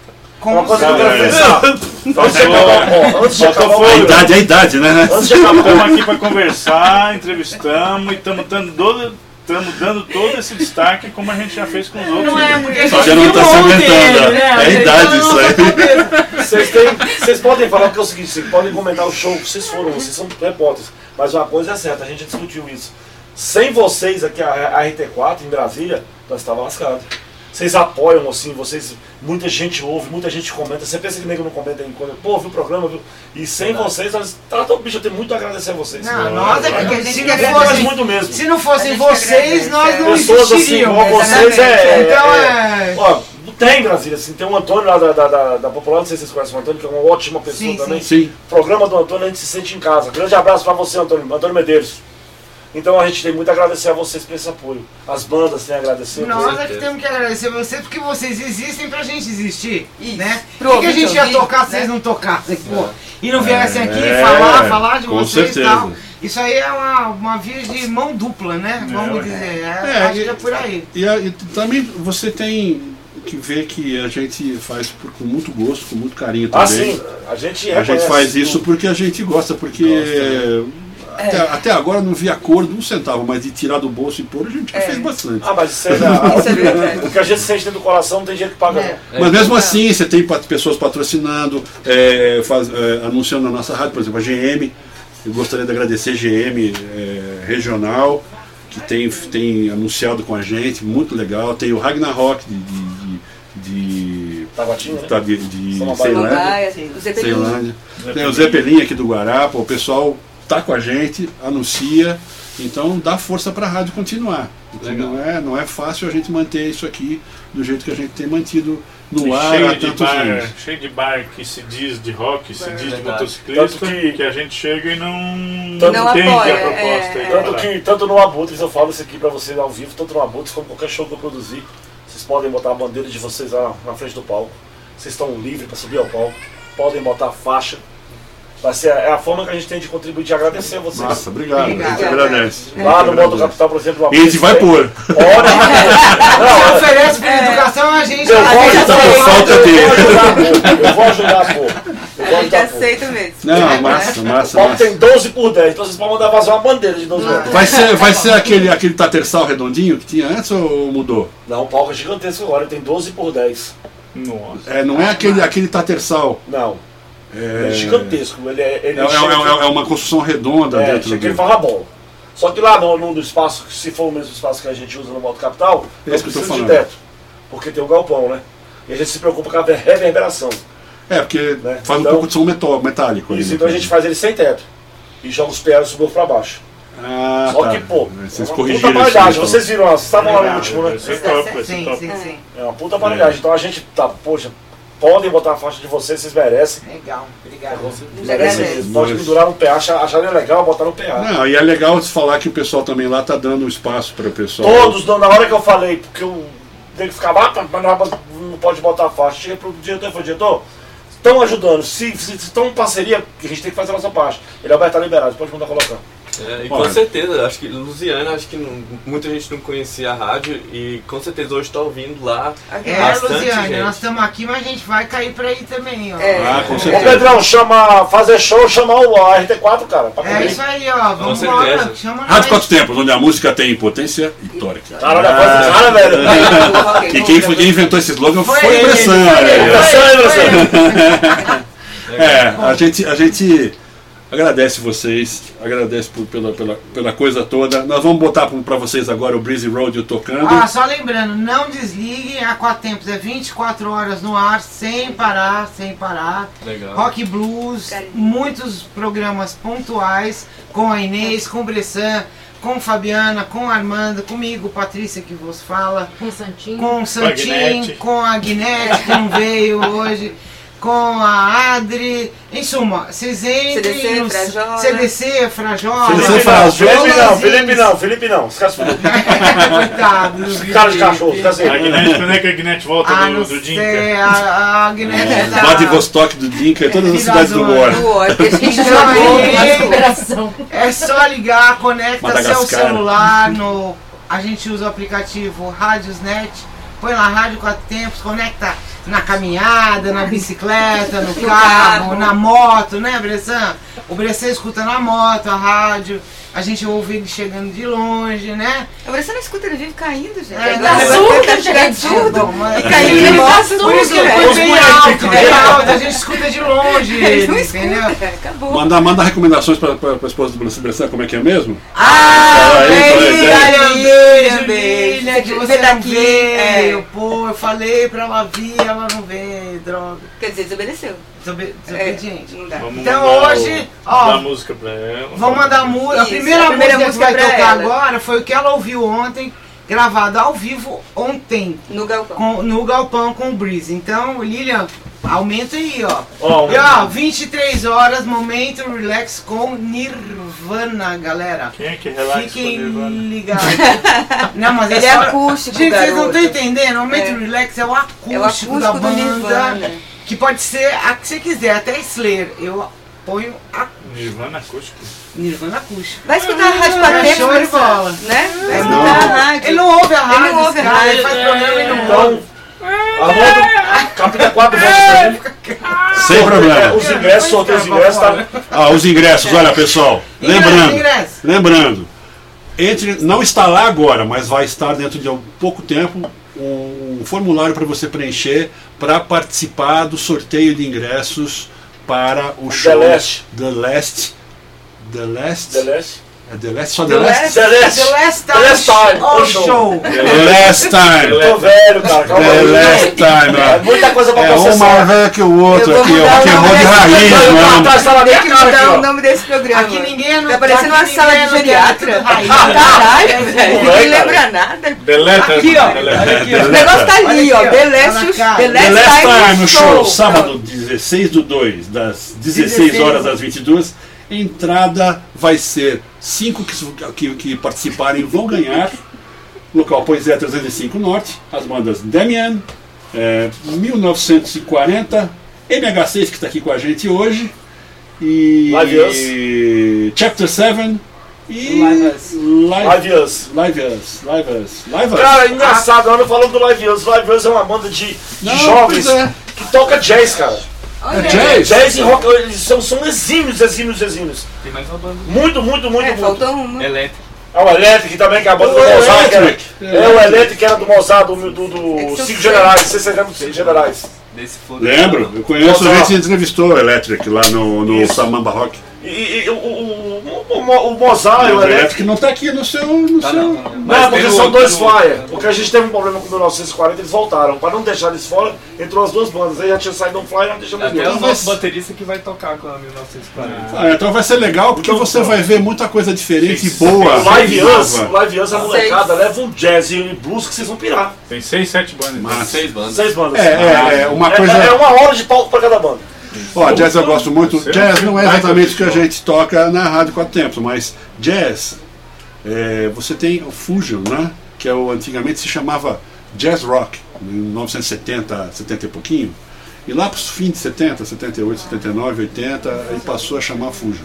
Com Uma coisa que eu quero é. pensar. Antes de acabar, ó, antes de Faltou acabar o A idade é a idade, né? Antes de acabar Estamos aqui para conversar, entrevistamos e estamos dando, todo, estamos dando todo esse destaque como a gente já fez com os outros. Não é, porque a Só gente que não viu tá se aguentando, né? é a A gente idade tá isso aí. Vocês, têm, vocês podem falar porque é o seguinte, vocês podem comentar o show, vocês foram, vocês são repórteres, mas uma coisa é certa, a gente discutiu isso. Sem vocês aqui, a, a RT4 em Brasília, nós estávamos lascados. Vocês apoiam, assim, vocês. Muita gente ouve, muita gente comenta. Você pensa que nego não comenta em coisa. Pô, viu o programa, viu? E sem vocês, nós. Tá, tá, bicho, eu tenho muito a agradecer a vocês. Não, nós é porque a gente Se quer não fosse- fosse muito mesmo. Se não fossem vocês, nós não Pessoas assim, existiríamos. como vocês é. Então é- é. Ó, não tem em Brasília, assim. Tem o Antônio lá da, da, da, da Popular, não sei se vocês conhecem o Antônio, que é uma ótima pessoa Sim, também. Sim. Programa do Antônio, a gente se sente em casa. Grande abraço pra você, Antônio, Antônio Medeiros. Então a gente tem muito a agradecer a vocês por esse apoio. As bandas têm a agradecer. Nós é que temos que agradecer vocês porque vocês existem pra gente existir. Isso. Né? Pro Por que, que a gente ia tocar se né? vocês não tocassem, pô? E não viessem aqui É, falar, falar de com vocês e tal. Isso aí é uma, uma via de mão dupla, né? Vamos dizer. É, É, acho e- que é por aí. E, a- e também você tem que ver que a gente faz por- com muito gosto, com muito carinho Ah, também. sim. A gente A gente faz isso tudo. porque a gente gosta, porque até, até agora eu não vi acordo um centavo, mas de tirar do bolso e pôr a gente já fez bastante. Ah, mas isso é, <laughs> a- é o que a gente sente dentro do coração não tem jeito que paga. É. não. Mas mesmo assim, você tem pessoas patrocinando, é, faz- é, anunciando na nossa rádio, por exemplo, a GM. Eu gostaria de agradecer a GM é, regional, que tem, tem anunciado com a gente, muito legal. Tem o Ragnarok de, de, de, Taguatinga, né? tá, de, de. Ceilândia. Ceilândia. Tem o Zeppelin aqui do Guarapa, o pessoal tá com a gente, anuncia, então dá força para a rádio continuar. Então não é, não é fácil a gente manter isso aqui do jeito que a gente tem mantido no E ar há cheio de tantos bar, anos. cheio de bar que se diz de rock, se diz de motociclista, Tanto que- que... a gente chega e não, Não entende apoia, a proposta. é. aí, Tanto que, tanto no Abutres, eu falo isso aqui pra vocês ao vivo, tanto no Abutres como qualquer show que eu produzir. Vocês podem botar a bandeira de vocês lá na frente do palco. Vocês estão livres pra subir ao palco. Podem botar a faixa. Vai ser, é a forma que a gente tem de contribuir, de agradecer a vocês. Nossa, obrigado. Obrigado. A gente agradece. Lá no Modo. Capital, por exemplo, no E a gente vai pôr. Se <laughs> Pode! oferece por educação, a gente. Eu a vou gente Tá ajudar, por eu vou ajudar, pô. Eu vou ajudar, pô. A gente aceita mesmo. Não, massa, O massa, palco massa. tem 12 por 10, então vocês podem mandar vazar uma bandeira de 12 metros. Vai ser, vai ser aquele, aquele tatersal redondinho que tinha antes ou mudou? Não, o palco é gigantesco agora, ele tem 12 por 10. Nossa. É, não é aquele, aquele tatersal. Não, É, é gigantesco. Ele é, ele é, é- chega- é- é uma construção redonda É, dentro chega ele do. fala bola. Só que lá no, no do espaço, se for o mesmo espaço que a gente usa no Modo Capital, É não tô precisa de teto. Porque tem o galpão, né? E a gente se preocupa com a reverberação. É, porque Né? faz um Então- pouco de som metó- metálico. ali, Isso, né? então a gente faz ele sem teto. E joga os pés do pra baixo. Ah, Só tá. que, pô, Vocês é uma corrigiram puta então. Vocês viram lá, vocês estavam lá no último, né? Sim, sim, sim. É uma puta aparelhagem. Então a gente tá, poxa, podem botar a faixa de vocês, vocês merecem. Legal, obrigado. Merecem mesmo. Pode pendurar no PA, achar- acharem legal, botar no PA. Não, e é legal de falar que o pessoal também lá tá dando espaço para o pessoal. Todos, na hora que eu falei, porque eu tenho que ficar lá, mas não pode botar a faixa. Chega pro diretor e falou, diretor, estão ajudando. Se se estão em parceria, a gente tem que fazer a nossa parte. Ele vai estar liberado, pode mandar colocar. É, e Olha. com certeza, acho que Luziana, acho que não- muita gente não conhecia a rádio e com certeza hoje está ouvindo lá. É, Bastante Luciane, gente. nós estamos aqui, mas a gente vai cair pra aí também, ó. É. Ah, com Ô certeza. Pedrão, chama, fazer show, chamar o RT4, cara, pra É comer. isso aí, ó. Vamos embora. Chama Rádio. Quatro Tempos, onde a música tem potência e tórica. Caralho, a voz do cara, velho. E quem, foi, quem inventou esse slogan foi, Foi é. ele, Bressan, foi ele. <laughs> É, a gente, a gente agradece vocês, agradece por- pela, pela, pela coisa toda. Nós vamos botar para vocês agora o Breezy Road tocando. Ah, só lembrando, não desliguem, a quatro tempos é 24 horas no ar, sem parar, sem parar. Legal. Rock Blues, muitos programas pontuais com a Inês, com o Bressan, com Fabiana, com Armando, comigo, Patrícia que vos fala, Com o Santinho. com o Santinho, com a Agnete que não veio hoje, com a Adri, em suma, vocês entrem CDC, no Frajola. CDC, Frajola. CDC, Felipe não, Frajola. Felipe não, Felipe não, Felipe não. Esquece <laughs> o Felipe. Coitado. do Cara de cachorro, esquece A ele. Guinete, quando é que a Guinete volta Ah, do, do Dinka? a, a Agnete tá- Vladivostok do Dinka, todas as cidades do War. Do porque a gente. É só ligar, conecta seu celular no. A gente usa o aplicativo Radiosnet, põe lá Rádio Quatro Tempos, conecta na caminhada, na bicicleta, no <laughs> carro, na moto, né, Bressan? O Bressan escuta na moto, a rádio, a gente ouve ele chegando de longe, né? Agora você não escuta, ele vive caindo, gente. É, Agora tá surdo, ficar gente. surdo. E caindo de Ele tá por isso surdo, que Foi Os bem alto, bem alto, a gente escuta de longe <laughs> não ele, escutam, entendeu? acabou. Manda, manda recomendações pra, pra, pra esposa do Bressan, como é que é mesmo? Ah, Fala aí, aí, que você Vê não daqui, veio. é. Pô, eu falei pra ela vir, ela não veio, droga. Quer dizer, desobedeceu. Desobe- É, Desobediente. não dá. Vamos Então mandar hoje, o- ó, Dar música pra ela. Vamos mandar música. A primeira, a primeira música, música que vai tocar ela. agora foi o que ela ouviu ontem, gravado ao vivo ontem, No galpão. com- no Galpão com o Breeze. Então, Lilian, aumenta aí, ó. Ó, um- E ó, 23 horas, momento relax com Nirvana, galera. Quem é que relaxa com Fiquem Nirvana? ligados. <laughs> Não, mas Ele é acústico, Gente, vocês não garoto. estão entendendo. O momento É. relax é o acústico, É o acústico da banda. Nirvana. Que pode ser a que você quiser, até Slayer. Eu ponho a Nirvana acústico. Nirvana acústico. Vai escutar a rádio Ah, pra tempo, show de bola. né? Vai É, escutar não. a rádio. Ele não ouve a rádio. Ele não ouve a rádio. Ele faz programa e não ouve. Então, Armando, capita 4 vezes pra mim. Sem É, problema. os ingressos, sorteio os ingressos, tá? Ah, os ingressos, olha pessoal, lembrando, ingresso. lembrando, entre, não está lá agora, mas vai estar dentro de um pouco tempo um formulário para você preencher para participar do sorteio de ingressos para o show Last. The Last. The Last? The Last. É The Last? Só The, The Last? Last, The Last. The Last The Last Time. Time. Oh, show. show. The Last Time. Eu tô velho, cara. Calma The. Last Time. É muita coisa pra É um mais processar. velho que o outro aqui, ó. o Queimou nome de desse raiz, mano. Tem minha que cara mudar o nome desse programa. Aqui ninguém é no Tá parecendo uma sala de é geriatra. <laughs> Caralho, velho. Não Ninguém é, lembra nada. Deleta. Aqui, ó. deleta. Olha aqui, ó. O negócio tá ali, ó. The Tá Last, the. The last Last Time Time show, Show. sábado 16 do 2, das 16 16. horas às 22. Entrada vai ser cinco que, que, que participarem vão ganhar. Local Poesia 305 Norte, as bandas Demian, é, 1940, MH6 que está aqui com a gente hoje, e Live Chapter 7 e Live Us. Live, Us. Live Us. Live Us. Live Us. Cara, engraçado, agora falando do Live Us. Live Us é uma banda de, de Não, jovens é. que toca jazz, cara. Olha, É jazz? Jazz e rock, eles são, são exímios, exímios, exímios. Tem mais uma banda. Muito, muito, muito, É, muito. faltou uma. Elétrica. É o Electric também, que é a banda O do Mozart. era-. É o Electric que era do Mozart, do, do, do É Cinco. Generais. Não sei se vocês lembram dos Cinco Generais. Desse. Lembro, eu conheço, a Mozart. gente entrevistou o Electric lá no, no. Samamba Rock. E, e- o, o, o, o, o Mozart o o Electric. Electric não tá aqui no seu. No Tá, seu... não, não, não. Não, Mas porque são dois flyers. Porque a gente teve um problema com o 1940, eles voltaram. Para não deixar eles fora, entrou as duas bandas. Aí já tinha saído um flyer, não deixamos Até eles o nosso baterista que vai tocar com a 1940. Ah, então vai ser legal porque Então, você então. vai ver muita coisa diferente e boa. O Live. Us, Live Us, a molecada leva um jazz e um blues que vocês vão pirar. Tem seis, sete bandas. Massa. Seis bandas. Seis bandas. É, é, é uma É- coisa. é uma hora de palco para cada banda. Ó, jazz eu gosto muito. Jazz não é exatamente o que a gente toca na Rádio Quatro Tempos, mas jazz, é, você tem o Fusion, né? Que é o, antigamente se chamava Jazz Rock, em 1970, 70 e pouquinho. E lá para os fins de 70, 78, 79, 80, aí passou a chamar Fusion.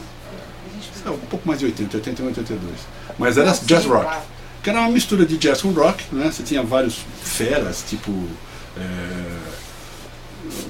É, um pouco mais de 80, 81, 82. Mas era Jazz Rock. Que era uma mistura de jazz com rock, né? Você tinha vários feras, tipo. é,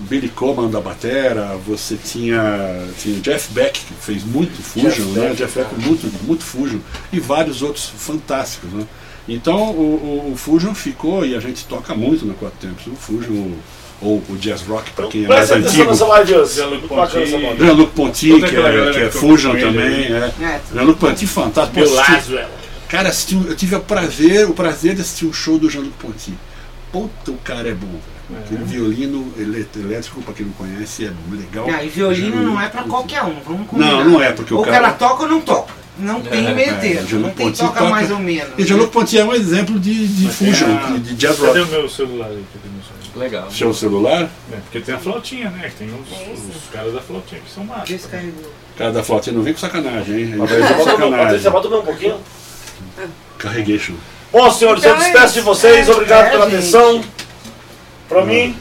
Billy Coleman da batera, você tinha, tinha Jeff Beck, que fez muito Fusion, Jeff né? Beck, Jeff Beck muito, muito Fusion, e vários outros fantásticos, né? Então o, o, o Fusion ficou, e a gente toca muito na Quatro Tempos, o Fusion, ou o Jazz Rock, para quem é mais antigo. Jean-Luc Ponty. Jean-Luc Ponty, que é, que é Fusion também, é. É, Jean-Luc Ponty, fantástico. Bill Laswell. Cara, assisti eu tive o prazer, o prazer de assistir um show do Jean-Luc Ponty. Puta, o cara é bom, velho. Aquele violino elé- elétrico, pra quem não conhece, é legal. Não, e violino não é pra qualquer um, vamos combinar. Não, não é, porque o ou cara- ela toca ou não toca. Não tem meio É, termo. Não tem toca, toca- mais ou menos. E Jean-Luc Ponty é um exemplo de, de fusion, a- de, jazz Cadê o rock. meu celular aí? Legal. Seu celular, É, porque tem a flautinha, né? Que tem os, os caras da flautinha que são massa. Descarregou. cara da flautinha, não vem com sacanagem, hein? Patrícia, vem com bota o meu- Patrícia, sacanagem. bota o meu um pouquinho. Carregation. Bom, senhores, eu Então é despeço de vocês. Obrigado É, pela gente. atenção. Pra mim.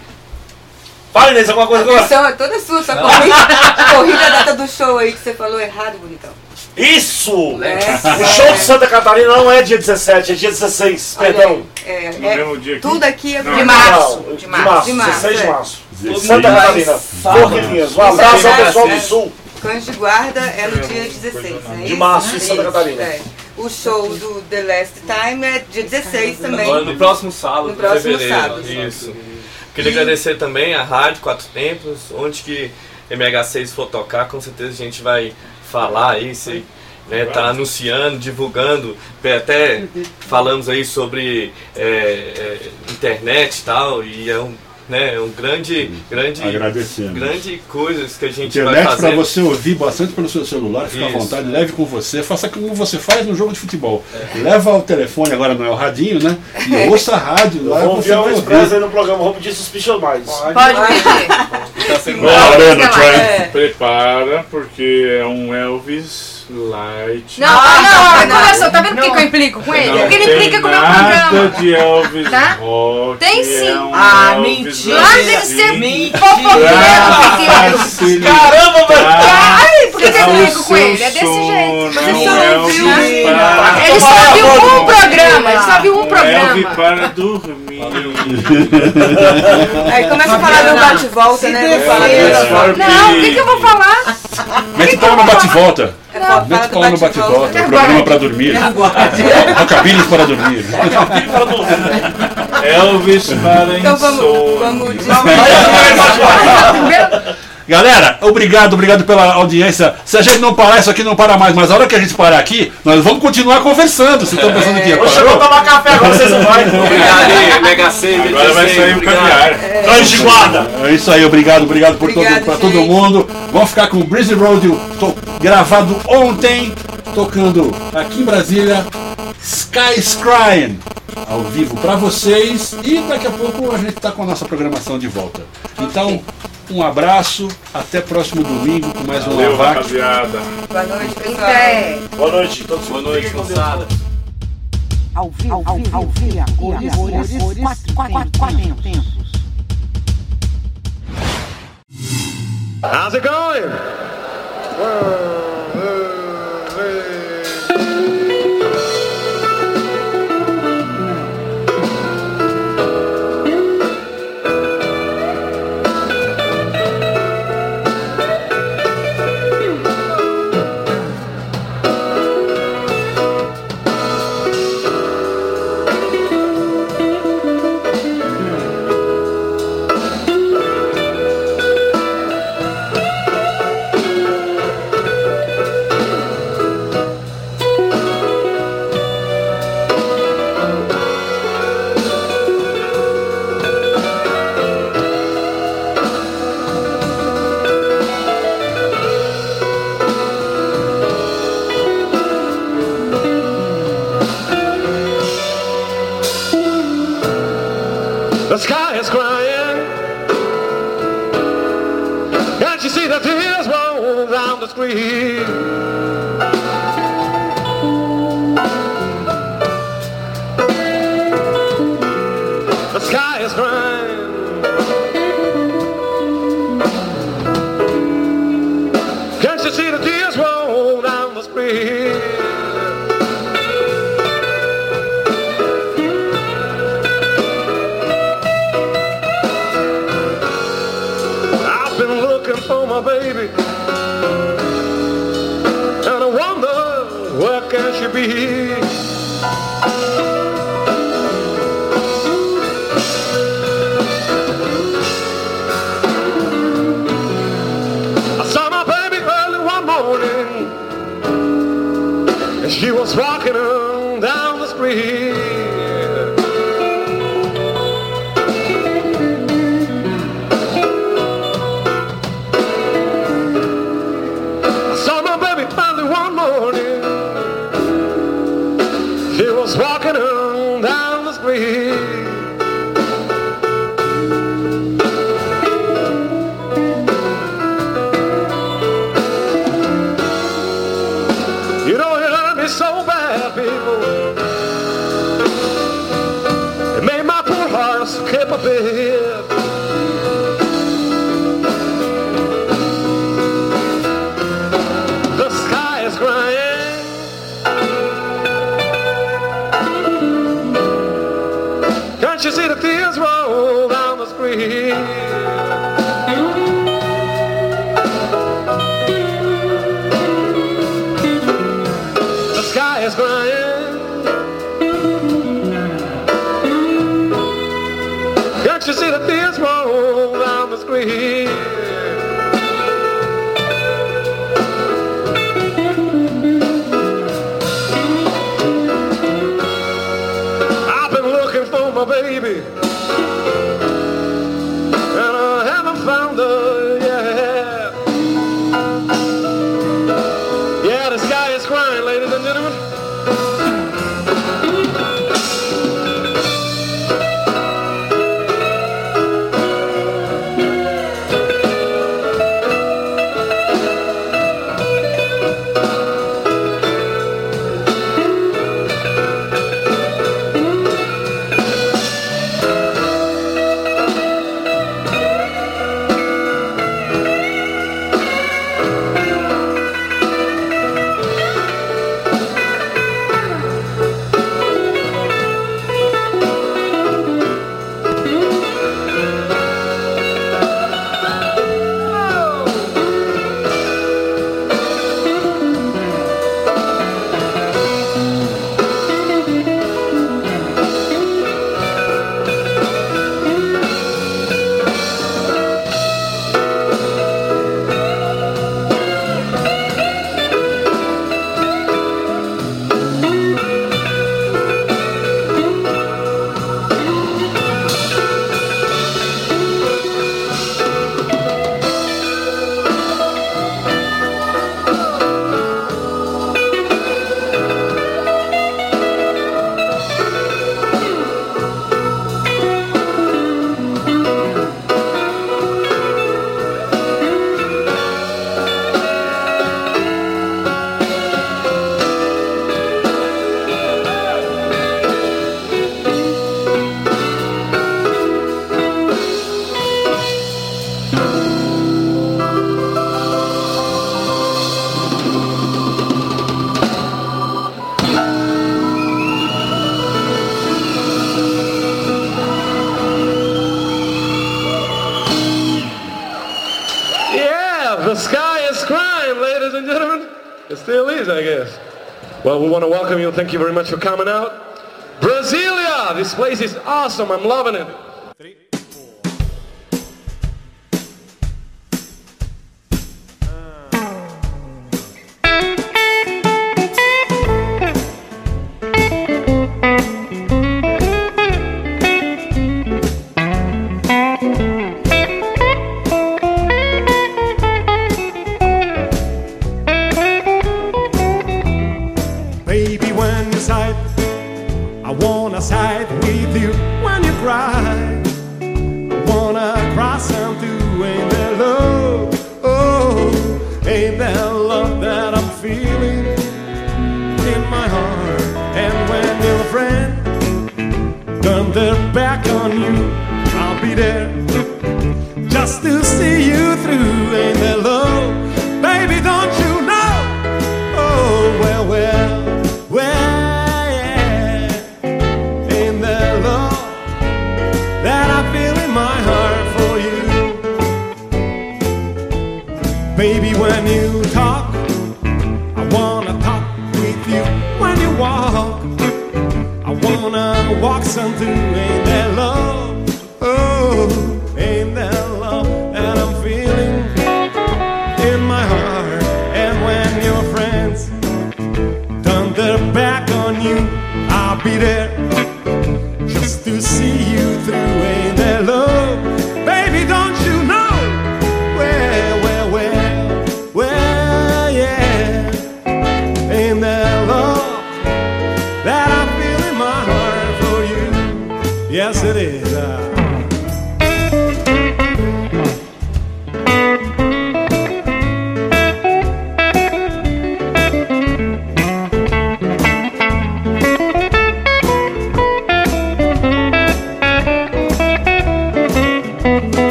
Fala, Inês, alguma coisa A agora? atenção é toda sua, sua corrida, corrida a data do show aí que você falou errado, bonitão. Isso! É. O show de Santa Catarina não é dia 17, é dia 16. Olha Perdão. aí, É, No é, mesmo dia aqui. tudo aqui é Não, De março. Não, De março. De março, 16 de é. março. 16. Santa Catarina. Forquilinhas. Um abraço ao pessoal do Sul. Cães de Guarda é no dia 16, né? De março, em Santa Catarina. É. O show do The Last Time é dia 16 também. Agora no próximo sábado No de próximo sábado. Isso. Queria E- agradecer também a Rádio Quatro Tempos, onde que MH6 for tocar, com certeza a gente vai falar aí, se né, tá anunciando, divulgando, até falamos aí sobre é, é, internet e tal, e é um, né, é um grande, grande, grande coisas que a gente vai Internet para fazer. você ouvir bastante pelo seu celular, fica à vontade, leve com você, faça como você faz no jogo de futebol. Leva o telefone, agora não é o radinho, né? E <laughs> ouça a rádio, lá Vamos um vai ouvir. aí no programa, vamos pedir Suspicious Minds. Pode pedir. Tá sendo É. Prepara, porque é um Elvis Light. Não, não, não, olha só, tá vendo por que eu implico com ele? Não Porque ele implica com o meu programa. de Elvis Tá? Rock. Tem sim. É um Ah, Elvis mentira. Larga de ser fofoqueiro, pequeno. Caramba, velho! Ai, por que eu implico com ele? É desse jeito. Você um só ouviu. Ele só viu um programa, ele só viu um um Elvis programa. para dormir. Aí começa a falar do bate-volta, né? Não, o que que eu vou falar? Mete pau no bate-volta. É, Mete pau no bate-volta. É um programa para dormir. Rockabilly para dormir. Elvis para Então vamos, vamos Galera, obrigado, obrigado pela audiência. Se a gente não parar, isso aqui não para mais. Mas a hora que a gente parar aqui, nós vamos continuar conversando. Vocês estão pensando que Ô, chegou a parou? tomar café agora, vocês não vão. <laughs> Obrigado aí, MH6, Agora vai sair o caviar. Nós de guarda. É isso aí, obrigado, obrigado por todo, Obrigado, pra todo mundo. Vamos ficar com o Breezy Road gravado ontem, tocando aqui em Brasília, Sky Scrying, ao vivo pra vocês. E daqui a pouco a gente tá com a nossa programação de volta. Então, um abraço, até próximo domingo com mais um Valeu, Lavac. rapaziada. Boa noite, pessoal. Boa noite, todos. Boa noite, moçada. Ao vivo, ao vivo, ao vivo, a cores, cores, quatro, quatro, quatro tempos. How's it going? The The sky. Can't you see the tears roll down the street? I've been looking for my baby, and I wonder where can she be? It still is, I guess. Well, we want to welcome you. Thank you very much for coming out. Brasilia! This place is awesome. I'm loving it.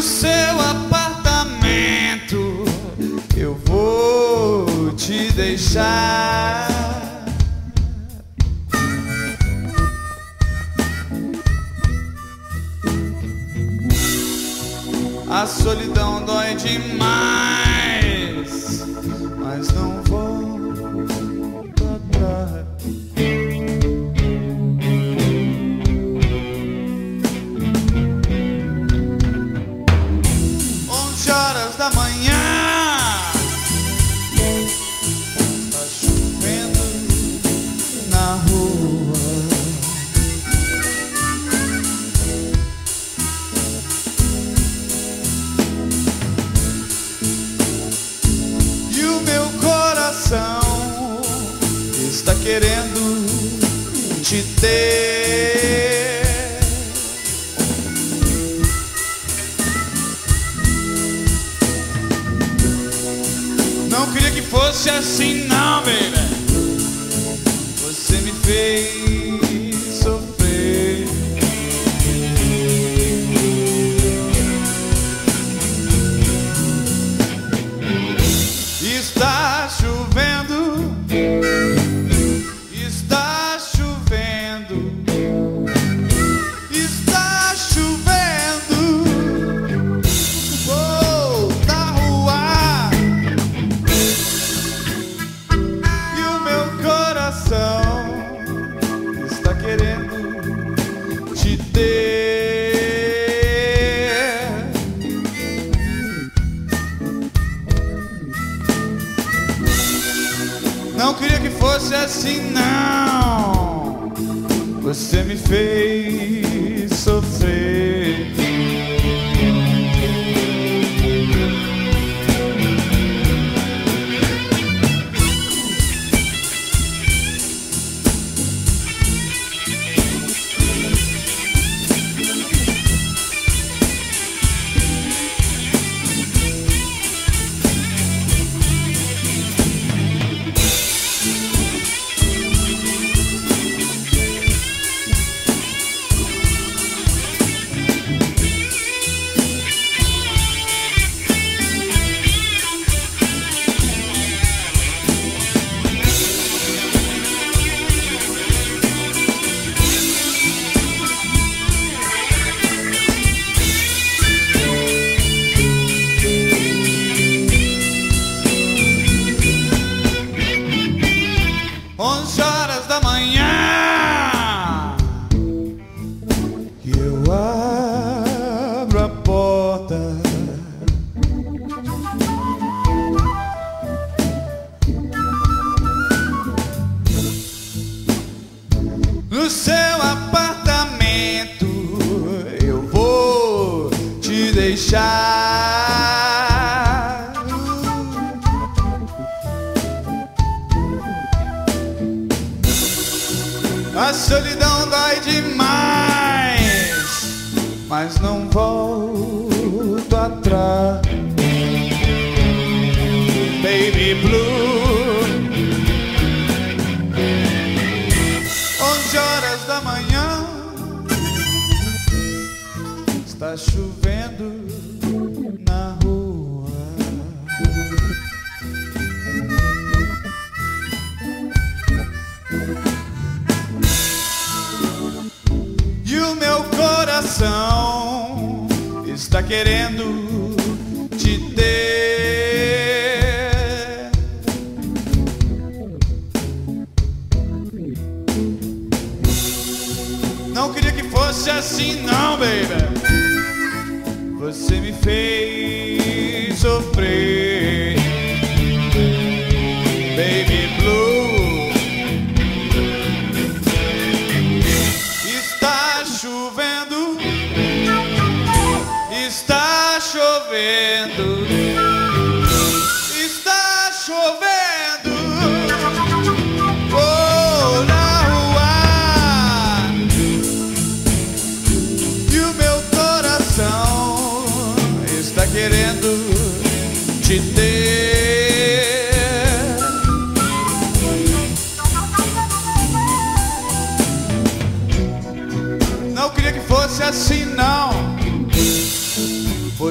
No seu apartamento. Eu vou te deixar. A solidão dói demais. está querendo te ter. Não queria que fosse assim, não, baby. Você me fez sofrer.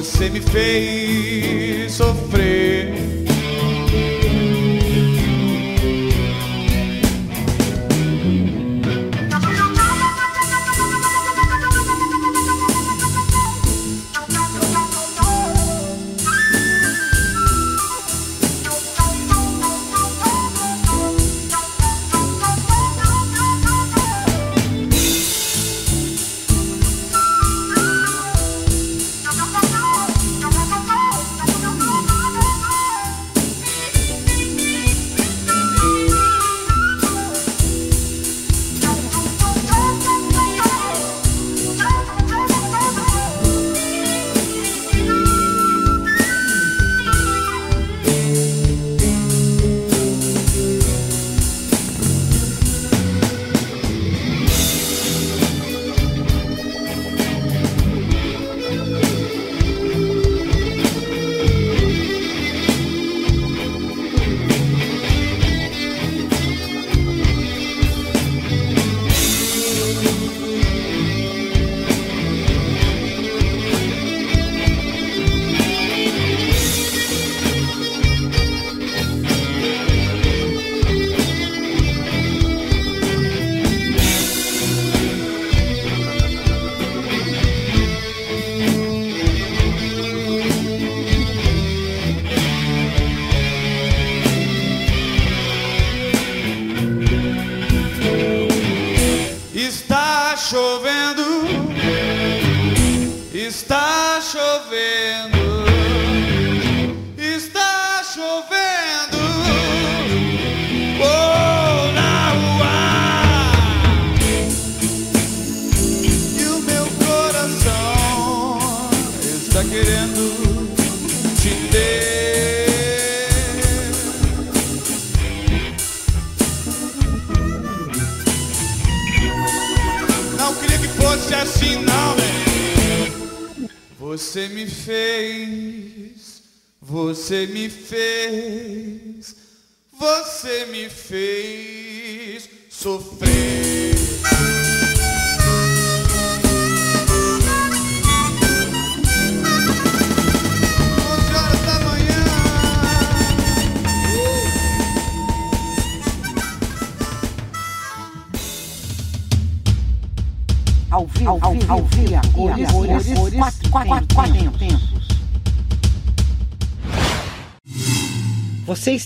Você me fez sofrer.